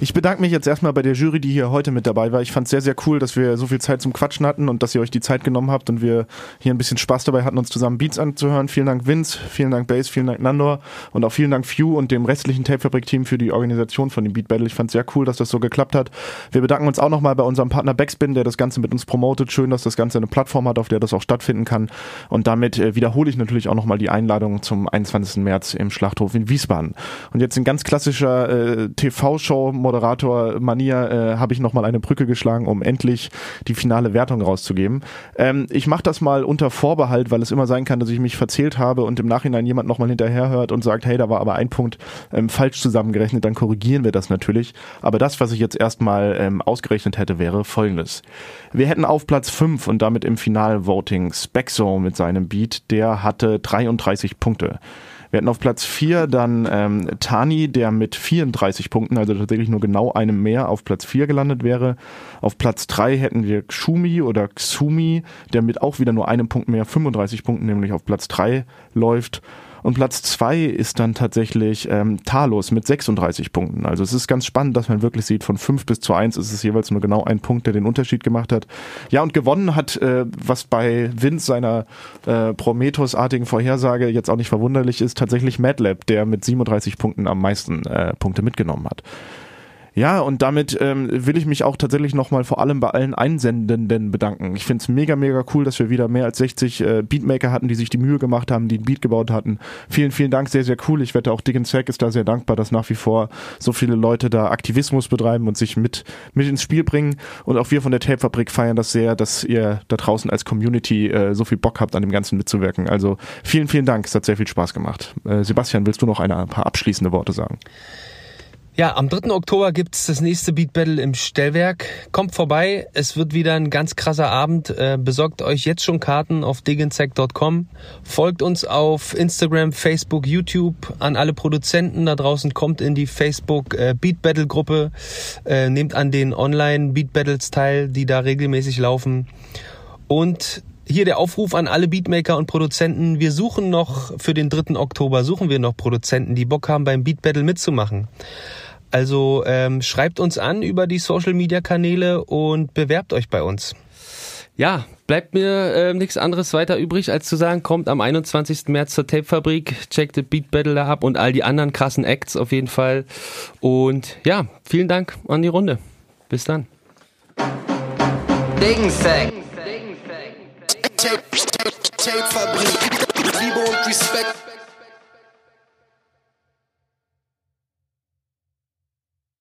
Ich bedanke mich jetzt erstmal bei der Jury, die hier heute mit dabei war. Ich fand es sehr, sehr cool, dass wir so viel Zeit zum Quatschen hatten und dass ihr euch die Zeit genommen habt und wir hier ein bisschen Spaß dabei hatten, uns zusammen Beats anzuhören. Vielen Dank Vince, vielen Dank Bass, vielen Dank Nandor und auch vielen Dank Few und dem restlichen Tapefabrik-Team für die Organisation von dem Beat Battle. Ich fand es sehr cool, dass das so geklappt hat. Wir bedanken uns auch nochmal bei unserem Partner Backspin, der das Ganze mit uns promotet. Schön, dass das Ganze eine Plattform hat, auf der das auch stattfinden kann. Und damit äh, wiederhole ich natürlich auch nochmal die Einladung zum 21. März im Schlachthof in Wiesbaden. Und jetzt in ganz klassischer äh, TV-Show-Moderator-Manier äh, habe ich nochmal eine Brücke geschlagen, um endlich die finale Wertung rauszugeben. Ähm, ich mache das mal unter Vorbehalt, weil es immer sein kann, dass ich mich verzählt habe und im Nachhinein jemand nochmal hinterherhört und sagt, hey, da war aber ein Punkt ähm, falsch zusammengerechnet, dann korrigieren wir das natürlich. Aber das, was ich jetzt erstmal ähm, ausgerechnet hätte, wäre folgendes. Wir hätten auf Platz 5 und damit im Finalvoting Spexo mit seinem Beat, der hatte 33 Punkte. Wir hätten auf Platz 4 dann ähm, Tani, der mit 34 Punkten, also tatsächlich nur genau einem mehr, auf Platz 4 gelandet wäre. Auf Platz 3 hätten wir Xumi oder Xumi, der mit auch wieder nur einem Punkt mehr, 35 Punkten, nämlich auf Platz 3 läuft. Und Platz zwei ist dann tatsächlich ähm, Talos mit 36 Punkten. Also es ist ganz spannend, dass man wirklich sieht, von fünf bis zu eins ist es jeweils nur genau ein Punkt, der den Unterschied gemacht hat. Ja, und gewonnen hat, äh, was bei Vince seiner äh, Prometheus-artigen Vorhersage jetzt auch nicht verwunderlich ist, tatsächlich Madlab, der mit 37 Punkten am meisten äh, Punkte mitgenommen hat. Ja, und damit ähm, will ich mich auch tatsächlich nochmal vor allem bei allen Einsendenden bedanken. Ich finde es mega, mega cool, dass wir wieder mehr als 60 äh, Beatmaker hatten, die sich die Mühe gemacht haben, die einen Beat gebaut hatten. Vielen, vielen Dank, sehr, sehr cool. Ich wette auch Dick Sack ist da sehr dankbar, dass nach wie vor so viele Leute da Aktivismus betreiben und sich mit, mit ins Spiel bringen. Und auch wir von der Tape-Fabrik feiern das sehr, dass ihr da draußen als Community äh, so viel Bock habt, an dem Ganzen mitzuwirken. Also vielen, vielen Dank. Es hat sehr viel Spaß gemacht. Äh, Sebastian, willst du noch ein paar abschließende Worte sagen? Ja, am 3. Oktober gibt's das nächste Beat Battle im Stellwerk. Kommt vorbei, es wird wieder ein ganz krasser Abend. Äh, besorgt euch jetzt schon Karten auf diginsec.com. Folgt uns auf Instagram, Facebook, YouTube. An alle Produzenten da draußen kommt in die Facebook äh, Beat Battle Gruppe. Äh, nehmt an den Online Beat Battles teil, die da regelmäßig laufen. Und hier der Aufruf an alle Beatmaker und Produzenten. Wir suchen noch für den 3. Oktober, suchen wir noch Produzenten, die Bock haben, beim Beat Battle mitzumachen. Also ähm, schreibt uns an über die Social-Media-Kanäle und bewerbt euch bei uns. Ja, bleibt mir äh, nichts anderes weiter übrig, als zu sagen, kommt am 21. März zur Tape-Fabrik, checkt den Beat Battle da ab und all die anderen krassen Acts auf jeden Fall. Und ja, vielen Dank an die Runde. Bis dann. Tape, Tape, Tape Fabrik. Liebe und Respekt.